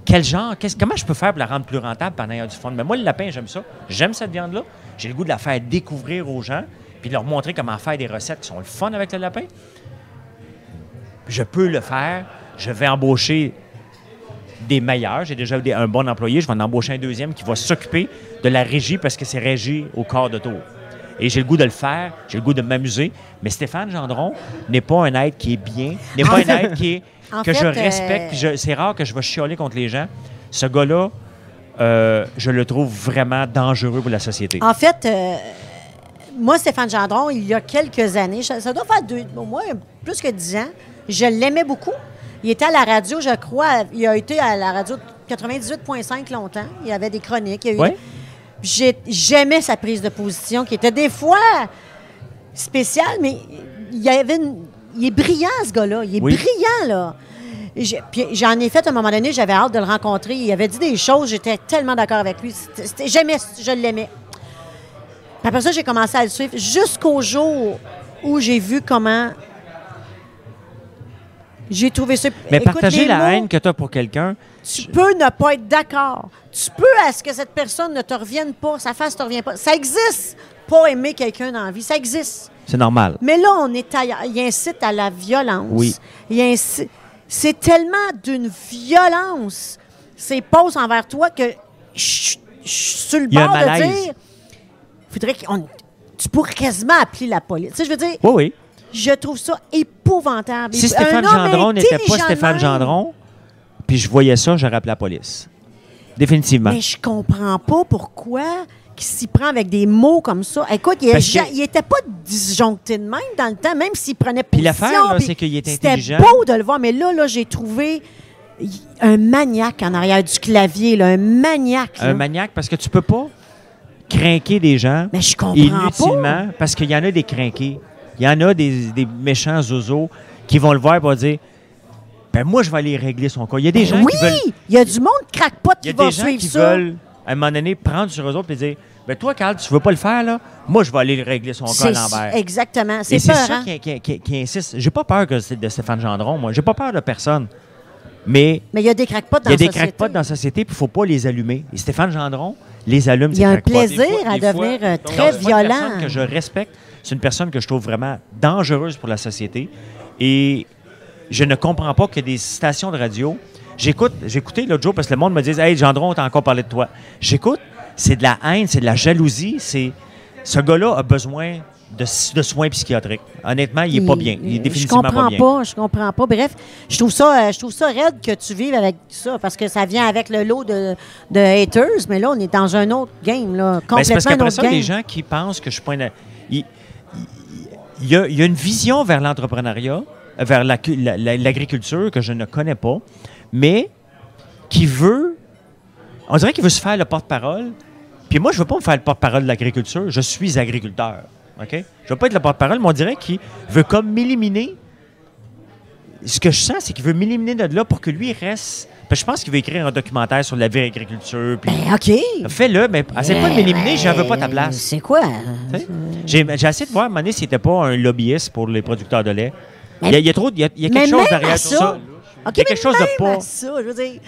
quel genre, qu'est-ce- comment je peux faire pour la rendre plus rentable pendant du fond. Mais moi, le lapin, j'aime ça. J'aime cette viande-là. J'ai le goût de la faire découvrir aux gens puis de leur montrer comment faire des recettes qui sont le fun avec le lapin. Je peux le faire. Je vais embaucher des meilleurs. J'ai déjà des- un bon employé. Je vais en embaucher un deuxième qui va s'occuper de la régie parce que c'est régi au quart de tour. Et j'ai le goût de le faire, j'ai le goût de m'amuser. Mais Stéphane Gendron n'est pas un être qui est bien, n'est pas un être qui est, que je respecte. euh, C'est rare que je vais chialer contre les gens. Ce gars-là, euh, je le trouve vraiment dangereux pour la société. En fait, euh, moi, Stéphane Gendron, il y a quelques années, ça ça doit faire deux, au moins plus que dix ans, je l'aimais beaucoup. Il était à la radio, je crois. Il a été à la radio 98.5 longtemps. Il y avait des chroniques. il y a eu- Ouais. J'ai- J'aimais sa prise de position, qui était des fois spéciale, mais il, y avait une- il est brillant, ce gars-là. Il est Oui. brillant, là. J'en ai fait à un moment donné, j'avais hâte de le rencontrer. Il avait dit des choses, j'étais tellement d'accord avec lui. J'aimais, je l'aimais. Après ça, j'ai commencé à le suivre jusqu'au jour où j'ai vu comment. J'ai trouvé ça. Mais Écoute, partager la mots, haine que tu as pour quelqu'un, Tu peux ne pas être d'accord. Tu peux à ce que cette personne ne te revienne pas, sa face ne te revient pas. Ça existe, pas aimer quelqu'un dans la vie. Ça existe. c'est normal. Mais là, on est ailleurs. Il incite à la violence. Oui. Il inci- C'est tellement d'une violence, ces poses envers toi, que je suis sur le bord de dire. Faudrait qu'on. Tu pourrais quasiment appeler la police. Tu sais, je veux dire, Oui, oui. Je trouve ça épouvantable. Si Stéphane Gendron n'était pas Stéphane. Gendron, puis je voyais ça, j'aurais appelé la police. Définitivement. Mais je comprends pas pourquoi qu'il s'y prend avec des mots comme ça. Écoute, il, Parce que- il était pas disjoncté de même dans le temps, même s'il prenait Puis position. l'affaire, puis c'est qu'il est C'était intelligent. beau de le voir, mais là, là j'ai trouvé un maniaque en arrière du clavier, là, un maniaque. là. Un maniaque, parce que tu peux pas craquer des gens Mais je comprends inutilement, parce qu'il y en a des craqués. Il y en a des, des méchants zozos qui vont le voir et vont dire ben moi, je vais aller régler son cas. Il y a des gens Ben oui, qui veulent. il y a du monde crackpot Il y qui a va des gens suivre qui ça. veulent, à un moment donné, prendre sur eux autres et dire ben toi, Carl, tu veux pas le faire, là? Moi, je vais aller régler son cas à l'envers. exactement. Et C'est ça hein? qui, qui- qui- qui insiste. J'ai pas peur que c'est de Stéphane Gendron, moi. J'ai pas peur de personne. Mais Mais il y a des crackpots dans il y a la des société. crackpots dans la société, puis il faut pas les allumer. Et Stéphane Gendron les allume, Il y a un plaisir fois- à fois- devenir euh, très Donc, c'est pas une violent. personne que je respecte. C'est une personne que je trouve vraiment dangereuse pour la société. Et je ne comprends pas que des stations de radio. J'écoute, écouté l'autre jour parce que le monde me dit Hey, Gendron, on t'a encore parlé de toi. J'écoute, c'est de la haine, c'est de la jalousie. C'est Ce gars-là a besoin de, de soins psychiatriques. Honnêtement, il n'est pas bien. Il est définitivement je comprends pas bien. je comprends pas. Bref, je trouve ça, euh, je trouve ça raide que tu vives avec ça parce que ça vient avec le lot de, de haters, mais là on est dans un autre game là, Ben, complètement c'est parce qu'après ça, game. les gens qui pensent que je suis pas une- il- y, a, une vision vers l'entrepreneuriat, vers la cu- la- la- l'agriculture que je ne connais pas, mais qui veut. On dirait qu'il veut se faire le porte-parole. Puis moi, je ne veux pas me faire le porte-parole de l'agriculture. Je suis agriculteur. OK? Je ne veux pas être le porte-parole, mais on dirait qu'il veut comme m'éliminer. Ce que je sens, c'est qu'il veut m'éliminer de là pour que lui reste. Parce que je pense qu'il veut écrire un documentaire sur la vraie agriculture. Puis Ben, OK. Fais-le, mais essaie pas de m'éliminer, j'en veux pas ta place. C'est quoi? J'ai essayé de voir, à un moment donné, s'il n'était pas un lobbyiste pour les producteurs de lait. Il y a, il y a trop, il y a, il y a Mais quelque chose derrière tout ça, Il y a quelque chose de pas. à ça, je veux dire,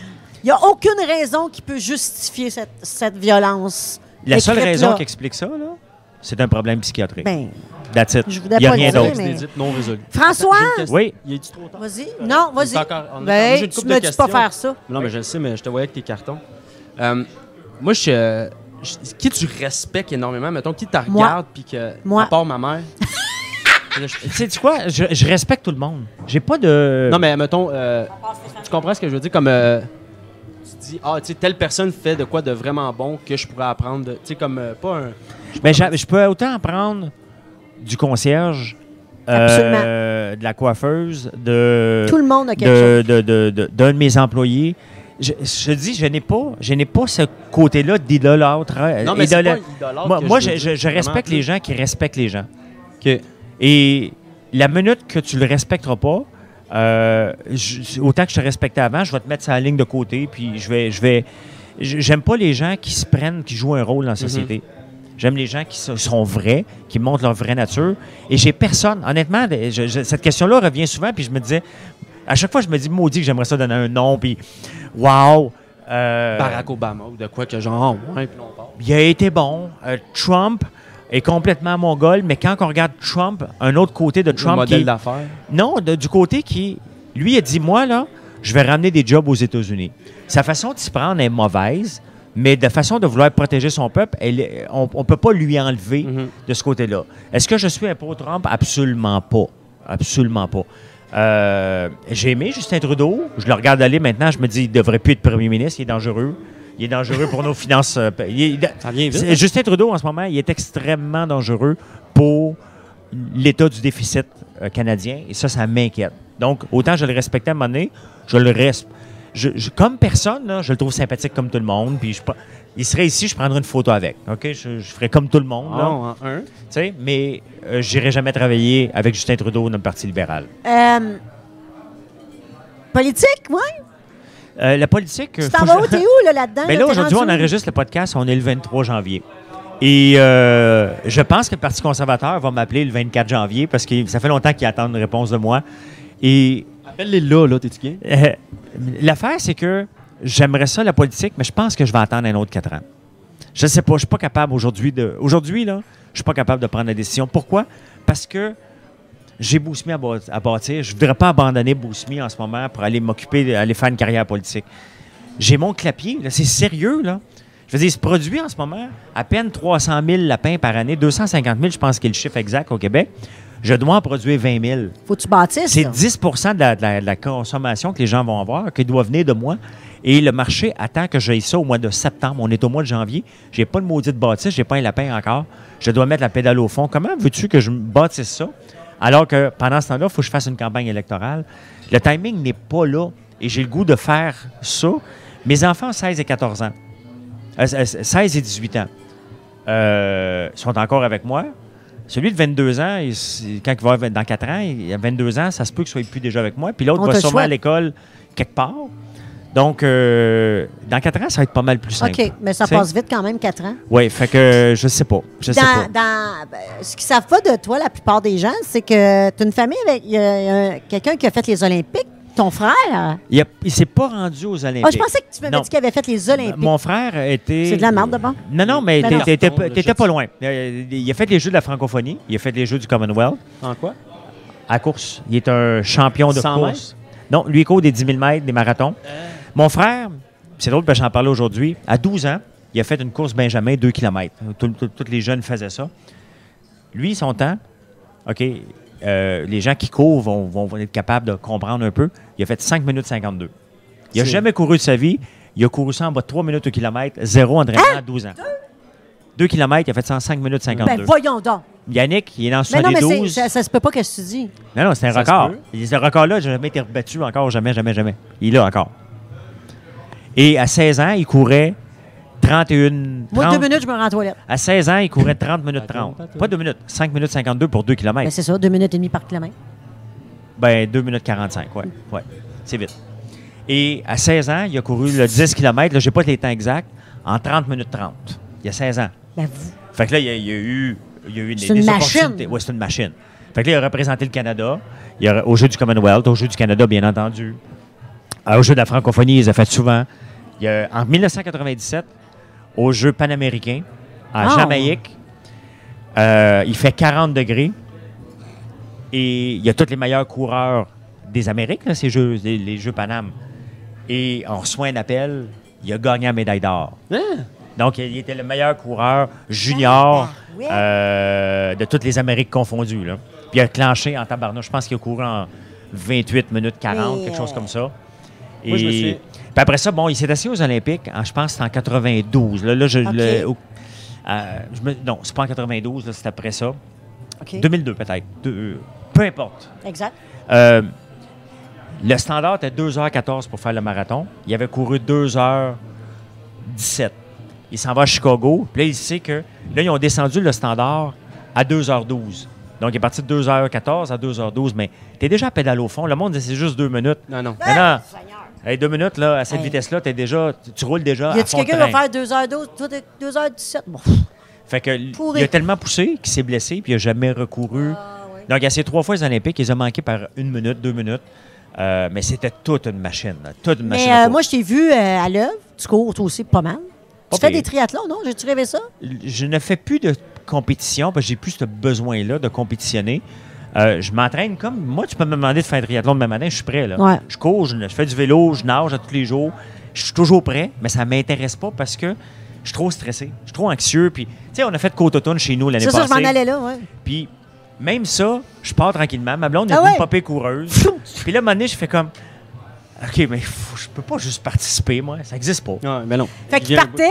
il n'y a aucune raison qui peut justifier cette, cette violence. La seule raison là. qui explique ça, là, c'est un problème psychiatrique. Ben, That's it. je voulais Il n'y a pas rien dire, d'autre. mais- non. François? Oui. Il est trop tard? vas-y. Non, vas-y. Encore- on est encore- moi, Ben, une tu couple me de dis pas questions. faire ça. Non, mais je le sais, mais je te voyais avec tes cartons. Euh, moi, je, euh, je- Qui tu respectes énormément, mettons, qui te Moi. regarde, puis que. Moi. À part ma mère? Là, je- Tu sais tu quoi? Je, je respecte tout le monde. J'ai pas de. non, mais mettons, euh, tu comprends ce que je veux dire? Comme. euh, tu dis, ah, tu sais, telle personne fait de quoi de vraiment bon que je pourrais apprendre. de- Tu sais, comme. euh, pas un. J'a- je peux autant en prendre du concierge, euh, de la coiffeuse, de Tout le monde a quelque chose. de- de- de- de- d'un de, mes employés. Je, je dis, je n'ai pas, je n'ai pas ce côté-là d'idolâtre. hein, Non, mais c'est pas idolâtre Moi, que moi, je respecte les gens qui respectent les gens. Et la minute que tu le respecteras pas, euh, je- autant que je te respectais avant, je vais te mettre sur la ligne de côté, puis je vais, je vais, j'aime pas les gens qui se prennent, qui jouent un rôle dans la société. J'aime les gens qui so- sont vrais, qui montrent leur vraie nature. Et j'ai personne, honnêtement, je- je- cette question-là revient souvent, puis je me disais, à chaque fois, je me dis, maudit que j'aimerais ça donner un nom, puis wow. euh, Barack Obama ou de quoi que genre, ouais, puis on part. il a été bon. Euh, Trump est complètement mongol, mais quand on regarde Trump, un autre côté de Le Trump qui modèle d'affaires. non, de- du côté qui, lui, a dit, moi, là, je vais ramener des jobs aux États-Unis. Sa façon de s'y prendre est mauvaise, mais de façon de vouloir protéger son peuple, elle on ne peut pas lui enlever Mhm. de ce côté-là. Est-ce que je suis un pro-Trump? Absolument pas. Absolument pas. Euh, J'ai aimé Justin Trudeau. Je le regarde aller maintenant. Je me dis, il devrait plus être premier ministre. Il est dangereux. Il est dangereux pour nos finances. euh, il est- Ça vient vite. c'est- Justin Trudeau, en ce moment, il est extrêmement dangereux pour l'état du déficit euh, canadien. Et ça, ça m'inquiète. Donc, autant je le respectais à un moment donné, je le respecte. Comme personne, là, je le trouve sympathique comme tout le monde. Puis je, il serait ici, je prendrais une photo avec. OK? Je, je ferais comme tout le monde. là. Ah, en un. Tu sais, mais euh, j'irai jamais travailler avec Justin Trudeau dans le Parti libéral. Euh, politique, oui? Euh, la politique. Tu euh, t'en faut vas où? je- T'es où, là, là-dedans? Ben là? là, T'es aujourd'hui, on enregistre le podcast, on est le 23 janvier. Et euh, je pense que le Parti conservateur va m'appeler le 24 janvier parce que ça fait longtemps qu'ils attendent une réponse de moi. Et Euh, l'affaire, c'est que j'aimerais ça, la politique, mais je pense que je vais attendre un autre quatre ans. Je ne sais pas, je suis pas capable aujourd'hui de. Aujourd'hui, là, je suis pas capable de prendre la décision. Pourquoi? Parce que j'ai Bousmi à, bâ- à bâtir. Je ne voudrais pas abandonner Bousmi en ce moment pour aller m'occuper, aller faire une carrière politique. J'ai mon clapier, c'est sérieux, là. Je veux dire, il se produit en ce moment à peine 300 000 lapins par année, 250 000, je pense qu'il est le chiffre exact au Québec. Je dois en produire 20 000. Faut que tu bâtisses. C'est là. 10 de la, de la- de la consommation que les gens vont avoir, qui doit venir de moi. Et le marché attend que j'aille ça au mois de septembre. On est au mois de janvier. J'ai pas de maudite bâtisse, j'ai pas un lapin encore. Je dois mettre la pédale au fond. Comment veux-tu que je bâtisse ça? Alors que pendant ce temps-là, il faut que je fasse une campagne électorale. Le timing n'est pas là. Et j'ai le goût de faire ça. Mes enfants, 16 et 14 ans, euh, euh, 16 et 18 ans, euh, sont encore avec moi. Celui de 22 ans, il- quand il va avoir- dans 4 ans, il a 22 ans, ça se peut qu'il soit plus déjà avec moi. Puis l'autre va sûrement à l'école quelque part. Donc, euh, dans 4 ans, ça va être pas mal plus simple. OK, mais ça sais? passe vite quand même, 4 ans. Oui, fait que je sais pas. Je sais Dans, pas. dans- ben, ce qu'ils savent pas de toi, la plupart des gens, c'est que tu as une famille avec quelqu'un qui a fait les Olympiques, ton frère? Il, a- il s'est pas rendu aux Olympiques. Ah, je pensais que tu m'avais Non. dit qu'il avait fait les Olympiques. Mon frère était. C'est de la merde, d'abord? Non, non, mais Ben non. t'étais pas- le t'étais jet pas ski. loin. Euh, Il a fait les Jeux de la francophonie, il a fait les Jeux du Commonwealth En quoi? à course. Il est un champion de 100 course. Non, lui, il court des 10 000 mètres, des marathons. Mon frère, c'est drôle parce que j'en parlais aujourd'hui, à 12 ans, il a fait une course Benjamin 2 km. Tous les jeunes faisaient ça. Lui, son temps, OK, euh, les gens qui courent vont, vont être capables de comprendre un peu. Il a fait 5 minutes 52. Il n'a jamais couru de sa vie. Il a couru ça en bas de 3 minutes au kilomètre, zéro entraînement à 12 ans. 2 km, il a fait ça en 5 minutes 52. Ben, voyons donc. Yannick, il est dans Mais non, mais 72. ça, ça se peut pas que tu dis. Non, non, c'est un Ça record. Ce record-là, n'a jamais été rebattu encore, jamais, jamais, jamais. Il est là encore. Et à 16 ans, il courait 31. Moi, 30 deux minutes, je me rends à toilette. À 16 ans, il courait 30 minutes Attends, 30. attends. Pas 2 minutes, 5 minutes 52 pour 2 km. Ben, c'est ça, deux minutes et demie par kilomètre. Ben, 2 minutes 45, ouais. ouais. C'est vite. Et à 16 ans, il a couru le 10 km, là, j'ai pas les temps exacts, en 30 minutes 30. Il y a 16 ans. Ben, vous- Fait que là, il y a, il y a eu, il y a eu C'est des une opportunités. machine. Oui, c'est une machine. Fait que là, il a représenté le Canada. Il a, au Jeu du Commonwealth, au Jeu du Canada, bien entendu. Euh, au Jeu de la francophonie, il les a fait souvent. Il a, en 1997, au Jeu panaméricain, en Ah. Jamaïque, euh, il fait 40 degrés. Et il y a tous les meilleurs coureurs des Amériques, là, ces jeux, les, les Jeux Paname. Et on reçoit un appel, il a gagné la médaille d'or. Hein? Donc, il était le meilleur coureur junior Ah, ouais. euh, de toutes les Amériques confondues. Là. Puis il a clenché en tabarnouche. Je pense qu'il a couru en 28 minutes 40, Mais, quelque chose comme ça. Et Moi, je me suis- puis après ça, bon, il s'est assis aux Olympiques, en- je pense que c'était en 92. Là, là, je- le- au- Euh, je me- non, c'est pas en 92, là, c'est après ça. OK. 2002 peut-être. Peu importe. Exact. Euh, le standard était 2h14 pour faire le marathon. Il avait couru 2h17. Il s'en va à Chicago. Puis là, il sait que. Là, ils ont descendu le standard à 2h12. Donc, il est parti de 2h14 à 2h12. Mais tu es déjà à pédale au fond. Le monde dit c'est juste deux minutes. Non, non. Mais non, Seigneur. Hey, deux minutes, là, à cette Hey. vitesse-là, t'es déjà, tu, roules déjà Y à a-tu quelqu'un qui va faire 2h12, toi, t'es 2h17? Bon. Fait que Pourri. il a tellement poussé qu'il s'est blessé puis il n'a jamais recouru. Ah, oui. Donc, il a essayé trois fois les Olympiques. Il les a manqués par une minute, deux minutes. Euh, mais c'était toute une machine. là, Toute une machine. Mais à euh, moi, je t'ai vu euh, à l'œuvre. Tu cours toi aussi pas mal. Tu fais des triathlons, non? J'ai-tu rêvé ça? je ne fais plus de compétition parce que j'ai plus ce besoin-là de compétitionner. Euh, je m'entraîne comme. Moi, tu peux me demander de faire un triathlon demain matin, je suis prêt. Là. Ouais. Je cours, je, je fais du vélo, je nage à tous les jours. Je suis toujours prêt, mais ça ne m'intéresse pas parce que je suis trop stressé, je suis trop anxieux. Puis, tu sais, on a fait Côte-Automne chez nous l'année C'est ça, passée. je m'en allais là, ouais. Puis, même ça, je pars tranquillement. Ma blonde est Ah ouais? popée coureuse. Puis là, à un moment donné, je fais comme. OK, mais je peux pas juste participer, moi. Ça n'existe pas. Ouais, mais non. Fait qu'il partait,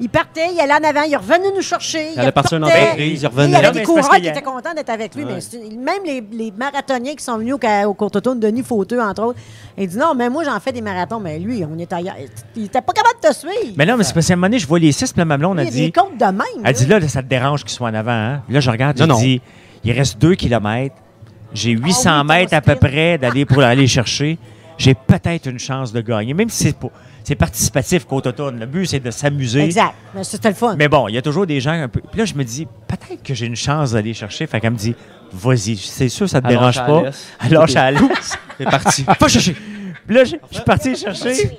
il partait, il allait en avant, il revenait nous chercher. Il allait partir une entreprise, il Il revenait. y avait Non, des coureurs qui étaient contents d'être avec lui. Ouais. mais même les, les marathoniens qui sont venus au, au Courte-Automne, Denis Fauteux, entre autres, il dit non, mais moi, j'en fais des marathons. Mais lui, on est ailleurs. Il était pas capable de te suivre. Mais non, mais c'est parce qu'à un moment donné, je vois les six, puis blonde a il dit. est compte de même. Elle dit là, là, ça te dérange qu'il soit en avant. Hein? Là, je regarde, je Non, dis, il reste 2 km. J'ai 800 Ah oui, mètres à peu près d'aller pour aller chercher. J'ai peut-être une chance de gagner, même si c'est pas- c'est participatif côte automne. Le but, c'est de s'amuser. Exact. Mais c'était le fun. Mais bon, il y a toujours des gens un peu. Puis là, je me dis, peut-être que j'ai une chance d'aller chercher. Fait qu'elle me dit, vas-y, c'est sûr, ça te dérange pas. Alors, je suis. C'est parti. Va chercher. Puis là, je je suis parti chercher.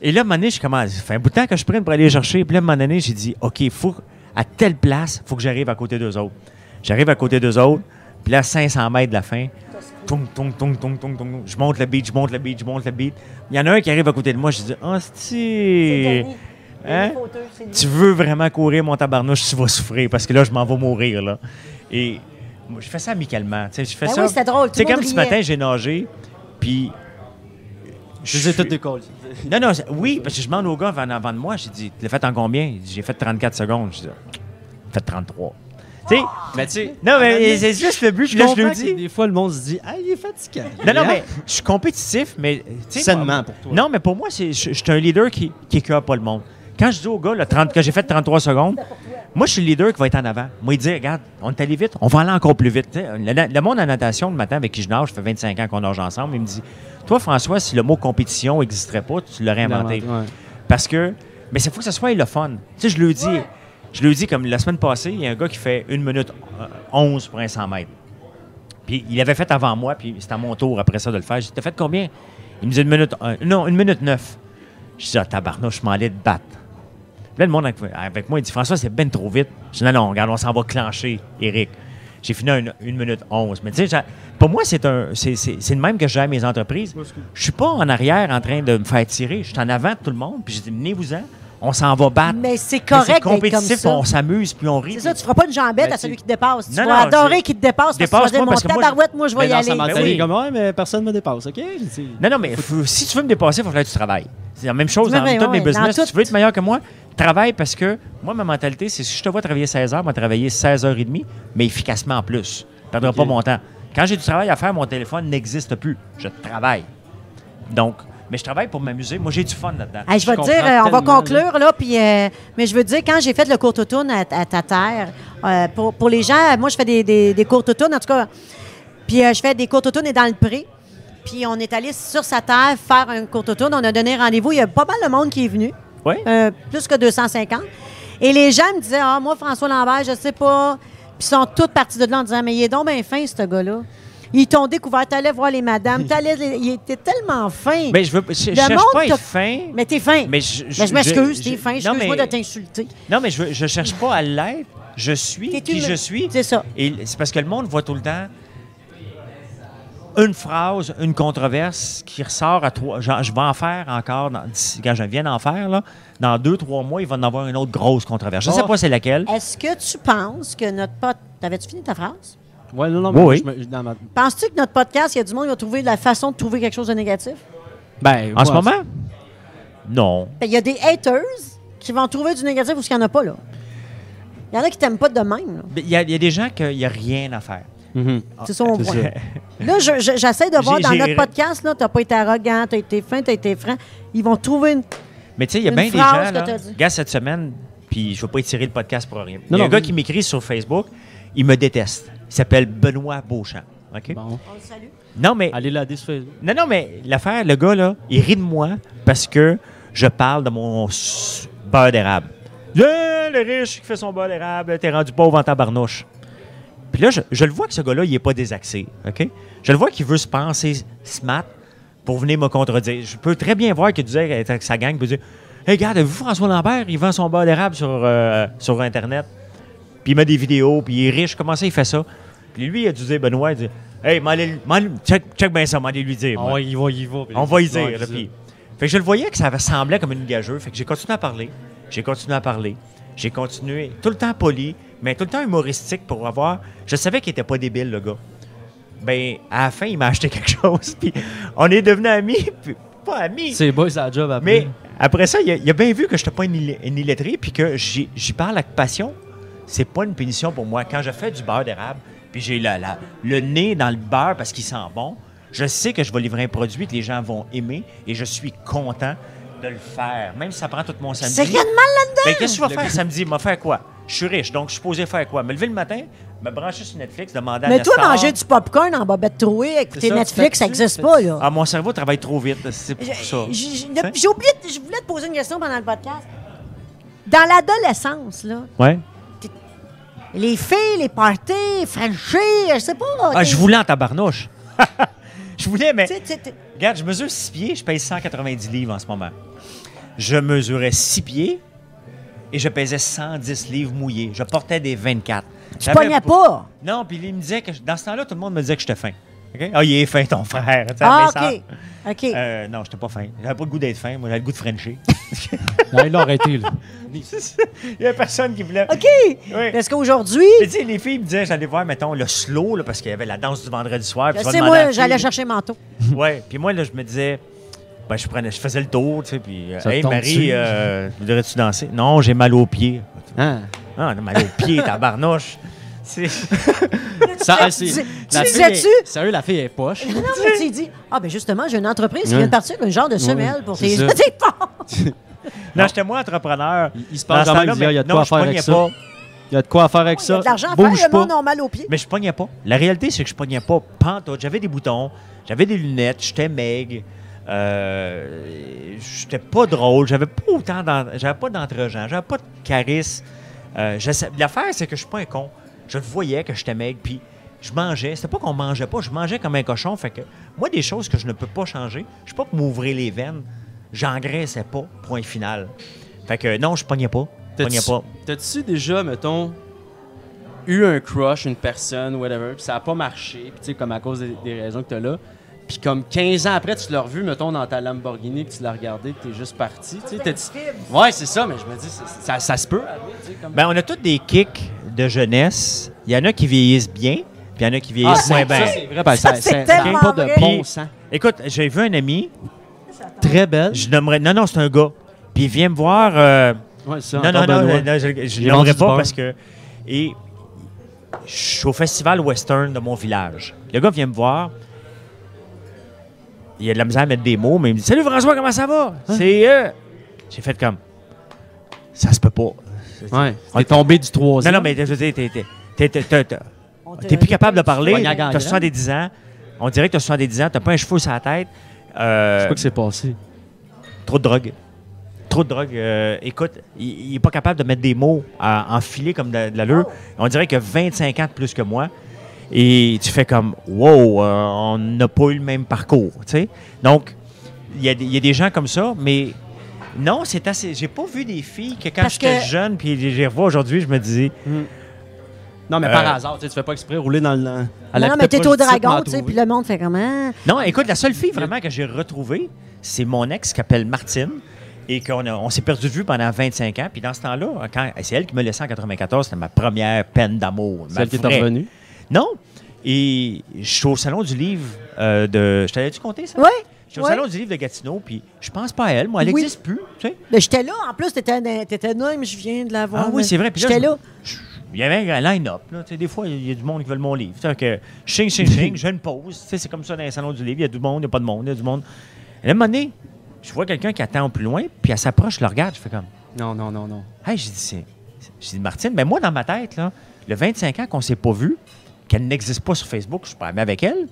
Et là, à un moment donné, je commence. Ça fait un bout de temps que je prenne pour aller chercher. Puis là, à un moment donné, j'ai dit, OK, faut, à telle place, il faut que j'arrive à côté d'eux autres. J'arrive à côté d'eux autres. Puis là, 500 mètres de la fin, je monte le beat, je monte le beat, je monte le beat. Il y en a un qui arrive à côté de moi. Je dis, oh, c'est. Hein? Tu veux vraiment courir, mon tabarnouche, tu vas souffrir parce que là, je m'en vais mourir. Là. Et moi, je fais ça amicalement. tu sais, Je fais Ben ça. oui, c'était drôle, tout C'est comme ce matin, j'ai nagé, puis. Je les ai toutes décollées. Non, non, oui, parce que je demande au gars avant, avant de moi, j'ai dit, tu l'as fait en combien? Il dit, J'ai fait 34 secondes. Je dis, fait 33. Tu sais, Mais tu sais, non, mais c'est juste le but, puis là, je le dis. Des fois, le monde se dit Ah, il est fatiguant. Non, non, Hein? mais je suis compétitif, mais. sais, Sainement pour toi. Non, mais pour moi, c'est, je, je suis un leader qui qui écœure pas le monde. Quand je dis au gars, le 30, que j'ai fait 33 secondes, moi, je suis le leader qui va être en avant. Moi, il dit, regarde, on est allé vite, on va aller encore plus vite. Le, le monde en natation, le matin, avec qui je nage, ça fait 25 ans qu'on nage ensemble, il me dit, toi, François, si le mot compétition n'existerait pas, tu l'aurais inventé. Ouais. Parce que, mais il faut que ce soit le fun. Tu sais, je le dis, je le dis comme la semaine passée, il y a un gars qui fait 1 minute euh, 11 pour un 100 mètres. Puis il avait fait avant moi, puis c'était à mon tour après ça de le faire. J'ai dit, t'as fait combien? Il me dit une minute, euh, non, une minute neuf. Je dis, ah, tabarnouche, je m'en allais te battre. Là, le monde avec, moi, il dit, François, c'est ben trop vite. Je dis, non, non, regarde, on s'en va clencher, Eric. J'ai fini à une, une minute 11. Mais tu sais, pour moi, un, c'est le même que je gère mes entreprises. Je suis pas en arrière en train de me faire tirer. Je suis en avant de tout le monde. Puis je dis, venez-vous-en. On s'en va battre. Mais c'est Mais correct comme compétitif, ça. on s'amuse, puis on rit. C'est ça, tu feras pas une jambette Ben, à celui qui te dépasse. Tu Non, vas non, adorer qu'il te dépasse parce que tu vas Dépasse-moi dire, mon parce que moi, je- tabarouette, moi, je vais Mais y aller. Ben mentalité, oui. comme ouais, mais personne ne me dépasse, OK? Non, non, mais faut- si tu veux me dépasser, il faut que tu travailles. C'est la même chose dans tous mes business. Si tu veux être meilleur que moi, travaille parce que moi, ma mentalité, c'est si je te vois travailler 16 heures, moi, travailler 16 heures et demie, mais efficacement en plus. Je ne perdrai pas mon temps. Quand j'ai du travail à faire, mon téléphone n'existe plus. Je travaille. Donc, mais je travaille pour m'amuser. Moi, j'ai du fun là-dedans. Hey, je vais te dire, euh, on va conclure, là, puis, euh, mais je veux dire, quand j'ai fait le court automne à, à ta terre, euh, pour, pour les gens, moi, je fais des, des, des courtes automnes, en tout cas, puis je fais des courtes automnes et dans le pré. Puis on est allé sur sa terre faire un court automne. On a donné rendez-vous. Il y a pas mal de monde qui est venu, Oui? plus que 250. Et les gens me disaient, ah, moi, François Lambert, je sais pas. Puis ils sont tous partis de là en disant, mais il est donc bien fin, ce gars-là. Ils t'ont découvert, t'allais voir les madames, t'allais, les- il était tellement fin. Mais je veux, je, je cherche monde pas à être fin. Mais t'es fin. Mais je, Mais je m'excuse, je- t'es fin. Excuse-moi mais- de t'insulter. Non, mais je, veux- je cherche pas à l'être. Je suis qui je suis. C'est ça. Et c'est parce que le monde voit tout le temps une phrase, une controverse qui ressort à trois. genre, je vais en faire encore, dans, quand je viens d'en faire, là, dans deux, trois mois, il va en avoir une autre grosse controverse. Je ne sais Oh. pas c'est laquelle. Est-ce que tu penses que notre pote. T'avais-tu fini ta phrase? Ouais, non, non, Oui, mais oui. je me- dans ma- Penses-tu que notre podcast, il y a du monde qui va trouver la façon de trouver quelque chose de négatif? Ben, En ce moment? Non. Ben, Il y a des haters qui vont trouver du négatif ou ce qu'il n'y en a pas, là. Il y en a qui t'aiment pas de même. là. Il y, a- il y a des gens qu'il n'y a rien à faire. Mhm. C'est ça mon point. ça. Là, je- je- j'essaie de voir J'ai- dans j'ai- notre podcast, là, t'as pas été arrogant, t'as été fin, t'as été franc. Ils vont trouver une. Mais tu sais, il y a Une bien des phrase gens, que là, t'as dit. regarde cette semaine, puis je ne veux pas étirer le podcast pour rien. Il y Non, a un non, gars qui m'écrit sur Facebook, il me déteste. Il s'appelle Benoît Beauchamp. OK? Bon. On le salue. Non, mais, Allez là, sur Facebook. non, non, mais l'affaire, le gars, là, il rit de moi parce que je parle de mon beurre d'érable. Yeah, le riche qui fait son beurre d'érable, t'es rendu pauvre en tabarnouche. Puis là, je, je le vois que ce gars-là, il n'est pas désaxé. OK? Je le vois qu'il veut se penser smart pour venir me contredire. Je peux très bien voir qu'il disait avec sa gang, peut dire Hey, regarde, vous François Lambert, il vend son beurre d'érable sur, euh, sur Internet. Puis il met des vidéos, puis il est riche. Comment ça, il fait ça? Puis lui, il a dû dire Benoît, il dit Hey, m'en allez- m'en allez- check, check bien ça, m'en allez lui dire. il va, il va. On va y dire. Là, ça. puis- Fait que je le voyais que ça semblait comme une gageuse. Fait que j'ai continué à parler. J'ai continué à parler. J'ai continué tout le temps poli, mais tout le temps humoristique pour avoir. Je savais qu'il était pas débile, le gars. Ben, à la fin, il m'a acheté quelque chose. Puis on est devenus amis. Puis, pas amis. C'est à la job après. Mais après ça, il a, il a bien vu que je n'étais pas une, une illettré puis que j'y j'y parle avec passion. C'est pas une punition pour moi. Quand je fais du beurre d'érable, puis j'ai la- la- le nez dans le beurre parce qu'il sent bon, je sais que je vais livrer un produit que les gens vont aimer et je suis content de le faire. Même si ça prend tout mon samedi. C'est rien de mal là-dedans. Ben, qu'est-ce que tu vas faire samedi? M'a faire quoi? Je suis riche, donc je suis supposé faire quoi? Me lever le matin, me brancher sur Netflix, demander à Mais toi, manger du popcorn en bobette trouée, écouter ça, Netflix, ça n'existe pas, là. Ah, mon cerveau travaille trop vite. C'est pour ça. J'ai j'ai- oublié, je voulais te poser une question pendant le podcast. Dans l'adolescence, là, Ouais. Les filles, les parties, Frenchie, je sais pas. Ah, je voulais en tabarnouche. je voulais, mais. Regarde, je mesure 6 pieds, je pèse 190 livres en ce moment. Je mesurais 6 pieds et je pesais 110 livres mouillés. Je portais des 24. Tu pognais pas. Non, puis il me disait que dans ce temps-là, tout le monde me disait que j'étais fin. OK? Ah, il est fin, ton frère. Ah. OK. OK. Euh, non, j'étais pas fin. J'avais pas le goût d'être fin. Moi, j'avais le goût de Frencher. Non, il l'a arrêté, là. il y avait personne qui voulait. OK. Oui. Parce qu'aujourd'hui, Mais tu sais, les filles me disaient, j'allais voir, mettons, le slow, là, parce qu'il y avait la danse du vendredi soir. puis sais, moi, j'allais chercher manteau. Ouais, puis moi, là, je me disais, ben, je, prenais, je faisais le tour, tu sais, puis, euh, hey, Marie, euh, voudrais-tu danser? Non, j'ai mal aux pieds. Hein? Ah, non, mal aux pieds, tabarnouche. C'est- Ça, Tu c'est- la fille est- Sérieux, la fille est poche. Non, mais tu dis, ah, ben justement, j'ai une entreprise qui Ouais. vient de partir avec un genre de semelle pour c'est tes. Non, j'étais moi entrepreneur. Il, il se ce quand même, il y a de quoi non, à je faire avec ça. pas. Il y a de quoi à faire avec Il y ça. a de l'argent à faire, le monde a mal aux pieds. Mais je pognais pas. La réalité, c'est que je pognais pas pantoute. J'avais des boutons, j'avais des lunettes, j'étais maigre. Euh, j'étais pas drôle, j'avais pas autant j'avais pas d'entre-gens, j'avais pas de charisme. Euh, L'affaire, c'est que je suis pas un con. Je le voyais que j'étais maigre, puis je mangeais. C'était pas qu'on mangeait pas, je mangeais comme un cochon. Fait que moi, des choses que je ne peux pas changer, je suis pas pour m'ouvrir les veines, j'engraissais pas, point final. Fait que non, je pognais pas. Pognais pas. t'as-tu déjà, mettons, eu un crush, une personne, whatever, puis ça a pas marché, puis tu sais, comme à cause des, des raisons que t'as là, puis comme 15 ans après, tu l'as revu, mettons, dans ta Lamborghini, puis tu l'as regardé, puis t'es juste parti, tu Ouais, c'est ça, mais je me dis, c'est- ça, ça se peut, comme... Ben, on a tous des kicks de jeunesse. Il y en a qui vieillissent bien, puis il y en a qui vieillissent ça, moins bien. ça, c'est vrai, ben, ça, Ça, c'est ça- ça a tellement pas de vrai. bon sens. Écoute, j'ai vu un ami, Très belle. je nommerais. Non, non, c'est un gars. Puis il vient me voir. euh, Ouais, ça, non, non, non, non, je le nommerai pas parce que. Et je suis au festival western de mon village. Le gars vient me voir. Il a de la misère à mettre des mots, mais il me dit Salut François, comment ça va? C'est. euh, J'ai fait comme. Ça se peut pas. Ouais, t'es tombé du Non, troisième. non, mais je veux dire, t'es- t'es- t'es- t'es- t'es- t'es- On te- T'es plus capable de parler, t'as gangrène. 70 ans. On dirait que t'as 70 ans, t'as pas un cheveu sur la tête. Euh, Je sais pas que c'est passé. trop de drogue. Trop de drogue. Euh, écoute, il, il est pas capable de mettre des mots à enfiler comme de, de l'allure. On dirait qu'il a 25 ans de plus que moi. Et tu fais comme, wow, euh, on n'a pas eu le même parcours, tu sais. Donc, il y, a des- il y a des gens comme ça, mais non, c'est assez. J'ai pas vu des filles que quand j'étais que- jeune, puis je les revois aujourd'hui, je me disais, Non, mais Euh, par hasard, tu sais, tu fais pas exprès rouler dans le. à la Non, mais t'es au dragon, tu sais, puis le monde fait comment? Non, écoute, la seule fille vraiment que j'ai retrouvée, c'est mon ex qui s'appelle Martine. Et qu'on a- on s'est perdu de vue pendant 25 ans. Puis dans ce temps-là, quand, c'est elle qui me laissé en 94. C'était ma première peine d'amour. C'est elle qui est revenue? Non. Et je suis au salon du livre euh, de. Je t'avais-tu compté ça? Oui. J'étais au Ouais. Salon du livre de Gatineau, puis je pense pas à elle. Moi, elle Oui. n'existe plus. Tu sais. Ben, J'étais là, en plus, t'étais t'étais là, mais je viens de la voir. Ah oui, c'est vrai. Puis là, J'étais je- là. je- Il y avait un line-up. Des fois, il y a du monde qui veut mon livre. Fait que, ching, ching, ching, j'ai une pause. C'est comme ça dans les salons du livre. Il y a du monde, il n'y a pas de monde, il y a du monde. Et à un moment donné, je vois quelqu'un qui attend plus loin, puis elle s'approche, je le regarde, je fais comme. Non, non, non, non. Hey, j'ai dit, c'est. J'ai dit, Martine, mais moi, dans ma tête, là, le 25 ans qu'on s'est pas vu, qu'elle n'existe pas sur Facebook, je suis pas avec elle,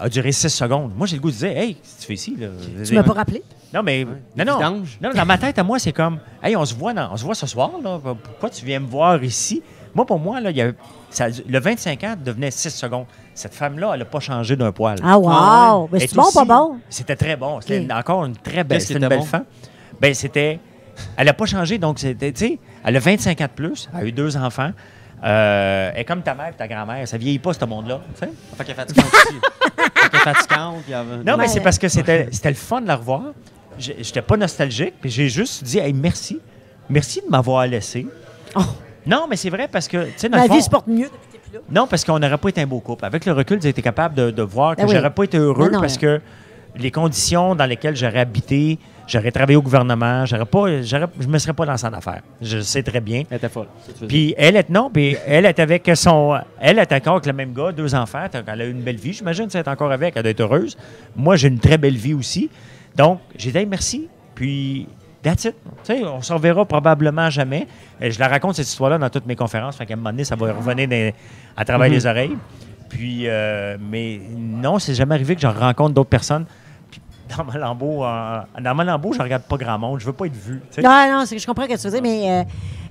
a duré 6 secondes. Moi, j'ai le goût de dire, hey, qu'est-ce que tu fais ici? Là? Tu m'as pas rappelé? Non, mais. non, non. Non, dans ma tête, à moi, c'est comme, hey, on se voit, dans- on se voit ce soir, là. Pourquoi tu viens me voir ici? Moi, pour moi, là, il y a, ça, le 25 ans devenait 6 secondes. Cette femme-là, elle n'a pas changé d'un poil. Ah, wow! Ah Elle c'est est bon, aussi- pas bon? C'était très bon. C'était encore une très belle, c'était une belle bon? femme. Ben, c'était. Elle n'a pas changé, donc c'était, tu sais, elle a 25 ans de plus, elle a eu deux enfants. Euh, elle est comme ta mère et ta grand-mère, ça vieillit pas, ce monde-là. tu sais. Fait qu'elle est fatigante aussi. Fait est fatigante. Non, mais c'est parce que c'était, c'était le fun de la revoir. J'étais pas nostalgique, puis j'ai juste dit, hey, merci. Merci de m'avoir laissé. Oh. Non, mais c'est vrai parce que, tu sais, dans Ma fond- vie se porte mieux depuis que t'es plus là. Non, parce qu'on n'aurait pas été un beau couple. Avec le recul, j'ai été capable de, de voir que Ben oui. j'aurais pas été heureux Non, non. parce que les conditions dans lesquelles j'aurais habité, j'aurais travaillé au gouvernement, j'aurais pas, j'aurais, je me serais pas lancé en affaires. Je le sais très bien. Elle était folle. Puis elle est non, puis elle est avec son, elle est encore avec le même gars, deux enfants. Elle a eu une belle vie, j'imagine. Elle est encore avec, elle doit être heureuse. Moi, j'ai une très belle vie aussi. Donc, j'ai dit hey, merci. Puis that's it. Tu sais, on se reverra probablement jamais. Et je la raconte cette histoire-là dans toutes mes conférences. Fait qu'à un moment donné, ça va revenir dans- à travers les oreilles. Puis, euh, mais non, c'est jamais arrivé que je rencontre d'autres personnes. Dans mon lambeau, euh, dans mon lambeau, je regarde pas grand monde. Je veux pas être vu. tu sais. Non, non, c'est que je comprends ce que tu veux dire, mais euh,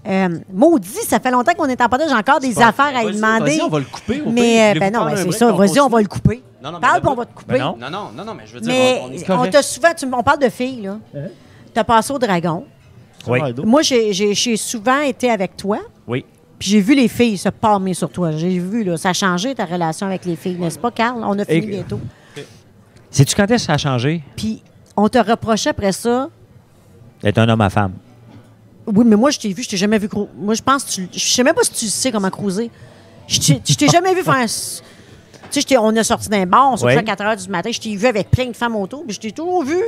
euh, maudit, ça fait longtemps qu'on est en partage, j'ai encore des affaires à lui demander. Vas-y, on va le couper. au. Mais, euh, ben non, ben c'est ça, on vas-y, on va le couper. Non, non, mais Parle, puis on va te couper. Ben non. Non, non, non, non, mais je veux dire, Mais on, on est on correct. t'a souvent, tu- on parle de filles, là. T'as passé au dragon. Oui. Moi, j'ai- souvent été avec toi, Oui. puis j'ai vu les filles se palmer sur toi. J'ai vu, là, ça a changé ta relation avec les filles, n'est-ce pas, Carl? On a fini Et- bientôt. Sais-tu quand est-ce que ça a changé? Puis on te reprochait après ça. D'être un homme à femme. Oui, mais moi, je t'ai vu, je t'ai jamais vu. crou- Moi, je pense que tu. Je sais même pas si tu sais comment cruiser. Je t'ai- je t'ai jamais vu faire. s- Tu sais, je t'ai- on a sorti d'un bar, on sortait Oui. à 4 h du matin. Je t'ai vu avec plein de femmes autour, mais je t'ai toujours vu.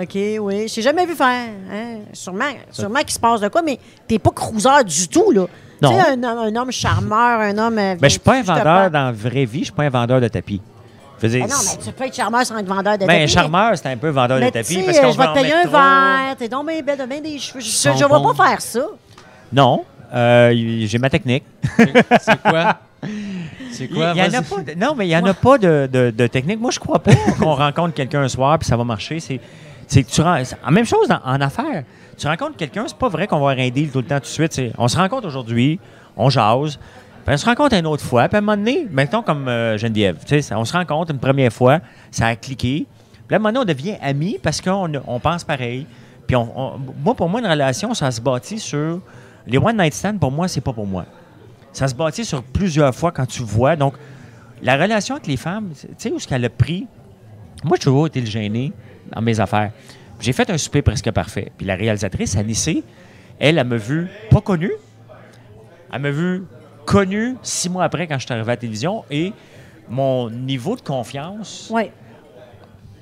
OK, oui. Je t'ai jamais vu faire. Hein? Sûrement, sûrement qu'il se passe de quoi, mais t'es pas cruiser du tout, là. Non. Tu sais, un, homme- un homme charmeur, un homme. euh, Ben, je suis pas un te vendeur parle. dans la vraie vie, je suis pas un vendeur de tapis. Ah non, mais tu peux être charmeur sans être vendeur de ben, tapis, mais- charmeur, c'est un peu vendeur Mais de tapis. parce qu'on je vais te en payer un verre, t'es donc bien belle, des cheveux. Je, je vais pas faire ça. Non, euh, j'ai ma technique. C'est quoi? C'est Il quoi? y en a Vas-y. pas de- non, mais il n'y en a pas de, de- de technique. Moi, je crois pas qu'on rencontre quelqu'un un soir puis ça va marcher. C'est, c'est que tu même chose dans- en affaires. Tu rencontres quelqu'un, c'est pas vrai qu'on va avoir un deal tout le temps tout de suite. On se rencontre aujourd'hui, on jase, puis on se rencontre une autre fois. Puis à un moment donné, mettons comme euh, Geneviève, on se rencontre une première fois, ça a cliqué. Puis là, maintenant, on devient amis parce qu'on on pense pareil. Puis on, moi, pour moi, une relation, ça se bâtit sur... Les one night stands, pour moi, c'est pas pour moi. Ça se bâtit sur plusieurs fois quand tu vois. Donc, la relation avec les femmes, tu sais où est-ce qu'elle a pris? Moi, j'ai toujours été le gêné dans mes affaires. J'ai fait un souper presque parfait. Puis la réalisatrice, Anissé, elle, elle m'a vu pas connu. Elle m'a vu connu six mois après quand je suis arrivé à la télévision. Et mon niveau de confiance, Oui.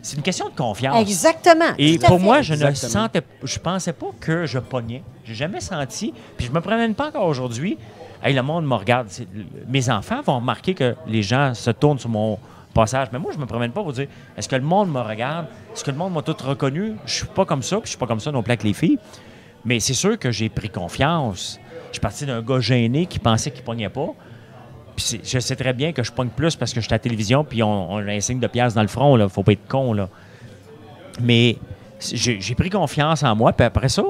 c'est une question de confiance. Exactement. Et pour fait. moi, je ne sentais, je pensais pas que je pognais. J'ai jamais senti, puis je me promène pas encore aujourd'hui. Hey, le monde me regarde. Mes enfants vont remarquer que les gens se tournent sur mon passage. Mais moi, je me promène pas pour dire est-ce que le monde me regarde? Est-ce que le monde m'a tout reconnu? Je suis pas comme ça, puis je suis pas comme ça non plus avec les filles. Mais c'est sûr que j'ai pris confiance. Je suis parti d'un gars gêné qui pensait qu'il pognait pas. Puis je sais très bien que je pogne plus parce que je suis à la télévision, puis on, on a un signe de pièce dans le front. Là. Faut pas être con. Là. Mais j'ai pris confiance en moi. Puis après ça,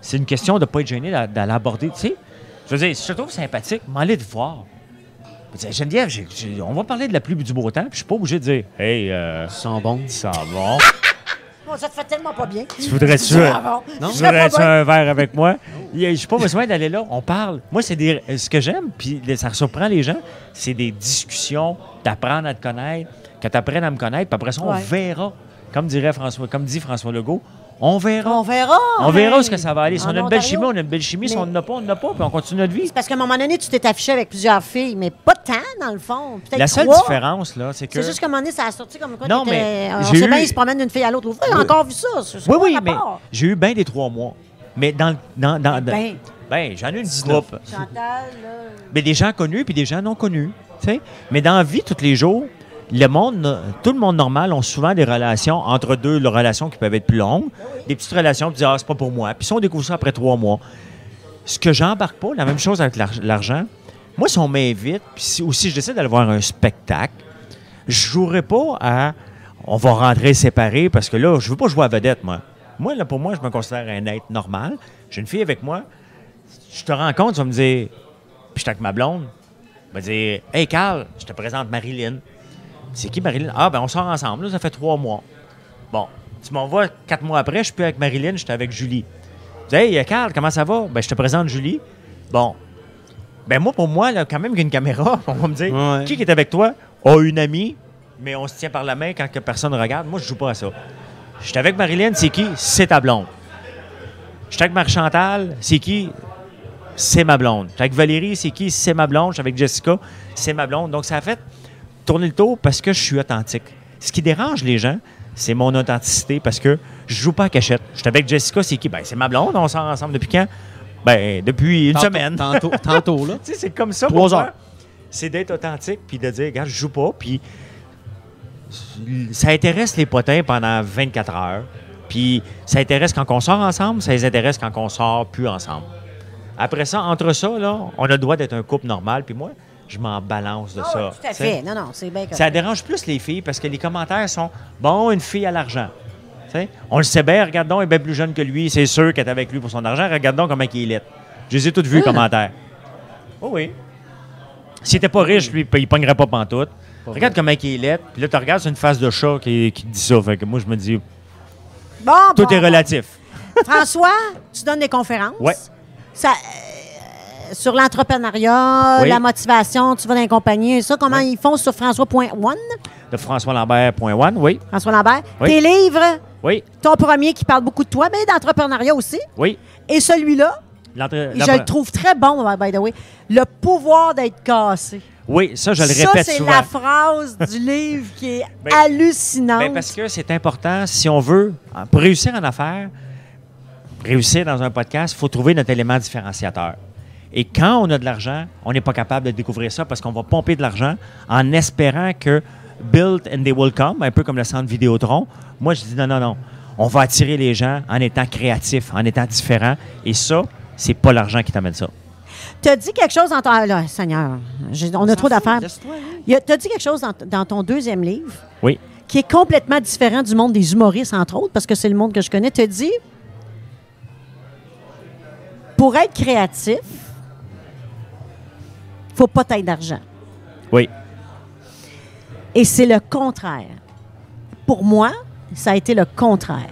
c'est une question de ne pas être gêné d'a- d'aller aborder. Tu sais, je veux dire, si je te trouve sympathique, m'aller te voir. Geneviève, on va parler de la pluie du beau temps, puis je suis pas obligé de dire Hey, euh, Ils sont bons. Oh, ça te fait tellement pas bien. Tu voudrais-tu Ah, bon. Voudrais-tu bien. un verre avec moi? Je n'ai pas besoin d'aller là. On parle. Moi, c'est des, ce que j'aime, puis ça surprend les gens, c'est des discussions, d'apprendre à te connaître, que tu apprennes à me connaître, puis après ça, on Ouais. verra. Comme dirait François, comme dit François Legault, On verra. On verra. On verra où ce que ça va aller. Si En on a une belle chimie, on a une belle chimie. Si Mais- on n'en a pas, on n'en a pas. Puis on continue notre vie. Parce qu'à un moment donné, tu t'es affiché avec plusieurs filles, mais pas tant, dans le fond. Peut-être La seule trois. différence, là, c'est que. C'est juste qu'à un moment donné, ça a sorti comme quoi. Non, mais On j'ai sait bien, ils se promènent d'une fille à l'autre. J'ai Oui. encore vu ça? Oui, oui, mais j'ai eu bien des trois mois. Mais dans. dans, dans, dans- Ben, ben, j'en ai une groupe. Chantal, là. Mais des gens connus puis des gens non connus. tu sais. Mais dans la vie, tous les jours, le monde, tout le monde normal ont souvent des relations entre deux, les relations qui peuvent être plus longues, des petites relations, puis dire, ah, c'est pas pour moi. Puis si on découvre ça après trois mois. Ce que j'embarque pas, la même chose avec l'ar- l'argent, moi, si on m'invite, si, ou si je décide d'aller voir un spectacle, je jouerai pas à on va rentrer séparés parce que là, je veux pas jouer à vedette, moi. Moi, là, pour moi, je me considère un être normal. J'ai une fille avec moi. Je te rencontre, tu vas me dire, puis je suis avec ma blonde. Elle va dire Hey Carl, je te présente Marilyn. C'est qui Marilyn? Ah, ben on sort ensemble, là, ça fait trois mois. Bon, tu m'envoies quatre mois après, je suis plus avec Marilyn, je suis avec Julie. Je dis Hey Carl, comment ça va? Ben je te présente Julie. Bon. Ben moi, pour moi, là, quand même, qu'il y a une caméra, on va me dire Ouais. Qui qui est avec toi? Oh, une amie, mais on se tient par la main quand que personne regarde. Moi, je joue pas à ça. Je suis avec Marilyn, c'est qui? C'est ta blonde. Je suis avec Marie-Chantal, c'est qui? C'est ma blonde. J'étais avec Valérie, c'est qui? C'est ma blonde. J'étais avec Jessica, c'est ma blonde. Donc, ça a fait tourner le tour parce que je suis authentique. Ce qui dérange les gens, c'est mon authenticité parce que je joue pas à cachette. J'étais avec Jessica, c'est qui? Ben, c'est ma blonde. On sort ensemble depuis quand? Ben, depuis une Tantôt- semaine. Tantôt, tantôt, là. Tu sais, c'est comme ça. Trois heures. C'est d'être authentique puis de dire, regarde, je joue pas. Puis ça intéresse les potins pendant 24 heures. Puis ça intéresse quand on sort ensemble, ça les intéresse quand on sort plus ensemble. Après ça, entre ça, là, on a le droit d'être un couple normal. Puis moi, je m'en balance de Ah ça. tout à fait. Non, non, c'est bien Ça dérange plus les filles parce que les commentaires sont bon, une fille à l'argent. On le sait bien, regarde donc, elle est bien plus jeune que lui, c'est sûr qu'elle est avec lui pour son argent. Regarde donc comment il est. Je les ai toutes vues, les commentaires. Oh oui. S'il était pas riche, lui, il pognerait pas pantoute. Regarde comment il est. Puis là, tu regardes sur une face de chat qui, qui dit ça. Fait que moi, je me dis, Bon, tout bon, est bon. relatif. François, tu donnes des conférences? Ouais. Ça, sur l'entrepreneuriat, Oui. la motivation, tu vas dans les compagnies. Ça, comment ils font sur François.one? De françoislambert.one, oui. François Lambert. Oui. Tes livres, Oui, ton premier qui parle beaucoup de toi, mais d'entrepreneuriat aussi. oui. Et celui-là, je le trouve très bon, by the way. Le pouvoir d'être cassé. Oui, ça, je le ça, répète c'est souvent. la phrase du livre qui est Ben, hallucinante. Ben, parce que c'est important, si on veut, pour réussir en affaires, réussir dans un podcast, il faut trouver notre élément différenciateur. Et quand on a de l'argent, on n'est pas capable de découvrir ça parce qu'on va pomper de l'argent en espérant que build and they will come, un peu comme le centre Vidéotron. Moi, je dis non, non, non. On va attirer les gens en étant créatif, en étant différent. Et ça, c'est pas l'argent qui t'amène ça. Tu as dit quelque chose dans ton. ah, Là, Seigneur, j'ai- on a trop d'affaires. Tu as dit quelque chose dans, dans ton deuxième livre Oui. qui est complètement différent du monde des humoristes, entre autres, parce que c'est le monde que je connais. Tu as dit pour être créatif, faut pas être d'argent. Oui. Et c'est le contraire. Pour moi, ça a été le contraire.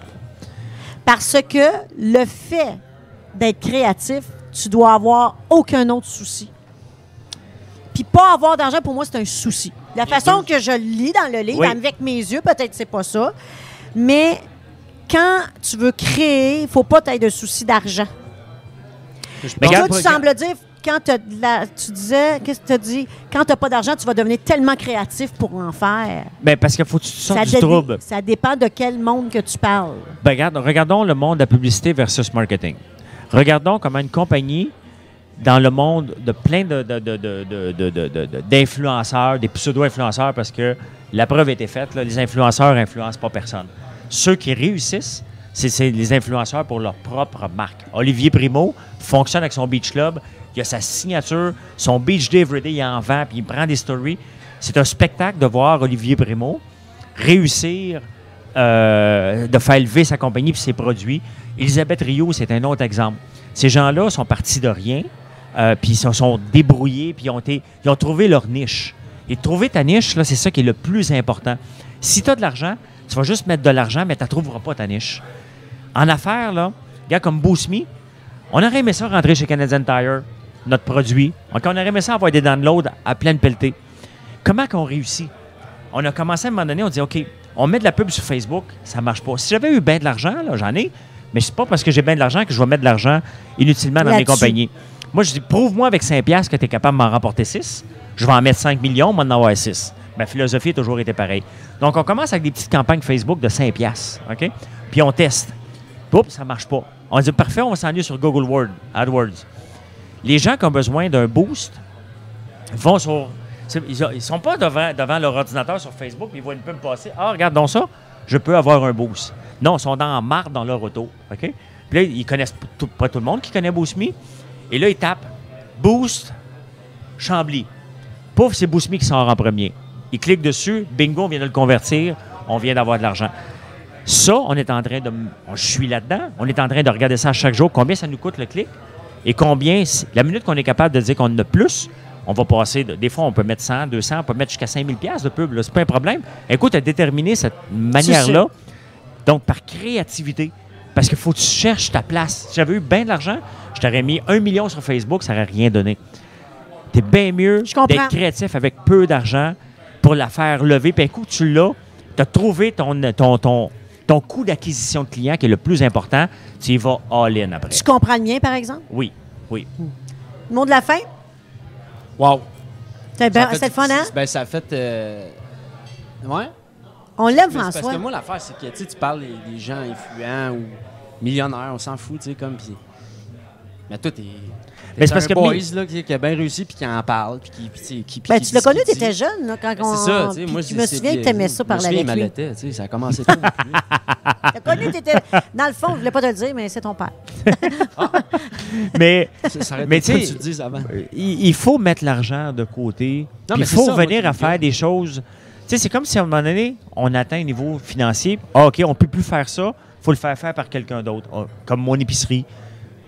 Parce que le fait d'être créatif, tu dois avoir aucun autre souci. Puis pas avoir d'argent, pour moi, c'est un souci. La façon que je lis dans le livre, Oui. avec mes yeux, peut-être c'est pas ça, mais quand tu veux créer, il faut pas être de souci d'argent. Mais tu sembles dire, quand tu disais, qu'est-ce que tu dit? Quand tu n'as pas d'argent, tu vas devenir tellement créatif pour en faire. Bien, parce qu'il faut que tu sortes ça du trouble. Ça dépend de quel monde que tu parles. Ben, regarde, regardons le monde de la publicité versus marketing. Regardons comment une compagnie dans le monde de plein d'influenceurs, de, de, des pseudo-influenceurs, parce que la preuve a été faite, les influenceurs n'influencent pas personne. Ceux qui réussissent, c'est les influenceurs pour leur propre marque. Olivier Primo fonctionne avec son Beach Club il a sa signature, son Beach Day Everyday, il en vend, puis il prend des stories. C'est un spectacle de voir Olivier Primo réussir euh, de faire élever sa compagnie et ses produits. Elisabeth Rio, c'est un autre exemple. Ces gens-là sont partis de rien, euh, puis ils se sont débrouillés, puis ils ont, été- ils ont trouvé leur niche. Et trouver ta niche, là, c'est ça qui est le plus important. Si tu as de l'argent, tu vas juste mettre de l'argent, mais tu ne trouveras pas ta niche. En affaires, là, gars comme Boost Me, on aurait aimé ça rentrer chez Canadian Tire, notre produit. Donc, on aurait aimé ça avoir des downloads à pleine pelletée. Comment qu'on réussit? On a commencé à un moment donné, on dit OK, On met de la pub sur Facebook, ça marche pas. Si j'avais eu bien de l'argent, là, j'en ai, mais c'est pas parce que j'ai bien de l'argent que je vais mettre de l'argent inutilement dans mes compagnies. Moi, je dis, prouve-moi avec 5$ piastres que tu es capable de m'en remporter 6. Je vais en mettre 5 millions, moi, d'en avoir 6. Ma philosophie a toujours été pareille. Donc, on commence avec des petites campagnes Facebook de 5$, piastres, OK? Puis on teste. Oups, ça marche pas. On dit, parfait, on va s'en aller sur Google Word, AdWords. Les gens qui ont besoin d'un boost vont sur. Ils ne sont pas devant, leur ordinateur sur Facebook, ils voient une pub passer. Ah, regarde donc ça, je peux avoir un boost. Non, ils sont dans marre dans leur auto. Puis là, ils connaissent tout- pas tout le monde qui connaît Boost Me. Et là, ils tapent Boost Chambly. Pouf, c'est Boost Me qui sort en premier. Ils cliquent dessus, bingo, on vient de le convertir, on vient d'avoir de l'argent. Ça, on est en train de. Je suis là-dedans. On est en train de regarder ça chaque jour. Combien ça nous coûte le clic? Et combien, la minute qu'on est capable de dire qu'on en a plus, on va passer. de- des fois, on peut mettre 100, 200, on peut mettre jusqu'à 5000 pièces de pub. là. C'est pas un problème. Écoute, à déterminer cette manière-là, donc par créativité. Parce qu'il faut que tu cherches ta place. Si j'avais eu bien de l'argent, je t'aurais mis un million sur Facebook, ça n'aurait rien donné. Tu es bien mieux d'être créatif avec peu d'argent pour la faire lever. Puis que tu l'as, tu as trouvé ton, ton, ton, ton coût d'acquisition de client qui est le plus important. Tu y vas all-in après. Tu comprends le mien, par exemple? Oui, oui. Le mot de la fin? Wow. C'est ben, fait- c'est le fun, hein? Ben, ça a fait. euh, Ouais. On l'aime, c'est Parce François. que moi, l'affaire, c'est que tu sais, tu parles des, des gens influents ou millionnaires, on s'en fout, tu sais, comme. Pis... Mais toi, t'es. Mais c'est parce un que boys, là, qui, qui a bien réussi puis qui en parle. Puis qui, puis, tu sais, qui, puis Ben, qui tu l'as connu, tu étais jeune, là, quand Ben, on. c'est ça, tu sais. Moi, je me c'est souviens que tu aimais ça Je me parler souviens, avec il lui. m'allaitait, tu sais, ça a commencé tôt. T'as connu, t'étais. Dans le fond, je voulais pas te le dire, mais c'est ton père. Mais Ça, Mais tu sais- tu avant? Il, il faut mettre l'argent de côté. Non, Puis mais il faut venir à faire des choses. Tu sais, c'est comme si à un moment donné, on atteint un niveau financier. Ah, OK, on peut plus faire ça. faut le faire faire par quelqu'un d'autre. Ah, Comme mon épicerie.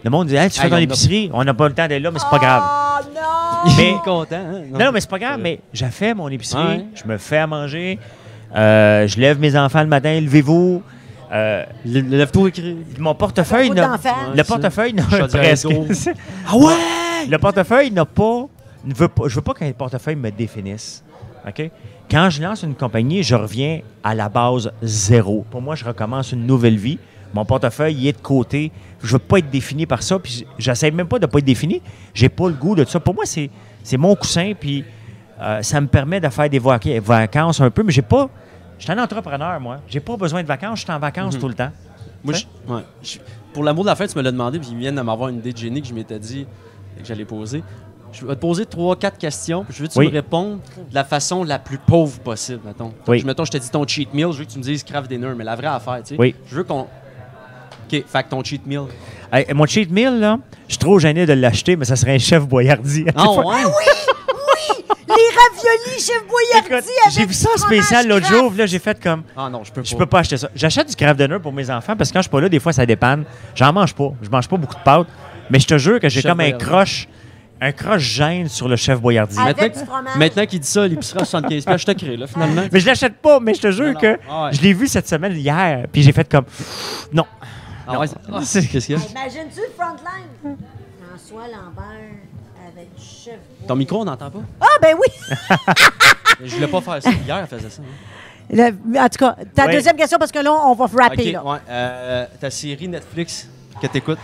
Le monde dit Hey, tu fais Hey, ton on a- épicerie, on n'a pas le temps d'être là, mais c'est pas grave. Oh non! Mais- Il est content, hein? Non, non, mais c'est pas grave, mais j'ai fait mon épicerie, Ouais. je me fais à manger, euh, je lève mes enfants le matin, levez-vous. Euh, Le, le lève-toi écrit. mon portefeuille n'a le portefeuille n'a presque. ah ouais! Le portefeuille n'a pas, ne veut pas. Je veux pas qu'un portefeuille me définisse. OK? Quand je lance une compagnie, je reviens à la base zéro. Pour moi, je recommence une nouvelle vie. Mon portefeuille il est de côté. Je veux pas être défini par ça. Puis j'essaie même pas de pas être défini. J'ai pas le goût de ça. Pour moi, c'est c'est mon coussin. Puis euh, ça me permet de faire des vac- vacances un peu. Mais j'ai pas. Je suis un entrepreneur, moi. J'ai pas besoin de vacances. Je suis en vacances Mhm. tout le temps. Moi, je- ouais. Je- pour l'amour de la fête, tu me l'as demandé, puis ils viennent de m'avoir une idée de génie que je m'étais dit que j'allais poser. Je vais te poser trois, quatre questions, puis je veux que tu Oui. me répondes de la façon la plus pauvre possible, mettons. Oui. Je, mettons, je te dis ton cheat meal, je veux que tu me dises craft dinner, mais la vraie affaire, tu sais. Oui. Je veux qu'on. OK, fait que ton cheat meal. Hey, mon cheat meal, là, je suis trop gêné de l'acheter, mais ça serait un chef boyardi. Ah ouais? Les raviolis chef Boyardi avec J'ai vu ça en spécial l'autre jour, là, j'ai fait comme. Ah non, je peux pas. Je peux pas acheter ça. J'achète du craft dinner pour mes enfants parce que quand je suis pas là, des fois, ça dépanne. J'en mange pas. Je mange pas beaucoup de pâtes. Mais je te jure que j'ai comme un croche, un croche gêne sur le chef Boyardi. Avec Maintenant, du fromage. maintenant qu'il dit ça, l'épicerie à 75 pièces, je te crée, là, finalement. Mais je l'achète pas, mais je te jure Non, non. que Ah ouais. je l'ai vu cette semaine hier, puis j'ai fait comme. Non. Ah ouais, ah, c'est- Qu'est-ce qu'il y a? Imagine-tu le frontline? François Lambert avec du chef Ton micro, on n'entend pas? Ah, ben oui! Je voulais pas faire ça. Hier, elle faisait ça. hein. Le- en tout cas, ta Ouais. deuxième question, parce que là, on va rapper. OK, là. ouais. Euh, ta série Netflix que t'écoutes?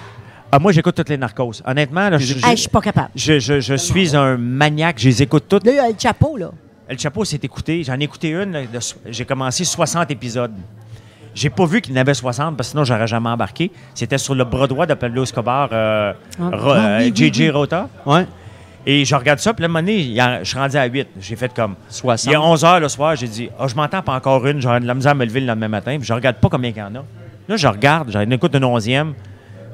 Ah, moi, j'écoute toutes les narcos. Honnêtement, là, je, Hey, je suis pas capable. je- je- je suis un maniaque. Je les écoute toutes. Là, il y a le chapeau, là. El Chapeau s'est écouté. J'en ai écouté une. là, de so- J'ai commencé 60 épisodes. J'ai pas vu qu'il y en avait 60 parce que sinon j'aurais jamais embarqué. C'était sur le bras droit de Pablo Escobar, euh, Ah, Ro- ah, oui, euh, oui, JJ Rota. Ouais. Et je regarde ça, puis là, à un donné, je suis rendu à 8. J'ai fait comme. 60. Il y a 11 heures le soir, j'ai dit, ah, je m'entends pas encore une, j'aurais de la misère à me lever le lendemain matin, puis je regarde pas combien il y en a. Là, je regarde, j'en écoute une onzième.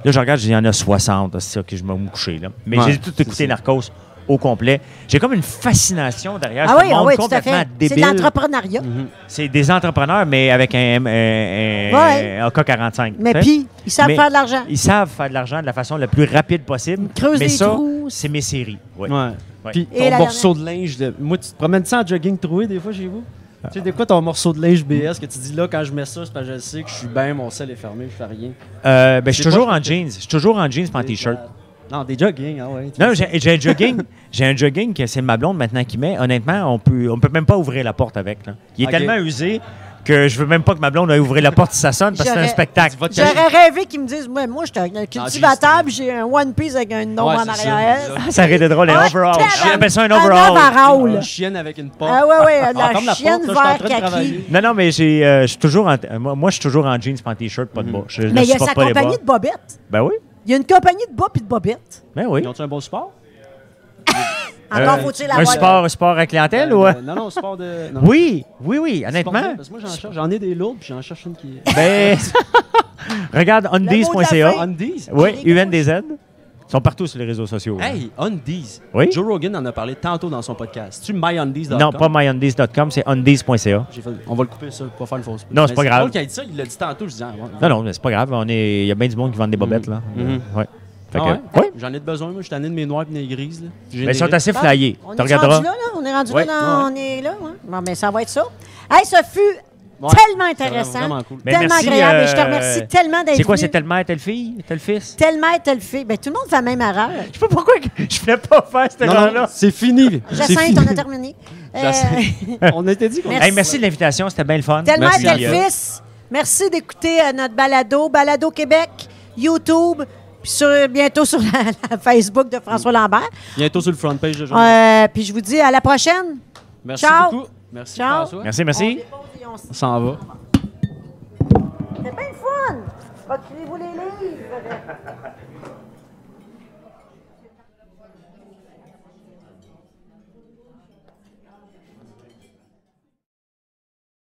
Là, je regarde, il y en a 60. C'est ça que je me coucher. Là. Mais Ouais, j'ai tout écouté ça. Narcos au complet. J'ai comme une fascination derrière Ah ce oui, ah monde oui, à complètement fait. C'est de débile. l'entrepreneuriat. Mhm. C'est des entrepreneurs, mais avec un, un, un- Ouais. un AK-45. Mais puis, ils savent Mais faire de l'argent. Ils savent faire de l'argent de la façon la plus rapide possible. creusent mais des ça, trous. c'est mes séries. Ouais. Ouais. Ouais. Puis Et ton morceau de linge. De... Moi, tu te promènes ça en jogging troué des fois chez vous? Tu sais, des quoi ton morceau de linge BS que tu dis là, quand je mets ça, c'est parce que je sais que je suis bien, mon sel est fermé, je fais rien. Euh, ben, je suis toujours en jeans. Je suis toujours en jeans, pas en t-shirt. Non, des jogging, ah ouais. Non, j'ai j'ai un jogging. j'ai un jogging que c'est ma blonde maintenant qui met. Honnêtement, on peut, on peut même pas ouvrir la porte avec. là. Il est tellement usé que je veux même pas que ma blonde aille ouvrir la porte si ça sonne parce que c'est un spectacle. J'aurais rêvé qu'ils me disent Moi, moi je suis un cultivateur, j'ai un One Piece avec un nom Ouais, en arrière. ça. Ça aurait été drôle, un Ah, overall. J'appelle ça un Un overall. Une chienne avec une porte. Ah, ouais, ouais, Ah, la la chienne vert kaki. Non, non, mais j'ai, euh, je suis toujours en, moi, moi, je suis toujours en jeans, pas en t-shirt, pas de bas. Je ne Mais il y a sa bas. compagnie de bobettes. Ben oui, Il y a une compagnie de bas puis de bobettes. ben oui. Ils ont un bon support? Encore Euh, faut-il un sport, un sport à clientèle ou... Euh, euh? Non, non, support de. non. Oui, oui, oui, honnêtement. Parce que moi, j'en cherche. J'en ai des lourdes, puis j'en cherche une qui. Ben, regarde undies.ca. Undies? Oui, UNDZ. Ils sont partout sur les réseaux sociaux. là. Hey, Undies. Oui? Joe Rogan en a parlé tantôt dans son podcast. Tu myundies.com? Non, pas myundies.com, c'est undies.ca. On va le couper, ça, pour pas faire une fausse. Non, c'est pas grave. drôle qu'il a dit ça, il l'a dit tantôt. Je disais, ah, ouais. Non, non, mais c'est pas grave. on est- Il y a bien du monde qui vend des bobettes, là. Mhm. Ouais. Fait Ah que- ouais? ouais. J'en ai de besoin, moi. Je suis tanné de mes noirs et mes grises. Là. Mais ils sont assez flyés. On Tu est rendu là, là? On est rendu Ouais. là, on est là. hein? Bon, mais ça va être ça. Hey, ça fut Ouais. tellement intéressant, vraiment cool. Mais tellement merci, agréable. et je te euh, remercie tellement d'être C'est quoi, c'est telle mère, telle fille, tel fils? Tellement telle fille. Ben, tout le monde fait la même erreur. Je sais pas pourquoi que je voulais pas faire cette Non, non, erreur-là. c'est fini. Jacinthe, on a terminé. Euh, Jacinthe. On était dit qu'on Merci. Hey, merci de l'invitation, c'était bien le fun. tellement Merci, tel fils. Merci d'écouter euh, notre balado, Balado Québec, YouTube, puis sur- bientôt sur la, la Facebook de François Lambert. Bientôt sur le front page de Jean. Euh, puis je vous dis à la prochaine. Merci ciao. beaucoup. Merci Ciao. François. Merci, merci. On s'en va. C'est bien le fun. Reculez-vous les livres.